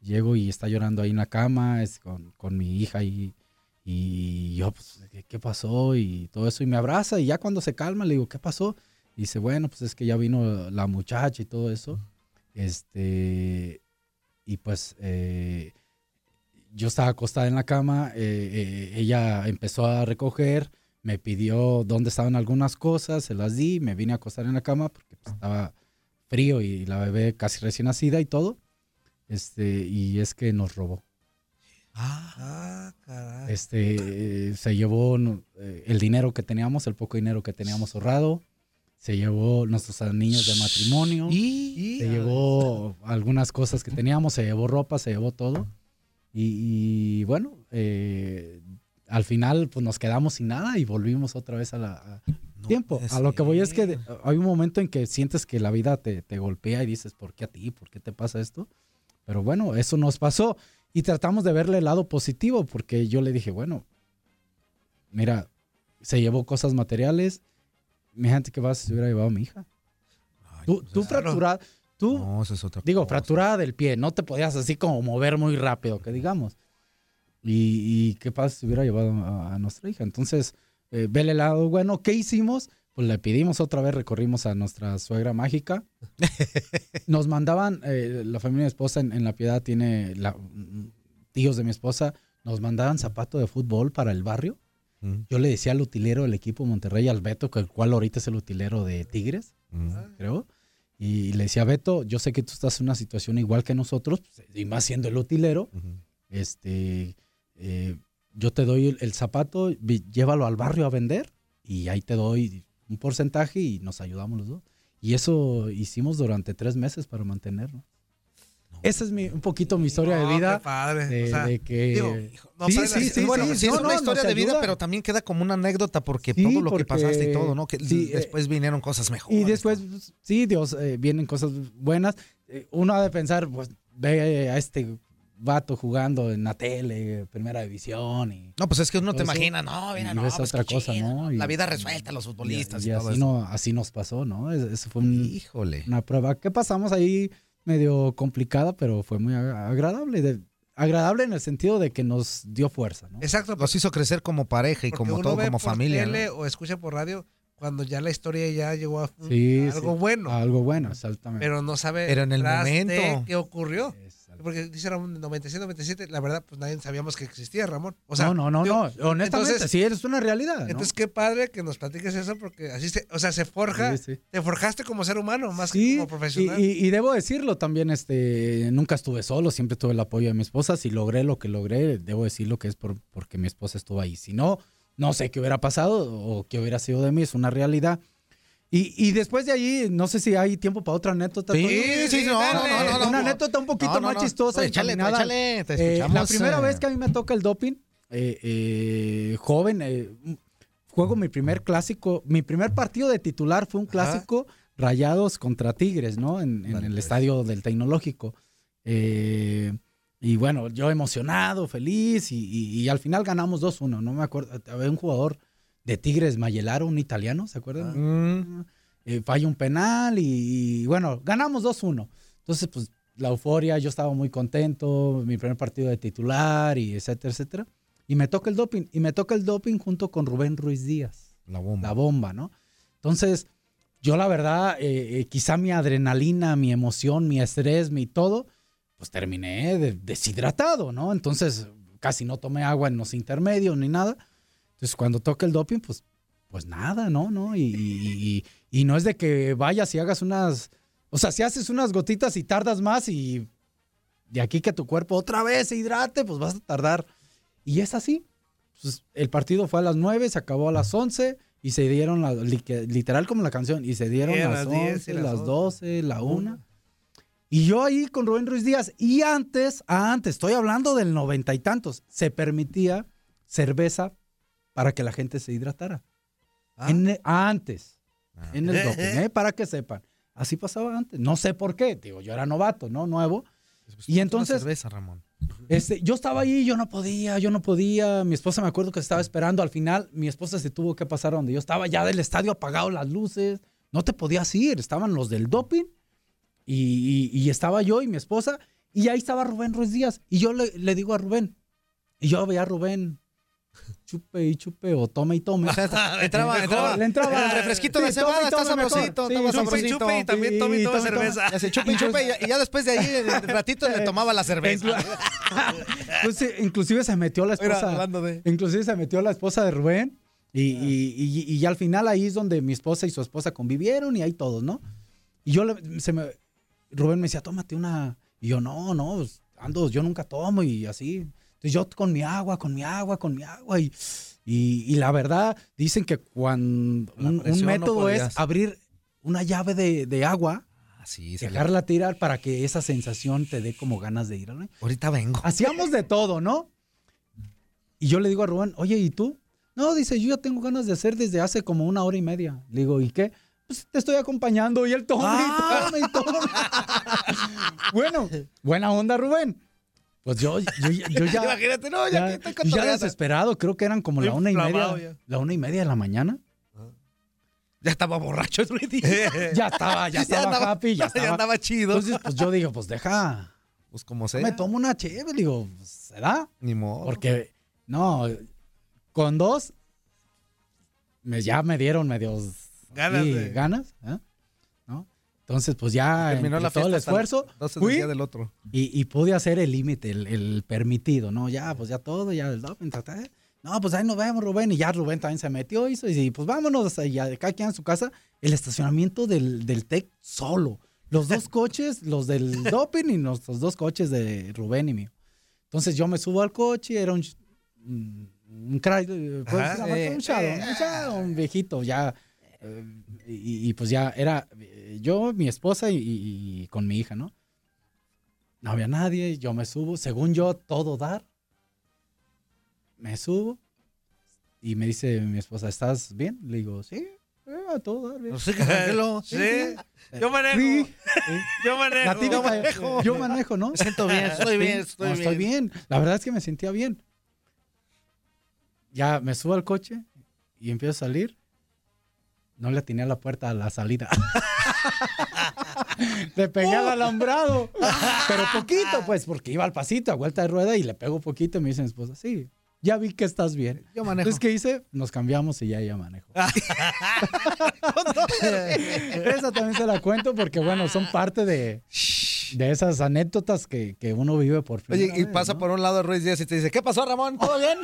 Llego y está llorando ahí en la cama, es con, con mi hija y, Y yo, pues, ¿qué, pasó? Y todo eso. Y me abraza. Y ya cuando se calma, le digo, ¿qué pasó? Y dice, bueno, pues es que ya vino la muchacha y todo eso. Este. Y pues. eh, yo estaba acostada en la cama. eh, eh, ella empezó a recoger. Me pidió dónde estaban algunas cosas. Se las di. Me vine a acostar en la cama porque pues, estaba frío y la bebé casi recién nacida y todo. Este. Y es que nos robó.
Ah, caray.
Este, se llevó eh, el dinero que teníamos, el poco dinero que teníamos ahorrado. Se llevó nuestros anillos de matrimonio.
Y
se llevó algunas cosas que teníamos, se llevó ropa, se llevó todo. Y, y, bueno, eh, al final pues nos quedamos sin nada y volvimos otra vez a la... a- tiempo. A lo que voy es que hay un momento en que sientes que la vida te, te golpea y dices, ¿por qué a ti? ¿Por qué te pasa esto? Pero bueno, eso nos pasó y tratamos de verle el lado positivo porque yo le dije, bueno, mira, se llevó cosas materiales, mi gente que vas se hubiera llevado a mi hija. tú tú fracturada, tú,
No, eso es otra
digo, fracturada del pie, no te podías así como mover muy rápido, que digamos. Y, y qué pasa si hubiera llevado a, a nuestra hija. Entonces, eh, vele el lado bueno. ¿Qué hicimos? Pues le pedimos otra vez, recorrimos a nuestra suegra mágica. [laughs] Nos mandaban, eh, la familia de mi esposa en, en La Piedad tiene la- tíos de mi esposa, nos mandaban zapato de fútbol para el barrio. Yo le decía al utilero del equipo Monterrey, al Beto, que el cual ahorita es el utilero de Tigres, creo. Y le decía, Beto, yo sé que tú estás en una situación igual que nosotros, pues, y más siendo el utilero, este, eh, yo te doy el, el zapato, llévalo al barrio a vender y ahí te doy un porcentaje y nos ayudamos los dos. Y eso hicimos durante tres meses para mantenernos. Esa es mi, un poquito mi historia
No,
de vida.
qué padre.
De,
O sea,
de que...
digo, no
sí,
sabes
sí, sí,
bueno,
sí,
sí,
no,
es una historia de vida, pero también queda como una anécdota porque
Sí,
todo lo que pasaste y todo, ¿no? Que
sí, eh,
después vinieron cosas mejores.
Y después, sí, Dios, eh, vienen cosas buenas. Eh, uno ha de pensar, pues, ve a este vato jugando en la tele, primera división. Y
No, pues es que uno te
eso,
imagina, no, mira, no,
ves
pues
otra cosa,
chido,
¿no? Y-
La vida resuelta, los futbolistas y,
y
todo
así,
eso.
no, así nos pasó, ¿no? Es- Eso fue un-
Híjole.
una prueba que pasamos ahí medio complicada, pero fue muy agra- agradable. de- agradable en el sentido de que nos dio fuerza, ¿no?
Exacto.
Los hizo crecer como pareja y
Porque
como
uno
todo,
ve
como
por
familia.
tele
¿no?
o escucha por radio cuando ya la historia ya llegó a
Sí,
a algo
sí.
bueno.
Algo bueno, exactamente.
Pero no sabe
Pero en el momento.
qué ocurrió. Porque dice Ramón 97, 97, la verdad, pues nadie sabíamos que existía, Ramón. O sea,
no, no, no,
digo,
no. Honestamente,
entonces-
sí, es una realidad. ¿no?
Entonces, qué padre que nos platiques eso, porque así se, o sea, se forja,
Sí, sí.
te forjaste como ser humano, más
Sí,
que como profesional.
Y, y- y debo decirlo también, este, nunca estuve solo, siempre tuve el apoyo de mi esposa. Si logré lo que logré, debo decirlo que es por, porque mi esposa estuvo ahí. Si no, no sé qué hubiera pasado o qué hubiera sido de mí, es una realidad. Y, y después de ahí, no sé si hay tiempo para otra anécdota.
Sí, sí, sí, no, no, no, no.
Una anécdota un poquito
No, no,
más chistosa.
Échale, échale, te
Eh,
escuchamos,
la primera
eh.
vez que a mí me toca el doping, eh, eh, joven, juego mi primer clásico, mi primer partido de titular fue un clásico Rayados contra Tigres, ¿no? En, en el estadio del Tecnológico. Eh, y bueno, yo emocionado, feliz, y, y- y al final ganamos 2-1, no me acuerdo, había un jugador de Tigres, Mayelaro, un italiano, ¿se acuerdan? Eh, falla un penal y, y, bueno, ganamos 2-1. Entonces, pues la euforia, yo estaba muy contento, mi primer partido de titular y etcétera, etcétera. Y me toca el doping, y me toca el doping junto con Rubén Ruiz Díaz.
La bomba.
La bomba, ¿no? Entonces, yo la verdad, eh, eh, quizá mi adrenalina, mi emoción, mi estrés, mi todo, pues terminé de- deshidratado, ¿no? Entonces, casi no tomé agua en los intermedios ni nada. Entonces, cuando toca el doping, pues, pues nada, ¿no? ¿no? Y, y- y- y no es de que vayas y hagas unas, o sea, si haces unas gotitas y tardas más y de aquí que tu cuerpo otra vez se hidrate, pues vas a tardar. Y es así. Pues, el partido fue a las 9, se acabó a las 11 y se dieron, la, literal como la canción, y se dieron
Sí,
las
las 10 y
11,
las
las
11.
12, la 1. Y yo ahí con Rubén Ruiz Díaz. Y antes, antes, estoy hablando del noventa y tantos, se permitía cerveza para que la gente se hidratara. En e- antes, en el doping, ¿eh? para que sepan. Así pasaba antes. No sé por qué. Digo, yo era novato, ¿no? Nuevo. Y entonces,
cerveza, Ramón.
este, yo estaba ahí, yo no podía, yo no podía. Mi esposa me acuerdo que estaba esperando. Al final, mi esposa se tuvo que pasar a donde yo estaba, ya del estadio apagado las luces. No te podías ir. Estaban los del doping y, y- y estaba yo y mi esposa. Y ahí estaba Rubén Ruiz Díaz. Y yo le, le digo a Rubén, y yo veía a Rubén chupe y chupe o tome y tome. [laughs] [laughs]
entraba, entraba,
Le entraba.
el refresquito de
Sí, y
cebada está sabrosito,
Sí, chupe y
sabrosito.
chupe y también tome y tome cerveza.
Chupe y [laughs] chupe y ya- y después de ahí, el ratito, le tomaba la cerveza.
Pues, inclusive se metió la esposa.
de-
Inclusive se metió la esposa de Rubén. Y, y- y- y al final ahí es donde mi esposa y su esposa convivieron y ahí todos, ¿no? Y yo le- se me, Rubén me decía, tómate una. Y yo, no, no, pues, ando, yo nunca tomo y así. Entonces yo con mi agua, con mi agua, con mi agua. Y, y, y la verdad, dicen que cuando un, un
presión no
método es abrir una llave de, de agua,
Sí, se le-
dejarla tirar para que esa sensación te dé como ganas de ir. ¿no?
Ahorita vengo.
Hacíamos de todo, ¿no? Y yo le digo a Rubén, oye, ¿y tú? No, dice, yo ya tengo ganas de hacer desde hace como una hora y media. Le digo, ¿y qué? Pues te estoy acompañando y él toma
Ah.
y toma y toma. [laughs] bueno, buena onda, Rubén. Pues yo, yo, yo [laughs] ya.
Imagínate, no, ya que estoy
yo ya desesperado, creo que eran como la una y media.
ya.
La una y media de la mañana.
Ya estaba borracho. [laughs]
Ya estaba, ya [laughs] estaba happy, ya estaba.
andaba chido.
Entonces, pues yo digo, pues deja.
Pues como sea.
Me tomo una chévere, digo, pues, ¿se da?
Ni modo.
Porque, no, con dos, me, ya me dieron medios
Ganas
sí,
de-
ganas, ¿eh? Entonces, pues ya
Terminó la
todo el
hasta
esfuerzo,
las 12 del
fui
del otro.
Y, y pude hacer el límite, el, el permitido, ¿no? Ya, pues ya todo, ya el doping, ta, No, pues ahí nos vemos, Rubén. Y ya Rubén también se metió, hizo, y pues vámonos, y ya de cada quien a su casa. El estacionamiento del, del TEC solo. Los dos [laughs] coches, los del doping y los, los dos coches de Rubén y mío. Entonces yo me subo al coche, era un, un, un, cry- eh, pues,
Ajá, eh,
un shadow, un shadow, un viejito, ya. eh, y, y, pues ya era eh, yo, mi esposa y, y- y con mi hija, ¿no? No había nadie, yo me subo, según yo, todo dar. Me subo y me dice mi esposa, ¿estás bien? Le digo, sí, eh, todo dar bien. [laughs]
Sí, tranquilo. [laughs]
Sí. Yo manejo.
Sí. [laughs]
Yo manejo.
La típica,
Yo manejo.
Yo manejo, ¿no?
Me siento bien, estoy bien, estoy
no,
bien.
bien. La verdad es que me sentía bien. Ya me subo al coche y empiezo a salir. No le atiné a la puerta a la salida. [laughs] le pegué al alambrado. [laughs] Pero poquito, pues, porque iba al pasito, a vuelta de rueda, y le pego poquito. Y me dice mi esposa, sí, ya vi que estás bien.
Yo manejo.
Entonces, ¿qué hice? Nos cambiamos y ya ella manejo. [laughs] Esa también se la cuento porque, bueno, son parte de, de esas anécdotas que, que uno vive por
Oye, y
vez,
pasa
¿no?
por un lado Ruiz Díaz y te dice, ¿qué pasó, Ramón? ¿Todo bien?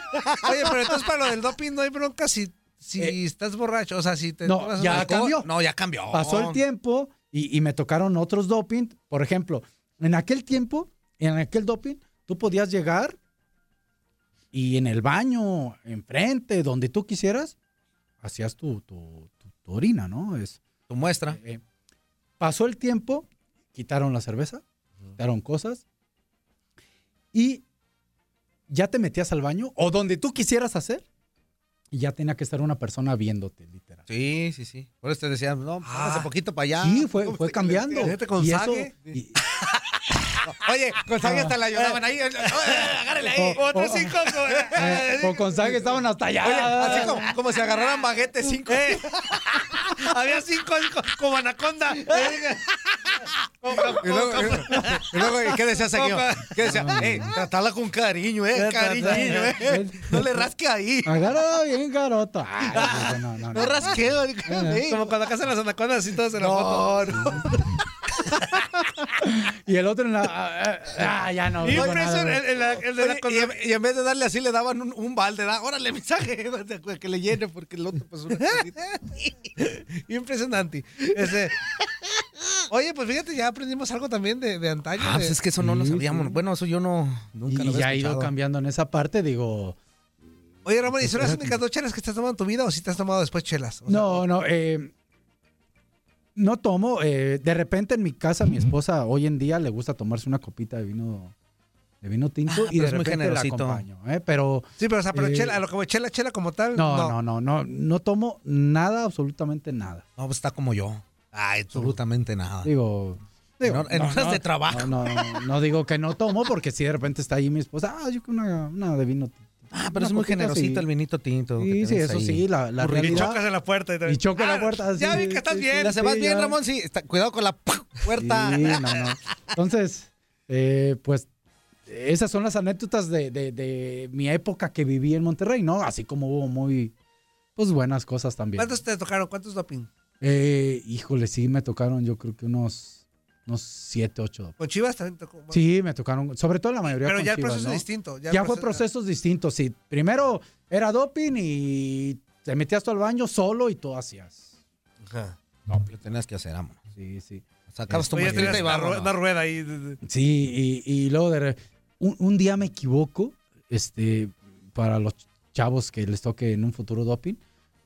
Oye, pero entonces para lo del doping no hay bronca si, si estás borracho. O sea, si te.
Eh, No, ya cambió.
No, ya cambió.
Pasó el tiempo y, y me tocaron otros doping. Por ejemplo, en aquel tiempo, en aquel doping, tú podías llegar y en el baño, enfrente, donde tú quisieras, hacías tu, tu, tu- tu orina, ¿no? Es,
Tu muestra.
eh, pasó el tiempo, quitaron la cerveza, quitaron cosas y ya te metías al baño o donde tú quisieras hacer y ya tenía que estar una persona viéndote, literal.
Sí, sí, sí. Por eso te decía, no, hace poquito para allá.
Sí, fue, [laughs] fue cambiando. Y eso- y- [laughs]
Oye, con Sague hasta la ayudaban ahí. Agárrele ahí.
O-
cinco.
eh, o con Sague estaban hasta allá.
Oye, así como, como si agarraran baguetes cinco.
Eh, [laughs] Había cinco, cinco, como anaconda.
Y luego, y luego, ¿y ¿qué decía Sague? ¿Qué decía? Eh, tratala con cariño, eh, cariño, eh. No le rasque ahí.
Agarra bien garota. Ay, no, no, no,
No
no.
rasqueo.
Como cuando cazan las anacondas así todas en la
No,
foto. [laughs]
Y el otro en la. ah, ah, ya no.
Y
digo
impreso
nada.
el, el, el de
Oye,
anaconda.
y, en- y en vez de darle así, le daban un, un balde. Da, Órale, [laughs] mensaje, que le llene, porque el otro, pues, una. [laughs]
Impresionante. Ese- Oye, pues fíjate, ya aprendimos algo también de, de antaño.
Ah,
de-
pues es que eso no lo sabíamos.
sí.
Bueno, eso yo no, nunca
Y
lo había
ya ha ido cambiando en esa parte, digo.
Oye, Ramón, ¿y son las únicas dos chelas que te has tomado en tu vida o si te has tomado después chelas? O sea,
No, no, eh, no tomo. eh, de repente en mi casa, mi esposa hoy en día le gusta tomarse una copita de vino, de vino tinto
Ah,
y de
es muy
repente la
generosito.
acompaño. ¿eh? Pero
Sí, pero, o sea, pero
Eh,
chela, a lo como chela, chela como tal.
no,
No,
no, no, no, no, tomo nada, absolutamente nada.
No, pues está como yo. Ay, absolutamente nada.
Digo, digo,
En- en horas de trabajo.
No, no, no digo que no tomo porque si de repente está ahí mi esposa, ah, yo quiero una, una de vino tinto.
Ah, pero es muy generosito
sí.
el vinito tinto.
Sí, sí, eso
ahí.
sí, la, la.
Y
realidad.
chocas en la puerta. Y, también.
Y choca la
Ah,
puerta.
Ya vi que estás
sí,
bien.
sí.
¿La se vas
Sí,
bien,
ya.
Ramón? Sí, está- cuidado con la puerta.
Sí, no, no. [laughs] Entonces, eh, pues, esas son las anécdotas de, de- de mi época que viví en Monterrey, ¿no? Así como hubo muy, pues buenas cosas también.
¿Cuántos te tocaron? ¿Cuántos doping?
Eh, híjole, sí me tocaron yo creo que unos, unos siete, ocho.
Con Chivas también tocó. bueno.
Sí, me tocaron, sobre todo la mayoría
Pero
con
ya el
Chivas,
proceso
¿no?
es distinto, ya
Ya,
el
fue
proceso-
procesos distintos, sí. Primero era doping y te metías tú al baño solo y tú hacías.
No, lo tenías que hacer, amo.
Sí, sí.
Sacabas tu
tenías
y
rue- una rueda ahí.
Sí, y, y luego de re- un, un día me equivoco, este, para los chavos que les toque en un futuro doping,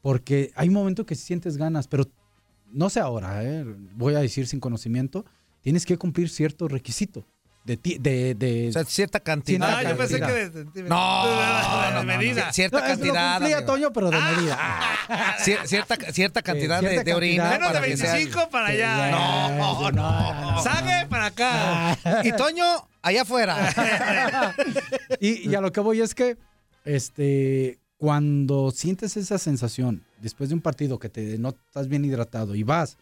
porque hay momentos que sientes ganas, pero no sé ahora, ¿eh? voy a decir sin conocimiento, tienes que cumplir cierto requisito. De, ti- de, de
O sea, cierta cantidad.
Ah, yo pensé que de,
No,
de-
no, no, no,
medida.
Cierta
No, eso lo
cantidad.
cumplía. Toño, pero de
Ah.
medida.
Cier- cierta, cierta cantidad de-
cierta
de, orina.
cantidad.
Menos de
para que sea-
25 para allá.
No, no.
Sague para acá.
Y Toño, allá afuera. [laughs]
Y, y a lo que voy es que, este, cuando sientes esa sensación después de un partido que te no estás bien hidratado y vas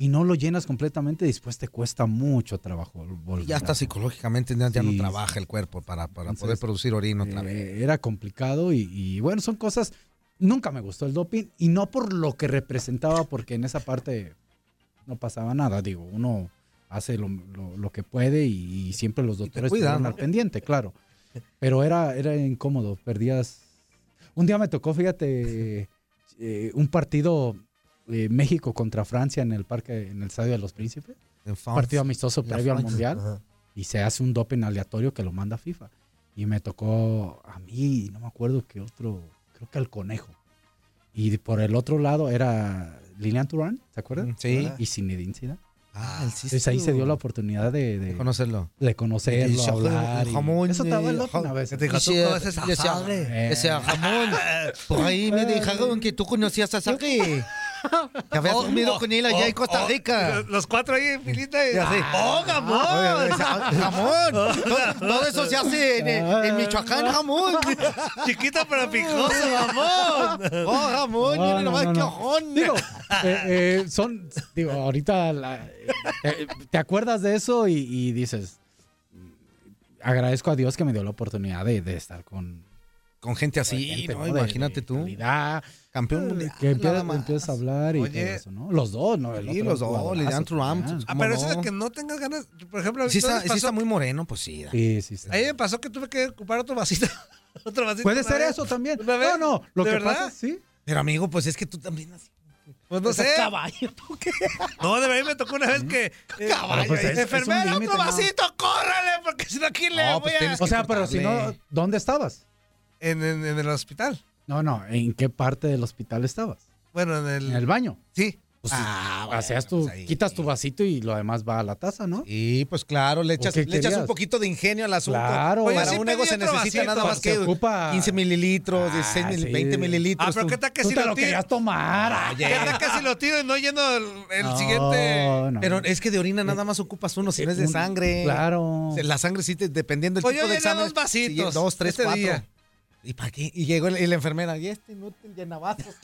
y no lo llenas completamente, después te cuesta mucho trabajo volver.
Ya
a-
está psicológicamente, ya, no trabaja el cuerpo para, para
Entonces,
poder producir orina otra
eh,
vez.
Era complicado y, y, bueno, son cosas. Nunca me gustó el doping y no por lo que representaba, porque en esa parte no pasaba nada. Digo, uno hace lo, lo- lo que puede y, y siempre los doctores
cuidan, ¿no?
al pendiente, claro. Pero era, era incómodo, perdías. Un día me tocó, fíjate, eh, un partido eh, México contra Francia en el parque, en el Estadio de los Príncipes.
En
partido amistoso
La
previo al. Mundial.
Ajá.
Y se hace un doping aleatorio que lo manda FIFA. Y me tocó a mí, no me acuerdo qué otro, creo que al conejo. Y por el otro lado era Lilian Turán, ¿se acuerdan?
Sí.
Y Zinedine Zidane.
Ah, el
Entonces ahí se dio la oportunidad de, de,
conocerlo.
de conocerlo,
Y
hablar. y-
jamón
Eso estaba loco una vez.
Te dijo, tú conoces a Sage. Decía, jamón, [laughs] por ahí me dijeron que tú conocías a Sage. [laughs] Que habías
Oh,
dormido
oh,
con él allá
oh,
en Costa
oh,
Rica.
los- Los cuatro ahí en filita. y-
Y así.
¡Oh, jamón!
Oye, "Ah, jamón. [laughs] Todo, todo eso se hace en, en Michoacán, jamón. [laughs]
Chiquito pero picoso, jamón.
Oh, jamón,
No,
mira
no,
nomás
no,
qué ojón.
Digo, eh, eh, son, digo, ahorita la- eh, te acuerdas de eso y, y dices, agradezco a Dios que me dio la oportunidad de, de estar con,
Con gente así,
gente,
¿no?
De-
Imagínate
de
tú.
calidad,
Campeón
eh,
mundial.
Que
más.
empiezas a hablar y
Oye.
todo eso, ¿no? Los dos, ¿no? El
Sí,
otro
los dos,
jugadorazo
Lilian Thuram,
también.
Ah,
¿Cómo
pero eso
no?
de que no tengas ganas, por ejemplo,
Sí
¿no
está, sí está muy moreno, pues sí.
Sí, sí, sí.
A mí me pasó que tuve que ocupar otro vasito. [laughs] otro vasito
Puede ser
vez.
eso también. No, no, lo
¿De
que
verdad?
pasa, sí.
Pero amigo, pues es que tú también así.
Pues no sé.
caballo, [laughs]
No, de verdad me tocó una vez que. eh,
Caballo,
pues es-
enfermera, otro
¿no?
vasito, córrale, porque si no, aquí le
No,
voy
pues
a.
O sea, pero si no. ¿dónde estabas?
En, en- en el hospital.
No, no, ¿en qué parte del hospital estabas?
Bueno, en el.
En el baño.
Sí.
Pues,
Ah, bueno,
hacías tu,
pues ahí.
quitas tu vasito y lo demás va a la taza, ¿no?
Y pues claro, le echas, le echas un poquito de ingenio al asunto.
Claro.
Oye,
Para
sí
un ego se necesita
vasito.
nada más que
ocupa-
15 mililitros, 16
Ah,
mil-
sí.
20 mililitros.
Ah, pero
tú.
¿qué tal que si
te
lo
lo querías tomar. [laughs]
¿Qué tal que si lo tiro y no lleno el, el
No,
siguiente?
no.
Pero es que de orina nada más ocupas uno, si no es de sangre.
Claro.
La sangre sí, dependiendo del
Pues
tipo
yo
de examen.
dos vasitos
sí, dos, tres,
este
cuatro.
día.
¿Y para qué? Y llegó el- y la enfermera, y este te llenabazos.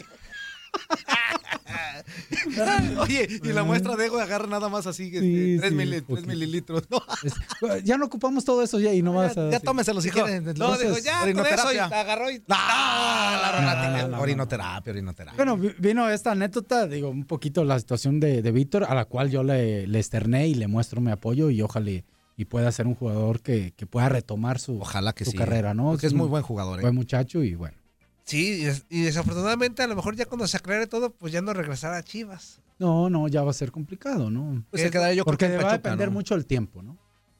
[laughs] Oye, y la muestra de ego agarra nada más así, este,
Sí,
tres,
sí,
mili- tres
poquito.
mililitros. No,
Es- ya no ocupamos todo eso ya y no vas a...
ya
sí.
tómeselo si quieren.
no, dijo, ya, con eso y
orinoterapia.
agarró y.
Ah, la orinoterapia.
no, no, no.
orinoterapia, orinoterapia.
Bueno, vi- vino esta anécdota, digo, un poquito la situación de, de Víctor, a la cual yo le, le externé y le muestro mi apoyo y ojalá y, pueda ser un jugador que, que pueda retomar su,
Ojalá que
su
sí.
carrera, ¿no?
Porque es muy buen jugador. ¿eh?
Buen muchacho y bueno.
Sí, y, es- y desafortunadamente a lo mejor ya cuando se aclare todo, pues ya no regresará a Chivas.
No, no, ya va a ser complicado, ¿no?
Pues se quedará yo
Porque va a depender
¿no?
mucho el tiempo, ¿no?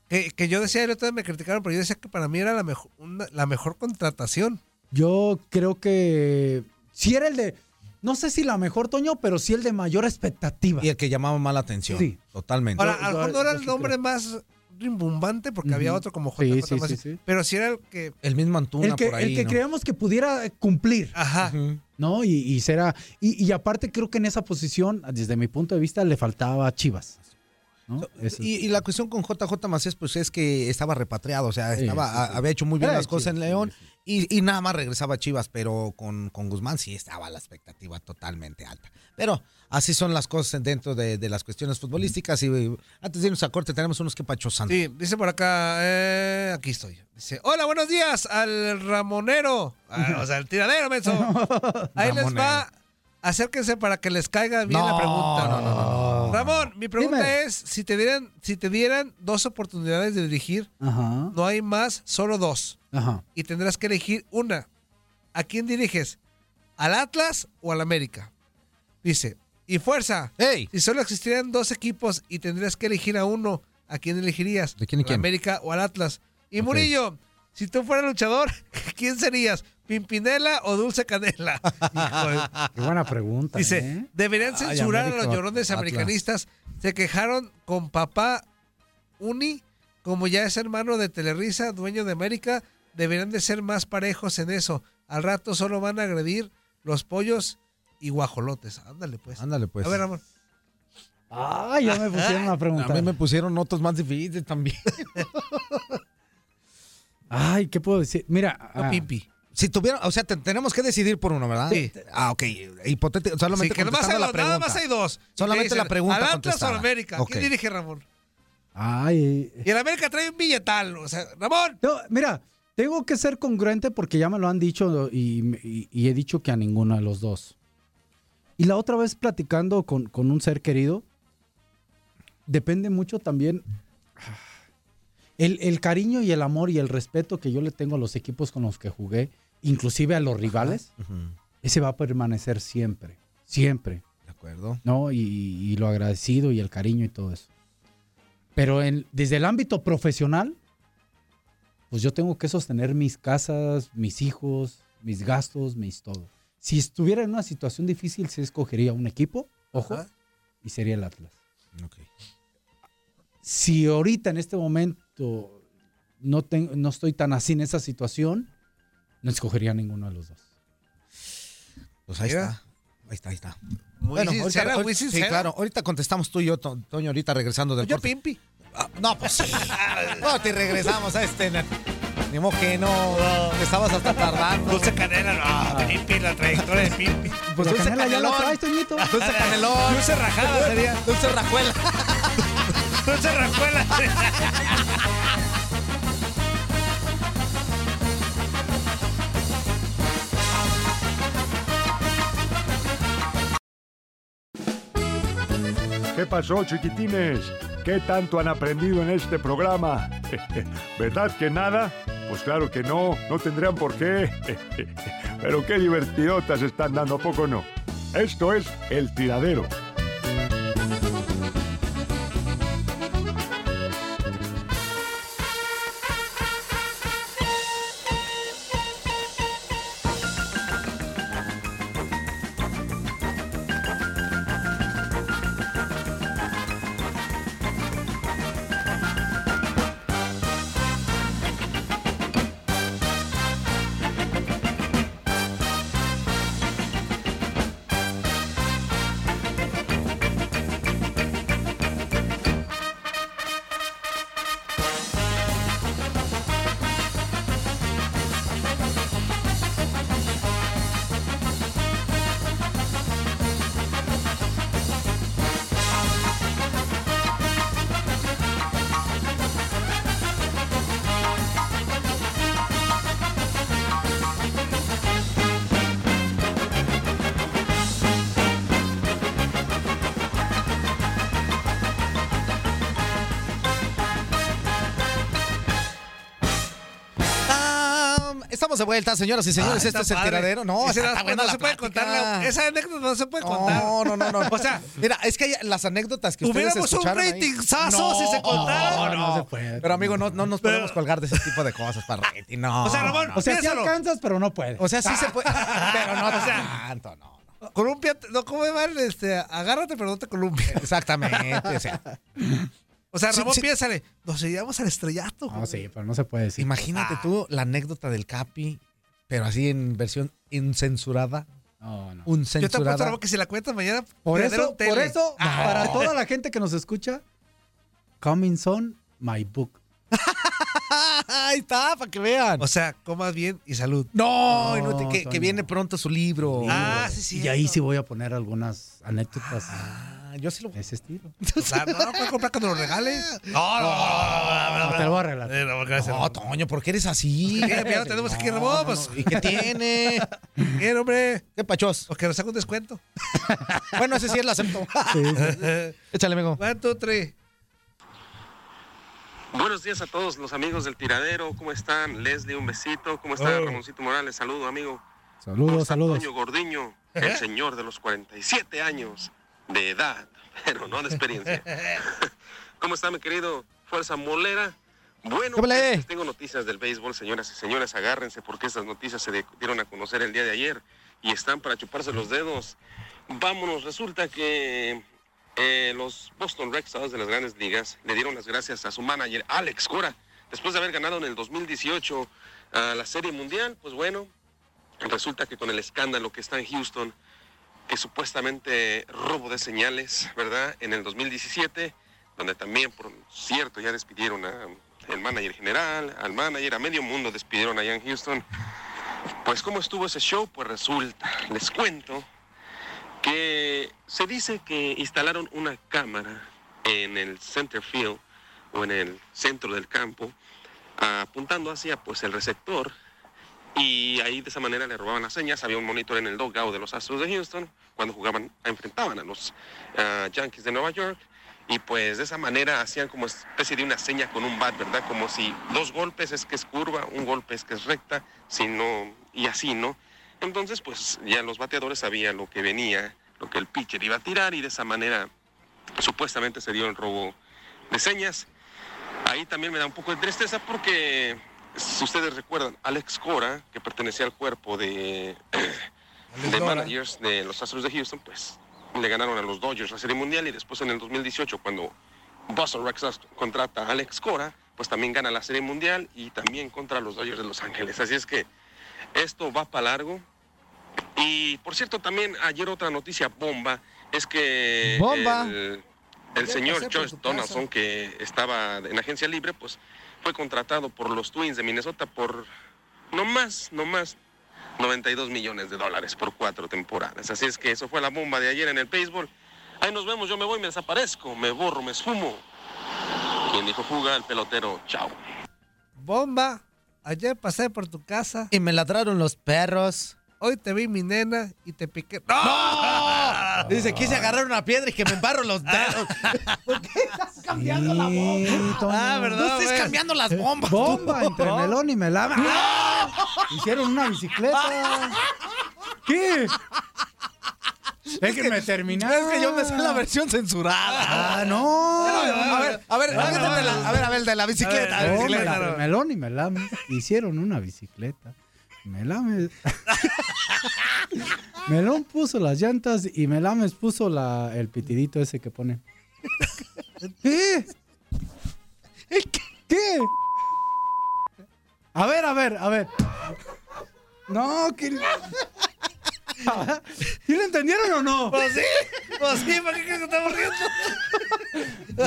Que, que yo decía, día me criticaron, pero yo decía que para mí era la mejor, una- la mejor contratación.
Yo creo que sí era el de, no sé si la mejor, Toño, pero sí el de mayor expectativa.
Y el que llamaba más la atención.
Sí.
Totalmente.
Ahora,
Yo-
a lo mejor
yo-
no era
yo
el nombre más rimbombante porque había otro como JJ
sí,
Macías,
sí, sí.
pero sí era el que...
el mismo Antuna
el que,
por ahí.
el que
¿no?
creíamos que pudiera cumplir.
Ajá.
¿no? Y, y será. Y, y aparte, creo que en esa posición, desde mi punto de vista, le faltaba a Chivas.
Y, y la cuestión con JJ Macías, pues es que estaba repatriado, o sea, estaba,
sí, sí.
a- había hecho muy bien
Era
las cosas en León y, y nada más regresaba a Chivas, pero con, con Guzmán sí estaba la expectativa totalmente alta. Pero así son las cosas dentro de, de las cuestiones futbolísticas y antes de irnos a corte tenemos unos que pachosando.
Sí, dice por acá, eh, aquí estoy. Dice, hola, buenos días al Ramonero. Ah, o sea, el tiradero, menso. [laughs] Ahí les va. Acérquense para que les caiga bien la
No,
pregunta.
no, no,
Ramón, mi pregunta
Dime.
es, si te dieran, si te dieran dos oportunidades de dirigir,
Ajá,
no hay más, solo dos.
ajá.
Y tendrás que elegir una. ¿A quién diriges? ¿Al Atlas o al América? Dice, y fuerza.
¡Ey!
Si solo existieran dos equipos y tendrías que elegir a uno, ¿a quién elegirías?
¿De quién y
¿Al
quién?
América o al Atlas? Y. Murillo, si tú fueras luchador, [laughs] ¿quién serías? ¿Pimpinela o Dulce Canela? [laughs] Hijo
Qué buena pregunta.
Dice,
¿eh?
deberían
Ay,
censurar a los llorones
Atlas.
americanistas. Se quejaron con papá Uni, como ya es hermano de Telerisa, dueño de América, deberían de ser más parejos en eso. Al rato solo van a agredir los pollos y guajolotes. Ándale pues.
Ándale pues.
A ver, Ramón.
Ah, ya me pusieron una pregunta.
A mí me pusieron otros más difíciles también. [laughs]
Ay, ¿qué puedo decir? Mira,
No,
ah,
Pimpi.
Si tuvieran, o sea, te- tenemos que decidir por uno, ¿verdad?
Sí.
Ah, ok. Hipotético, solamente
Sí, que nomás
contestando
hay
la
dos, nada más hay dos.
Solamente
te
la pregunta
¿Al Atlas o América? ¿Quién dirige Ramón?
ay,
Y el América trae un billetal. O sea, Ramón.
no, mira, tengo que ser congruente porque ya me lo han dicho y, y- y he dicho que a ninguno de los dos. Y la otra vez platicando con, con un ser querido, depende mucho también el, el cariño y el amor y el respeto que yo le tengo a los equipos con los que jugué, inclusive a los rivales, ese va a permanecer siempre, siempre.
De acuerdo.
¿no? Y, y lo agradecido y el cariño y todo eso. Pero en- desde el ámbito profesional, pues yo tengo que sostener mis casas, mis hijos, mis gastos, mis todo. Si estuviera en una situación difícil, sí escogería un equipo, ojo,
Ajá.
y sería el Atlas. Si ahorita en este momento no, tengo, no estoy tan así en esa situación, no escogería ninguno de los dos.
Pues ahí
Mira.
está. Ahí está, ahí está.
Muy sincera, muy
Sí,
sincera.
claro. Ahorita contestamos tú y yo, To- Toño, ahorita regresando del
Yo
corte.
Pimpi.
Ah, no, pues sí. [laughs] no, te regresamos a este. Ni modo que no. Te estabas hasta tardando.
Dulce Canela, no. Pimpi, la trayectoria de Pimpi.
Pues
Dulce
Canela ya la
Canelón.
traes, Toñito.
Dulce Canelón.
Dulce Rajada sería.
Dulce Rajuela. [laughs]
Dulce Rajuela.
¿Qué pasó, chiquitines? ¿Qué tanto han aprendido en este programa? [laughs] ¿Verdad que nada? Pues claro que no, no tendrían por qué. [laughs] Pero qué divertidotas están dando, ¿a poco no? Esto es El Tiradero.
De vuelta, señoras y señores.
Ah,
este es el
padre.
tiradero. No,
Esa
está,
no-
buena
no
la
se puede contar. la- esa anécdota no se puede contar.
No, no, no, no. [laughs]
O sea,
Mira, es que hay las anécdotas que ustedes
Hubiéramos un
escucharon ahí.
ratingzazo si se contara.
No, no se puede.
Pero amigo, no, no nos podemos colgar de ese tipo de cosas para rating, no.
O sea, Ramón,
O sea, sí alcanzas, pero no puedes.
O sea, sí se puede, [laughs] pero no
O sea,
tanto, no.
Columpiate, no, ¿cómo mal? Este, agárrate, pero no te columpia.
Exactamente, o sea.
O sea, Ramón,
sí.
piénsale, nos llevamos al estrellato.
No, sí, pero no se puede decir.
Imagínate tú la anécdota del Capi, pero así en versión incensurada.
No, no.
Un
Yo te apuesto,
censurada.
Ramón, que si la cuentas mañana,
Por eso, por eso,
Ah.
para toda la gente que nos escucha, Coming Soon, My Book. [laughs]
Ahí está, para que vean.
O sea, comas bien y salud.
No, y no te- que, que viene pronto su libro.
Ah, sí, sí.
Y ahí sí voy a poner algunas anécdotas
Ah, yo sí lo
de ese estilo. [laughs]
O sea, no, no puedes comprar cuando lo regale. No, no, no,
No, te lo voy a arreglar.
Eh, no,
Toño, ¿por qué eres así?
¿Qué? Ya lo tenemos aquí, Ramón. Pues,
¿Y qué tiene? [laughs]
¿Qué, hombre?
¿Qué pachos?
Porque nos saca un descuento. [laughs]
Bueno, ese sí es lo acepto. Échale, amigo.
One, two, three.
Buenos días a todos los amigos del tiradero. ¿Cómo están? Leslie, un besito. ¿Cómo está
Oh.
Ramoncito Morales? Saludo, amigo.
Saludos, saludos.
Toño Gordiño, el señor de los 47 años de edad, [laughs] pero no de experiencia. [laughs] ¿Cómo está mi querido Fuerza Molera? Bueno, pues, tengo noticias del béisbol, señoras y señores, agárrense porque estas noticias se dieron a conocer el día de ayer y están para chuparse los dedos. Vámonos, resulta que eh, los Boston Red Sox de las grandes ligas le dieron las gracias a su manager Alex Cora después de haber ganado en el 2018 a la Serie Mundial. Pues bueno, resulta que con el escándalo que está en Houston, que supuestamente robo de señales, ¿verdad? En el 2017, donde también, por cierto, ya despidieron al manager general, al manager, a medio mundo despidieron allá en Houston. Pues cómo estuvo ese show, pues resulta, les cuento, que se dice que instalaron una cámara en el center field o en el centro del campo, apuntando hacia pues el receptor y ahí de esa manera le robaban las señas. Había un monitor en el dugout de los Astros de Houston cuando jugaban, enfrentaban a los ah, Yankees de Nueva York. Y pues de esa manera hacían como especie de una seña con un bat, ¿verdad? Como si dos golpes es que es curva, un golpe es que es recta, si no, y así, ¿no? Entonces, pues ya los bateadores sabían lo que venía, lo que el pitcher iba a tirar, y de esa manera supuestamente se dio el robo de señas. Ahí también me da un poco de tristeza porque, si ustedes recuerdan, Alex Cora, que pertenecía al cuerpo de, [coughs] de managers de los Astros de Houston, pues le ganaron a los Dodgers la Serie Mundial y después en el 2018, cuando Boston Red Sox contrata a Alex Cora, pues también gana la Serie Mundial y también contra los Dodgers de Los Ángeles. Así es que esto va para largo. Y por cierto, también ayer otra noticia bomba es que
Bomba.
el, el señor George. Donaldson, que estaba en agencia libre, pues fue contratado por los Twins de Minnesota por no más, no más 92 millones de dólares por cuatro temporadas. Así es que eso fue la bomba de ayer en el béisbol. Ahí nos vemos, yo me voy, me desaparezco, me borro, me esfumo. Quien dijo fuga, el pelotero, chao.
Bomba, ayer pasé por tu casa.
Y me ladraron los perros.
Hoy te vi mi nena y te piqué.
¡No! Dice, quise agarrar una piedra y que me embarro los dedos. [laughs] ¿Por qué estás cambiando la bomba?
Ah, ¿verdad,
No estés cambiando las bombas. tú.
Bomba entre melón y melame. ¡Ah! Hicieron una bicicleta. ¿Qué? Déjenme terminar.
Es que yo me sé la versión censurada.
Ah, no.
A ver, a ver, a ver, a ver, de la bicicleta.
Melón y melame hicieron una bicicleta. Melame. [laughs] Melón puso las llantas y Melames puso la, el pitidito ese que pone. ¿Qué? ¿Qué? A ver, a ver, a ver. No, que. [laughs] ¿Sí lo entendieron o no?
Pues sí, pues sí, ¿para qué que estamos riendo?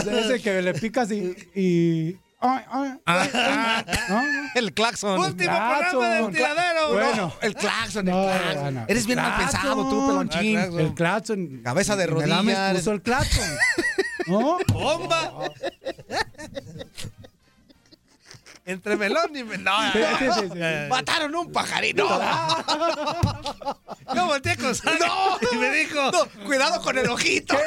Sea, [laughs] ese que le picas y. y- ay, ay, ay, ay. ¿No?
El claxon.
Último programa del tiradero.
Bueno,
El claxon, el
No,
claxon.
bueno,
Eres
el
bien mal
claxon.
pensado tú, pelonchín.
Ah,
El claxon.
Cabeza de
Melames
rodillas.
puso el claxon. [laughs] ¿No?
¡Bomba! [laughs] Entre melón y melón. No,
Sí, sí, sí, sí.
Mataron un pajarito. [laughs]
Yo volteé con
No.
y me dijo...
No, cuidado con el ojito.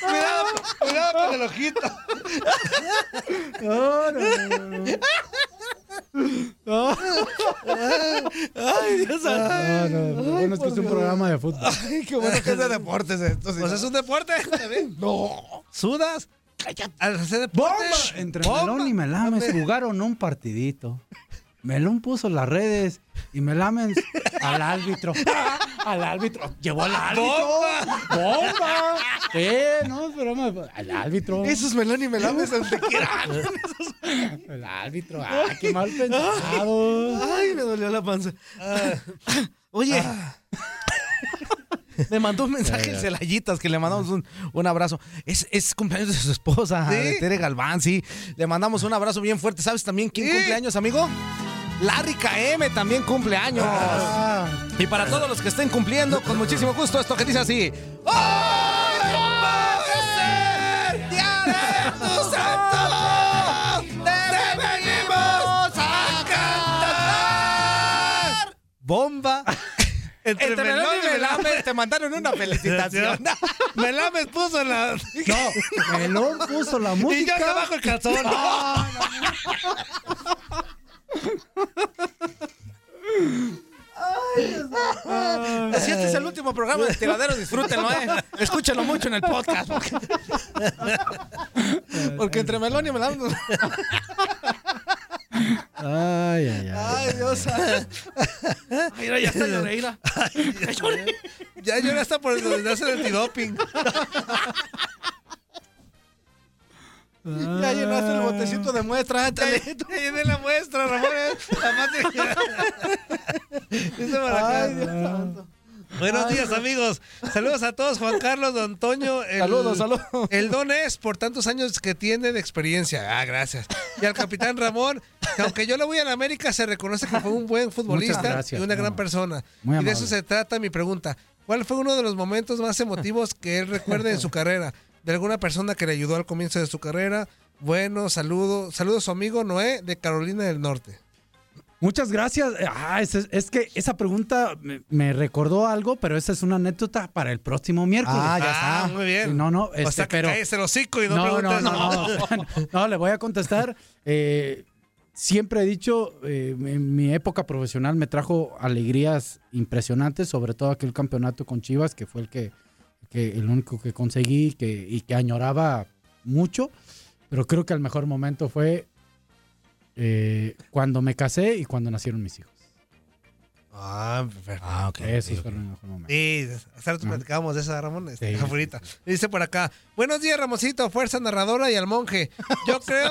Cuidado, cuidado con el ojito.
No, no, no, no. No.
Ay, Dios
No, no, lo bueno es que es un programa de fútbol.
Ay, qué bueno que es de deportes esto.
Pues
¿no?
es un deporte.
No.
¿Sudas? Al hacer deporte.
Entre. Melón y Melames jugaron un partidito. Melón puso las redes y Melames al árbitro. [laughs] Al árbitro. Llevó al árbitro. ¡Bomba! Sí, no, esperamos. Al árbitro.
Esos melón y melames donde quieran. [laughs]
El árbitro. ¡Ah, qué mal pensado!
Ay, me dolió la panza. Oye. Me mandó un mensaje en. Celayitas que le mandamos un, un abrazo. Es, es cumpleaños de su esposa,
¿Sí?
de Tere Galván, sí. Le mandamos un abrazo bien fuerte. ¿Sabes también quién cumple años, amigo? Larry KM también cumple años.
Ah.
Y para todos los que estén cumpliendo, con muchísimo gusto, esto que dice así. ¡Hoy va a ser día de tu santo! ¡Te venimos a cantar!
Bomba. [laughs] Entre,
Entre
Melón y
y
Melame.
Melame te mandaron una [laughs] felicitación.
Melame puso la. [laughs]
No, Melón puso la
Y
música.
yo abajo el calzón.
Ah,
Si este es el último programa de Tiradero, disfrútenlo, ¿eh? Escúchenlo mucho en el podcast. Porque, [laughs] porque entre Melón y Melón...
Ay, ay, ay.
Ay, Dios. [laughs] Mira, ya está lloré, mira. Ya lloré.
Ya lloré hasta por el hacer el antidoping. [laughs] [laughs]
Ya llenaste el botecito de muestra, ándale.
Ya llené la muestra, Ramón. Además de- [laughs] Dice por acá.
Ay, Dios santo.
Buenos
Ay,
días, amigos. Saludos a todos. Juan Carlos, Don Toño. El,
Saludos, saludos.
El don es por tantos años que tiene de experiencia. Ah, gracias. Y al capitán Ramón, que aunque yo le voy a la América, se reconoce que fue un buen futbolista
gracias,
y una gran persona.
Muy
y de eso se trata mi pregunta. ¿Cuál fue uno de los momentos más emotivos que él recuerde en su carrera? De alguna persona que le ayudó al comienzo de su carrera. Bueno, saludo, saludo a su amigo Noé de Carolina del Norte.
Muchas gracias. Ah, es, es que esa pregunta me, me recordó algo, pero esa es una anécdota para el próximo miércoles.
Ah, ya está.
muy bien.
No, no,
o
este,
sea, que
pero
el hocico y no,
no, no, no, no, no, le voy a contestar. Eh, siempre he dicho, eh, en mi época profesional me trajo alegrías impresionantes, sobre todo aquel campeonato con Chivas, que fue el que, que el único que conseguí que, y que añoraba mucho. Pero creo que el mejor momento fue eh, cuando me casé y cuando nacieron mis hijos.
Ah, perfecto.
Ah, ok.
Esos fueron el mejor momento.
Sí, hace rato platicábamos de esa, Ramón. este,
Sí,
afuerita. Dice por acá, buenos días, Ramoncito, fuerza narradora y al monje. Yo [laughs] creo,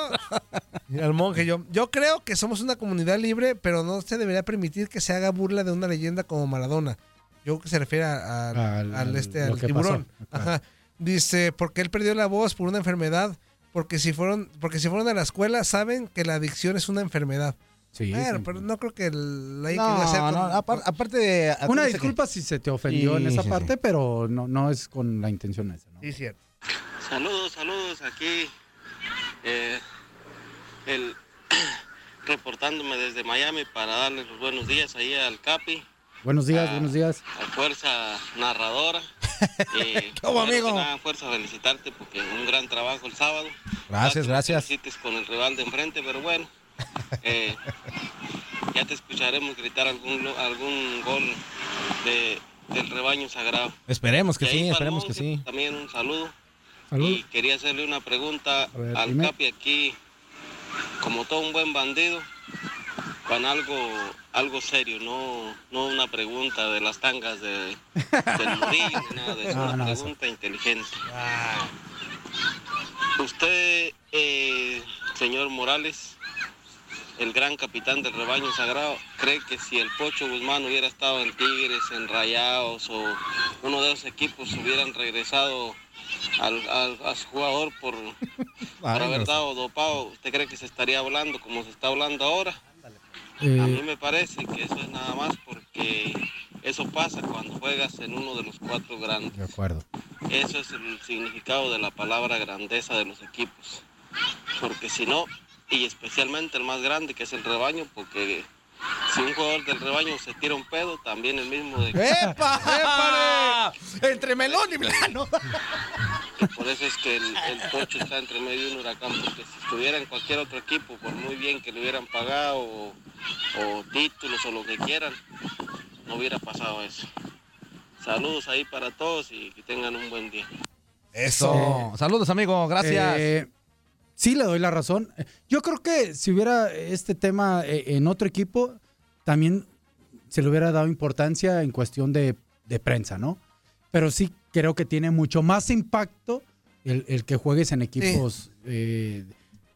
y al monje, yo, yo creo que somos una comunidad libre, pero no se debería permitir que se haga burla de una leyenda como Maradona. Yo creo que se refiere a- a-
Al-
al, este, al tiburón.
claro.
Ajá. Dice, porque él perdió la voz por una enfermedad, porque si fueron, porque si fueron a la escuela saben que la adicción es una enfermedad.
Sí,
Bueno,
sí.
pero no creo que el, ahí
No,
hacer
no,
con-
aparte de...
Una
que-
disculpa si se te ofendió en esa
sí,
parte, pero no, no es con la intención esa. ¿no?
Sí, cierto.
Saludos, saludos aquí. eh, el, [coughs] reportándome desde Miami para darles los buenos días ahí al Capi,
Buenos días,
Ah.
buenos días.
a Fuerza Narradora. [laughs] Y
¿Cómo, amigo?
nada, Fuerza, felicitarte porque un gran trabajo el sábado.
Gracias, gracias.
Felicites con el rival de enfrente, pero bueno, [laughs] eh, ya te escucharemos gritar algún, algún gol de, del rebaño sagrado.
Esperemos que sí, esperemos que sí.
También un saludo.
Salud.
Y quería hacerle una pregunta
ver,
al
dime.
Capi aquí, como todo un buen bandido, con algo algo serio, no, no una pregunta de las tangas de, del [laughs] Murillo, ni nada eso,
No,
una
no, eso.
pregunta inteligente. Usted, eh, señor Morales, el gran capitán del rebaño sagrado, cree que si el Pocho Guzmán hubiera estado en Tigres, en Rayados o uno de esos equipos hubieran regresado al, al- a su jugador por, por haber dado dopado, ¿usted cree que se estaría hablando como se está hablando ahora? A
Eh,
mí me parece que eso es nada más porque eso pasa cuando juegas en uno de los cuatro grandes.
De acuerdo.
Eso es el significado de la palabra grandeza de los equipos. Porque si no, y especialmente el más grande que es el rebaño, porque si un jugador del rebaño se tira un pedo, también el mismo de...
¡Epa! [laughs] Entre melón y plano.
Por eso es que el, el Pocho está entre medio de un huracán, porque si estuviera en cualquier otro equipo, por muy bien que le hubieran pagado o, o títulos o lo que quieran, no hubiera pasado eso. Saludos ahí para todos y que tengan un buen día.
Eso. Saludos, amigo. Gracias.
Eh, sí, le doy la razón. Yo creo que si hubiera este tema eh, en otro equipo, también se le hubiera dado importancia en cuestión de, de prensa, ¿no? Pero sí creo que tiene mucho más impacto el, el que juegues en equipos eh,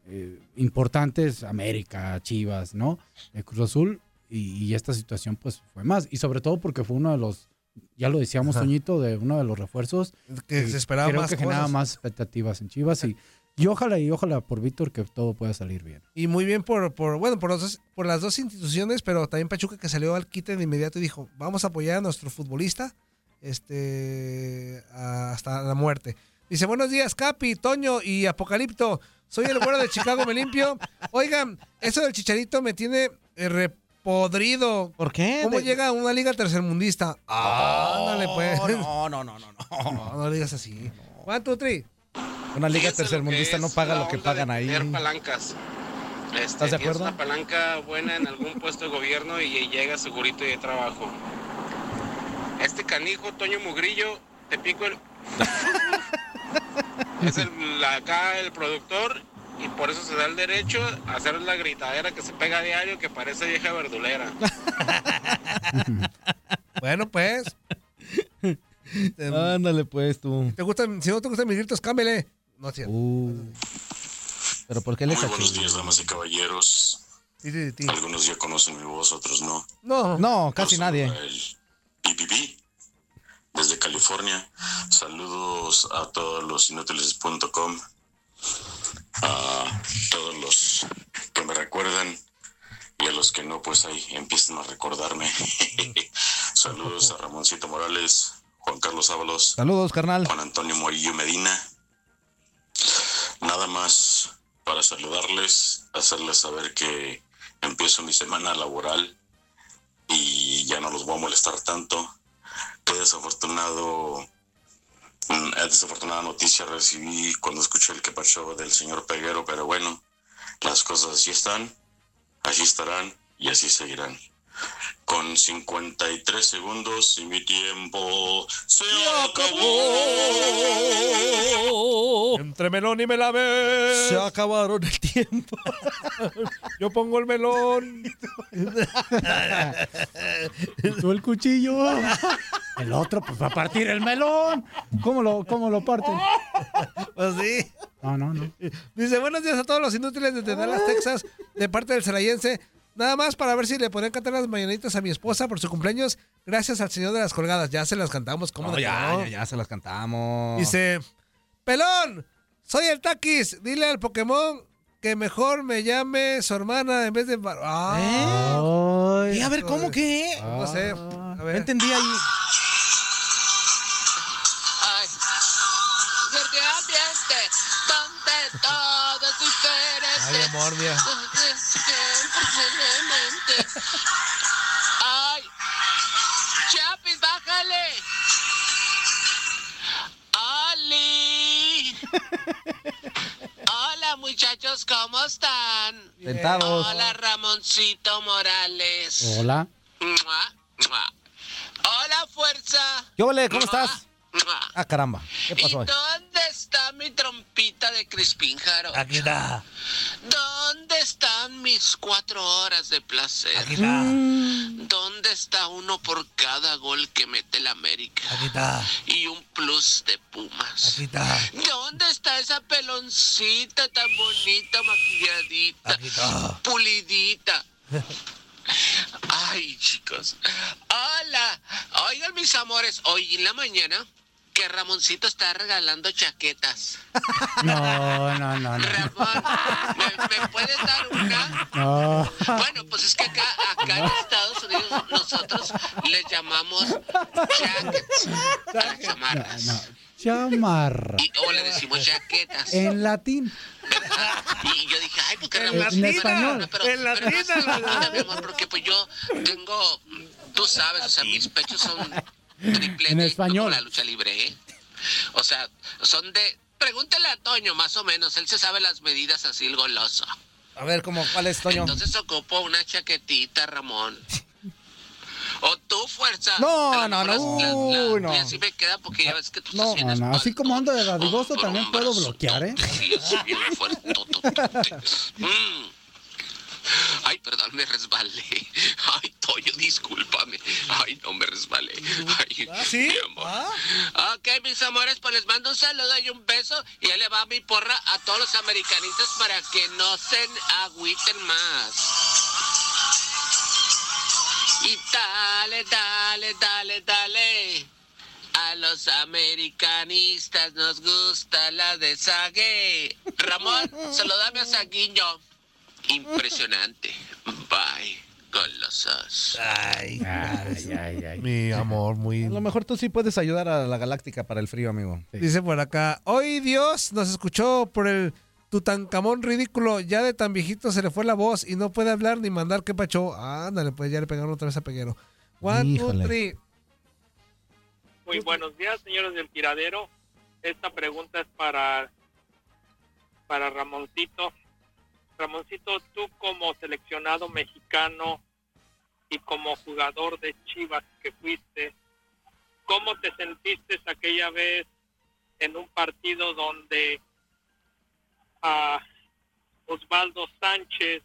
eh, importantes, América, Chivas, ¿no? El Cruz Azul. Y, y esta situación pues fue más. Y sobre todo porque fue uno de los ya lo decíamos,
Ajá.
Toñito, de uno de los refuerzos.
Que se esperaba
creo
más
que generaba más expectativas en Chivas y, y ojalá y ojalá por Víctor que todo pueda salir bien.
Y muy bien por, por bueno, por, los dos- por las dos instituciones, pero también Pachuca que salió al quite de inmediato y dijo, vamos a apoyar a nuestro futbolista este hasta la muerte. Dice, buenos días, Capi, Toño y Apocalipto. Soy el güero de [laughs] Chicago, me limpio. Oigan, eso del chicharito me tiene eh, repodrido.
¿Por qué?
¿Cómo llega a una liga tercermundista? Ándale, pues.
No, no, no, no, no.
No, no digas así. One, two, three.
Una liga tercermundista no paga lo que pagan ahí.
palancas. Este,
¿Estás de acuerdo?
una palanca buena en algún puesto de gobierno y llega segurito y de trabajo. Este canijo, Toño Mugrillo, te pico el... [laughs] es el, acá el productor y por eso se da el derecho a hacer la gritadera que se pega a diario que parece vieja verdulera. [laughs]
Bueno, pues. [laughs]
Ándale, pues tú.
¿Te gustan, si no te gustan mis gritos, cámbiale. No es cierto.
Uh. Pero ¿por qué le
Muy buenos días, damas y caballeros.
Sí, sí, sí.
Algunos ya conocen mi voz, otros no.
No.
No, casi nadie.
PPP desde California. Saludos a todos los inútiles.com. A todos los que me recuerdan y a los que no, pues ahí empiezan a recordarme. [laughs] Saludos a Ramoncito Morales, Juan Carlos Ábalos,
Saludos, carnal.
Juan Antonio Morillo Medina. Nada más para saludarles, hacerles saber que empiezo mi semana laboral y ya no los voy a molestar tanto. Qué desafortunado, mm, eh, desafortunada noticia recibí cuando escuché el que pasó del señor Peguero, pero bueno, las cosas así están, así estarán y así seguirán. Con 53 segundos y mi tiempo se acabó.
Entre melón y melame.
Se acabaron el tiempo.
Yo pongo el melón.
Tú el cuchillo. El otro, pues va a partir el melón. ¿Cómo lo, cómo lo parten?
Pues sí.
No, no, no.
Dice, buenos días a todos los inútiles desde Dallas, Texas, de parte del Celayense. Nada más para ver si le podrían cantar las mañanitas a mi esposa por su cumpleaños. Gracias al señor de las colgadas. Ya se las cantamos. ¿Cómo
No, ya,
no?
ya, ya se las cantamos.
Dice, pelón, soy el Taquis. Dile al Pokémon que mejor me llame su hermana en vez de... Ah,
¿Eh? A ver, ¿cómo que?
No sé. A ver.
Entendí ahí.
Ay, donde todo es diferente.
Ay, amor, mira.
Ay, Chapis, bájale. Ali. Hola muchachos, ¿cómo están?
Sentados.
Hola Ramoncito Morales.
Hola.
Hola fuerza.
¿Qué ole? ¿Cómo estás? Ah, caramba. ¿Qué
¿Y
pasó ahí?
dónde está mi trompita de Crispín Jaro?
Aquí está.
¿Dónde están mis cuatro horas de placer?
Aquí está.
¿Dónde está uno por cada gol que mete el América?
Aquí está.
Y un plus de Pumas.
Aquí está.
¿Dónde está esa peloncita tan bonita, maquilladita,
Aquí está.
pulidita? [laughs] Ay, chicos. Hola. Oigan, mis amores, hoy en la mañana que Ramoncito está regalando chaquetas. [laughs]
No, no, no, no.
Ramón, ¿me, me puedes dar una?
No.
Bueno, pues es que acá, acá en Estados Unidos nosotros les llamamos jackets a las chamarras.
No, no. Chamarra.
Y, o le decimos chaquetas.
En latín.
¿verdad? Y yo dije, ay, pues que
En español.
regala, pero,
En
pero
latina, la-
falta, mi amor, porque pues yo tengo, tú sabes, o sea, mis pechos son triple
En
D,
español.
como la lucha libre, ¿eh? O sea, son de... Pregúntale a Toño, más o menos, él se sabe las medidas así, el goloso.
A ver, ¿cómo, ¿cuál es, Toño?
Entonces ocupo una chaquetita, Ramón. O tú, fuerza.
No, no, no, no.
tuyas sí me queda porque ya ves que tú
No,
estás
no, no. Así como ando de dadivoso,
por
también puedo bloquear, ¿eh?
Sí, bien fuerte. [laughs] Mm. Ay, perdón, me resbalé. Ay, Toño, discúlpame. Ay, no me resbalé. Ay,
¿Ah, sí?
mi amor. Ok, mis amores, pues les mando un saludo y un beso. Y ahí le va mi porra a todos los americanistas para que no se agüiten más. Italia.
Dale, dale, dale, dale. A los americanistas nos gusta la de Sague. Ramón, [laughs] saludame a Saguiño. Impresionante. Bye, golosos.
Ay,
ay, ay, ay.
Mi amor, muy. A lo mejor tú sí puedes ayudar a la Galáctica para el frío, amigo.
Dice por acá, hoy Dios nos escuchó por el Tutankamón ridículo, ya de tan viejito se le fue la voz y no puede hablar ni mandar qué pacho. Ándale, pues ya le pegaron otra vez a Peguero. One, two, three.
Muy buenos días, señores del tiradero. Esta pregunta es para, para Ramoncito. Ramoncito, tú como seleccionado mexicano y como jugador de Chivas que fuiste, ¿cómo te sentiste aquella vez en un partido donde a Osvaldo Sánchez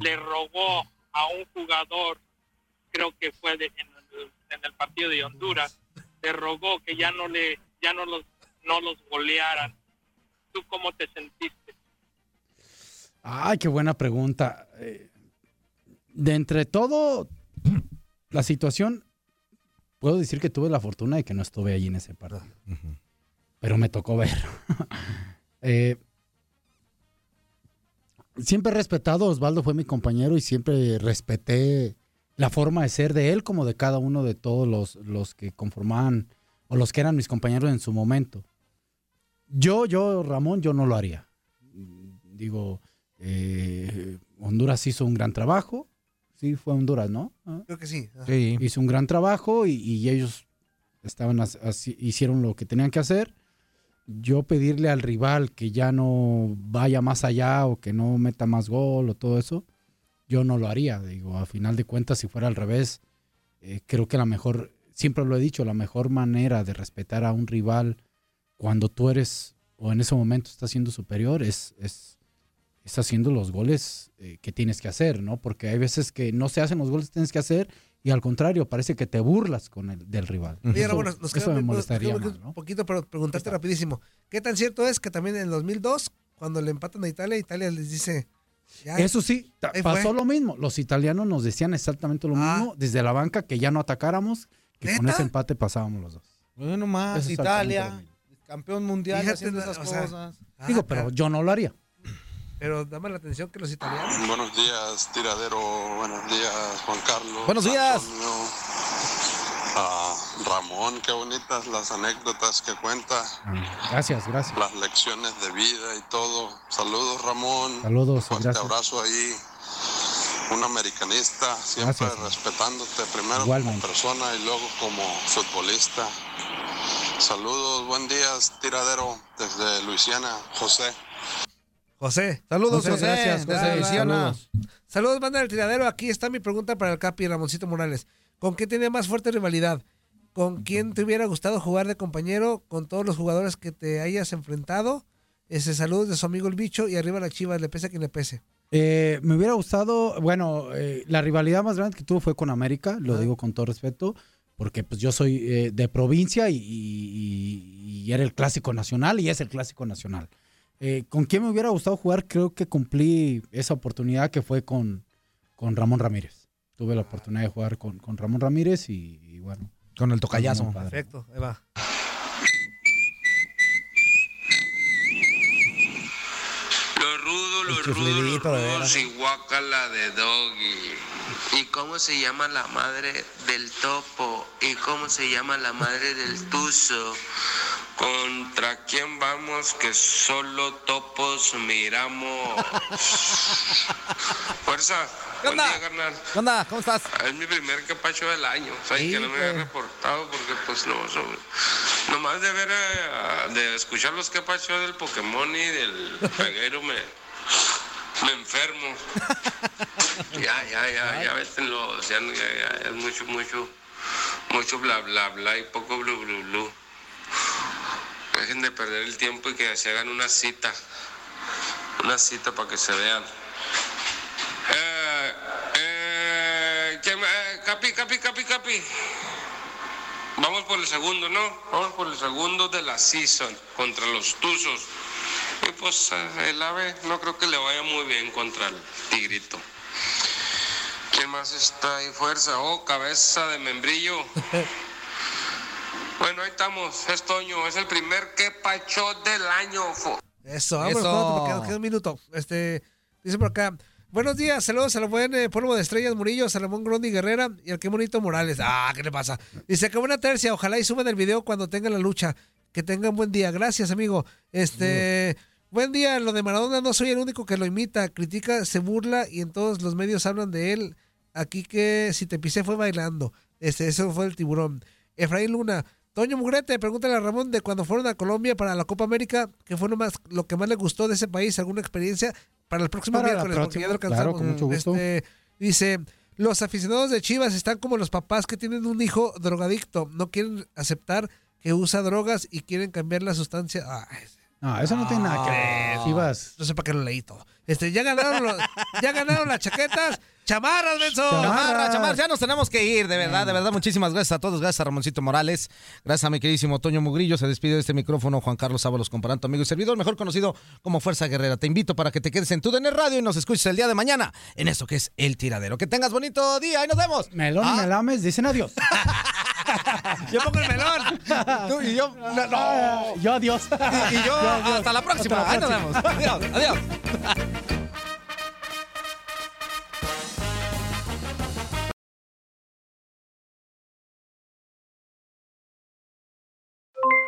le rogó a un jugador, creo que fue de- en, el, en el partido de Honduras, le rogó que ya no le ya no los no los golearan. ¿Tú cómo te sentiste?
Ay, qué buena pregunta. Eh, De entre todo, la situación, puedo decir que tuve la fortuna de que no estuve allí en ese partido. Pero me tocó ver. [laughs] Eh, siempre he respetado, Osvaldo fue mi compañero y siempre respeté la forma de ser de él como de cada uno de todos los, los que conformaban o los que eran mis compañeros en su momento. Yo, yo, Ramón, yo no lo haría. Digo, eh, Honduras hizo un gran trabajo. Sí, fue Honduras, ¿no? Ah.
Creo que sí.
Hizo un gran trabajo y, y ellos estaban as- así- hicieron lo que tenían que hacer. Yo pedirle al rival que ya no vaya más allá o que no meta más gol o todo eso, yo no lo haría. Digo, a final de cuentas, si fuera al revés, eh, creo que la mejor, siempre lo he dicho, la mejor manera de respetar a un rival cuando tú eres o en ese momento estás siendo superior es, es, es haciendo los goles eh, que tienes que hacer, ¿no? Porque hay veces que no se hacen los goles que tienes que hacer y al contrario, parece que te burlas con el del rival.
Oye,
Eso-
Ramón, nos-
eso me molestaría
nos
más,
un
¿no?
poquito, pero preguntarte rapidísimo. ¿Qué tan cierto es que también en el 2002, cuando le empatan a Italia, Italia les dice... ya,
Eso sí, pasó lo mismo. Los italianos nos decían exactamente lo mismo desde la banca, que ya no atacáramos, que con ese empate pasábamos los dos.
Bueno, más
Es exactamente lo
Italia, campeón mundial
Fíjate,
haciendo esas
o sea,
cosas.
Digo, pero yo no lo haría.
Pero dame la atención que los italianos...
Buenos días, tiradero. Buenos días, Juan Carlos.
Buenos días.
Antonio, ah, Ramón, qué bonitas las anécdotas que cuenta,
Gracias, gracias.
las lecciones de vida y todo. Saludos, Ramón.
Saludos,
Fuerte
gracias.
abrazo ahí. Un americanista, siempre
Gracias.
respetándote primero
Igualmente.
como persona y luego como futbolista. Saludos, buen día, tiradero, desde Luisiana, José.
José, saludos,
José,
José.
gracias, José, saludos.
Saludos, banda del tiradero. Aquí está mi pregunta para el Capi Ramoncito Morales. ¿Con quién tiene más fuerte rivalidad? ¿Con quién te hubiera gustado jugar de compañero? ¿Con todos los jugadores que te hayas enfrentado? Ese saludos de su amigo el bicho y arriba la chiva, le pese a quien le pese.
Eh, me hubiera gustado, bueno, eh, la rivalidad más grande que tuvo fue con América, lo
Ah.
digo con todo respeto, porque pues yo soy eh, de provincia y, y- y era el clásico nacional y es el clásico nacional. Eh, ¿Con quién me hubiera gustado jugar? Creo que cumplí esa oportunidad que fue con, con Ramón Ramírez. Tuve la oportunidad de jugar con, con Ramón Ramírez y, y bueno.
Con el tocayazo.
Perfecto, ahí va.
Lo rudo, lo rudo, lo
de
rudo, guácala de doggy. ¿Y cómo se llama la madre del topo? ¿Y cómo se llama la madre del tuzo? ¿Contra quién vamos que solo topos miramos? Fuerza.
¿Qué
Buen
onda?
día, carnal.
¿Qué onda? ¿Cómo estás?
Es mi primer capacho del año. Saben
Sí,
que no me había reportado porque pues no, sobre- nomás de ver, eh, de escuchar los capachos del Pokémon y del peguero me, me enfermo. [laughs] ya, ya, ya, ya vétenlo, o sea, ya, ya es mucho, mucho, mucho bla, bla, bla y poco blu, blu, blu. Dejen de perder el tiempo y que se hagan una cita. Una cita para que se vean. Eh, eh, ¿quién- eh, capi, capi, capi, capi. Vamos por el segundo, ¿no? Vamos por el segundo de la season contra los Tuzos. Y pues eh, el ave no creo que le vaya muy bien contra el Tigrito. ¿Quién más está ahí fuerza. Oh, cabeza de membrillo. [laughs] bueno, ahí estamos. Es Toño. Es el primer que pacho del año. fo.
Eso, vamos, porque nos queda un minuto. Este, dice por acá. Buenos días, saludos a la buen eh, polvo de estrellas Murillo, Salomón Grondi Guerrera y al que bonito Morales. Ah, ¿qué le pasa? Dice que buena tercia, ojalá y suban el video cuando tengan la lucha. Que tengan buen día. Gracias, amigo. Este, buen día. Lo de Maradona no soy el único que lo imita, critica, se burla y en todos los medios hablan de él. Aquí que si te pisé fue bailando. Este, eso fue el tiburón. Efraín Luna. Toño Mugrete, pregúntale a Ramón de cuando fueron a Colombia para la Copa América, ¿qué fue lo, más, lo que más le gustó de ese país? ¿Alguna experiencia? Para el próximo
Para
miércoles, porque ya lo
próxima, claro,
alcanzamos.
con mucho gusto.
Este, dice, los aficionados de Chivas están como los papás que tienen un hijo drogadicto. No quieren aceptar que usa drogas y quieren cambiar la sustancia. Ay,
No, eso no tiene nada que ver. Chivas.
no sé para qué lo leí todo. Este, ya ganaron, los- ya ganaron las chaquetas. Chamarras, Benzo.
Chamarra, chamarra, ya nos tenemos que ir, de verdad, de verdad. Muchísimas gracias a todos. Gracias a Ramoncito Morales. Gracias a mi queridísimo Toño Mugrillo. Se despide de este micrófono Juan Carlos Ábalos, comparando amigo y servidor, mejor conocido como Fuerza Guerrera. Te invito para que te quedes en tu DN Radio y nos escuches el día de mañana en esto que es El Tiradero. Que tengas bonito día y nos vemos.
Melón y melames dicen adiós. [laughs]
Yo pongo el melón.
Tú y yo. No, no.
Yo adiós.
Y, y yo, hasta la próxima.
Hasta la
Ahí nos
próxima.
vemos. Adiós, adiós.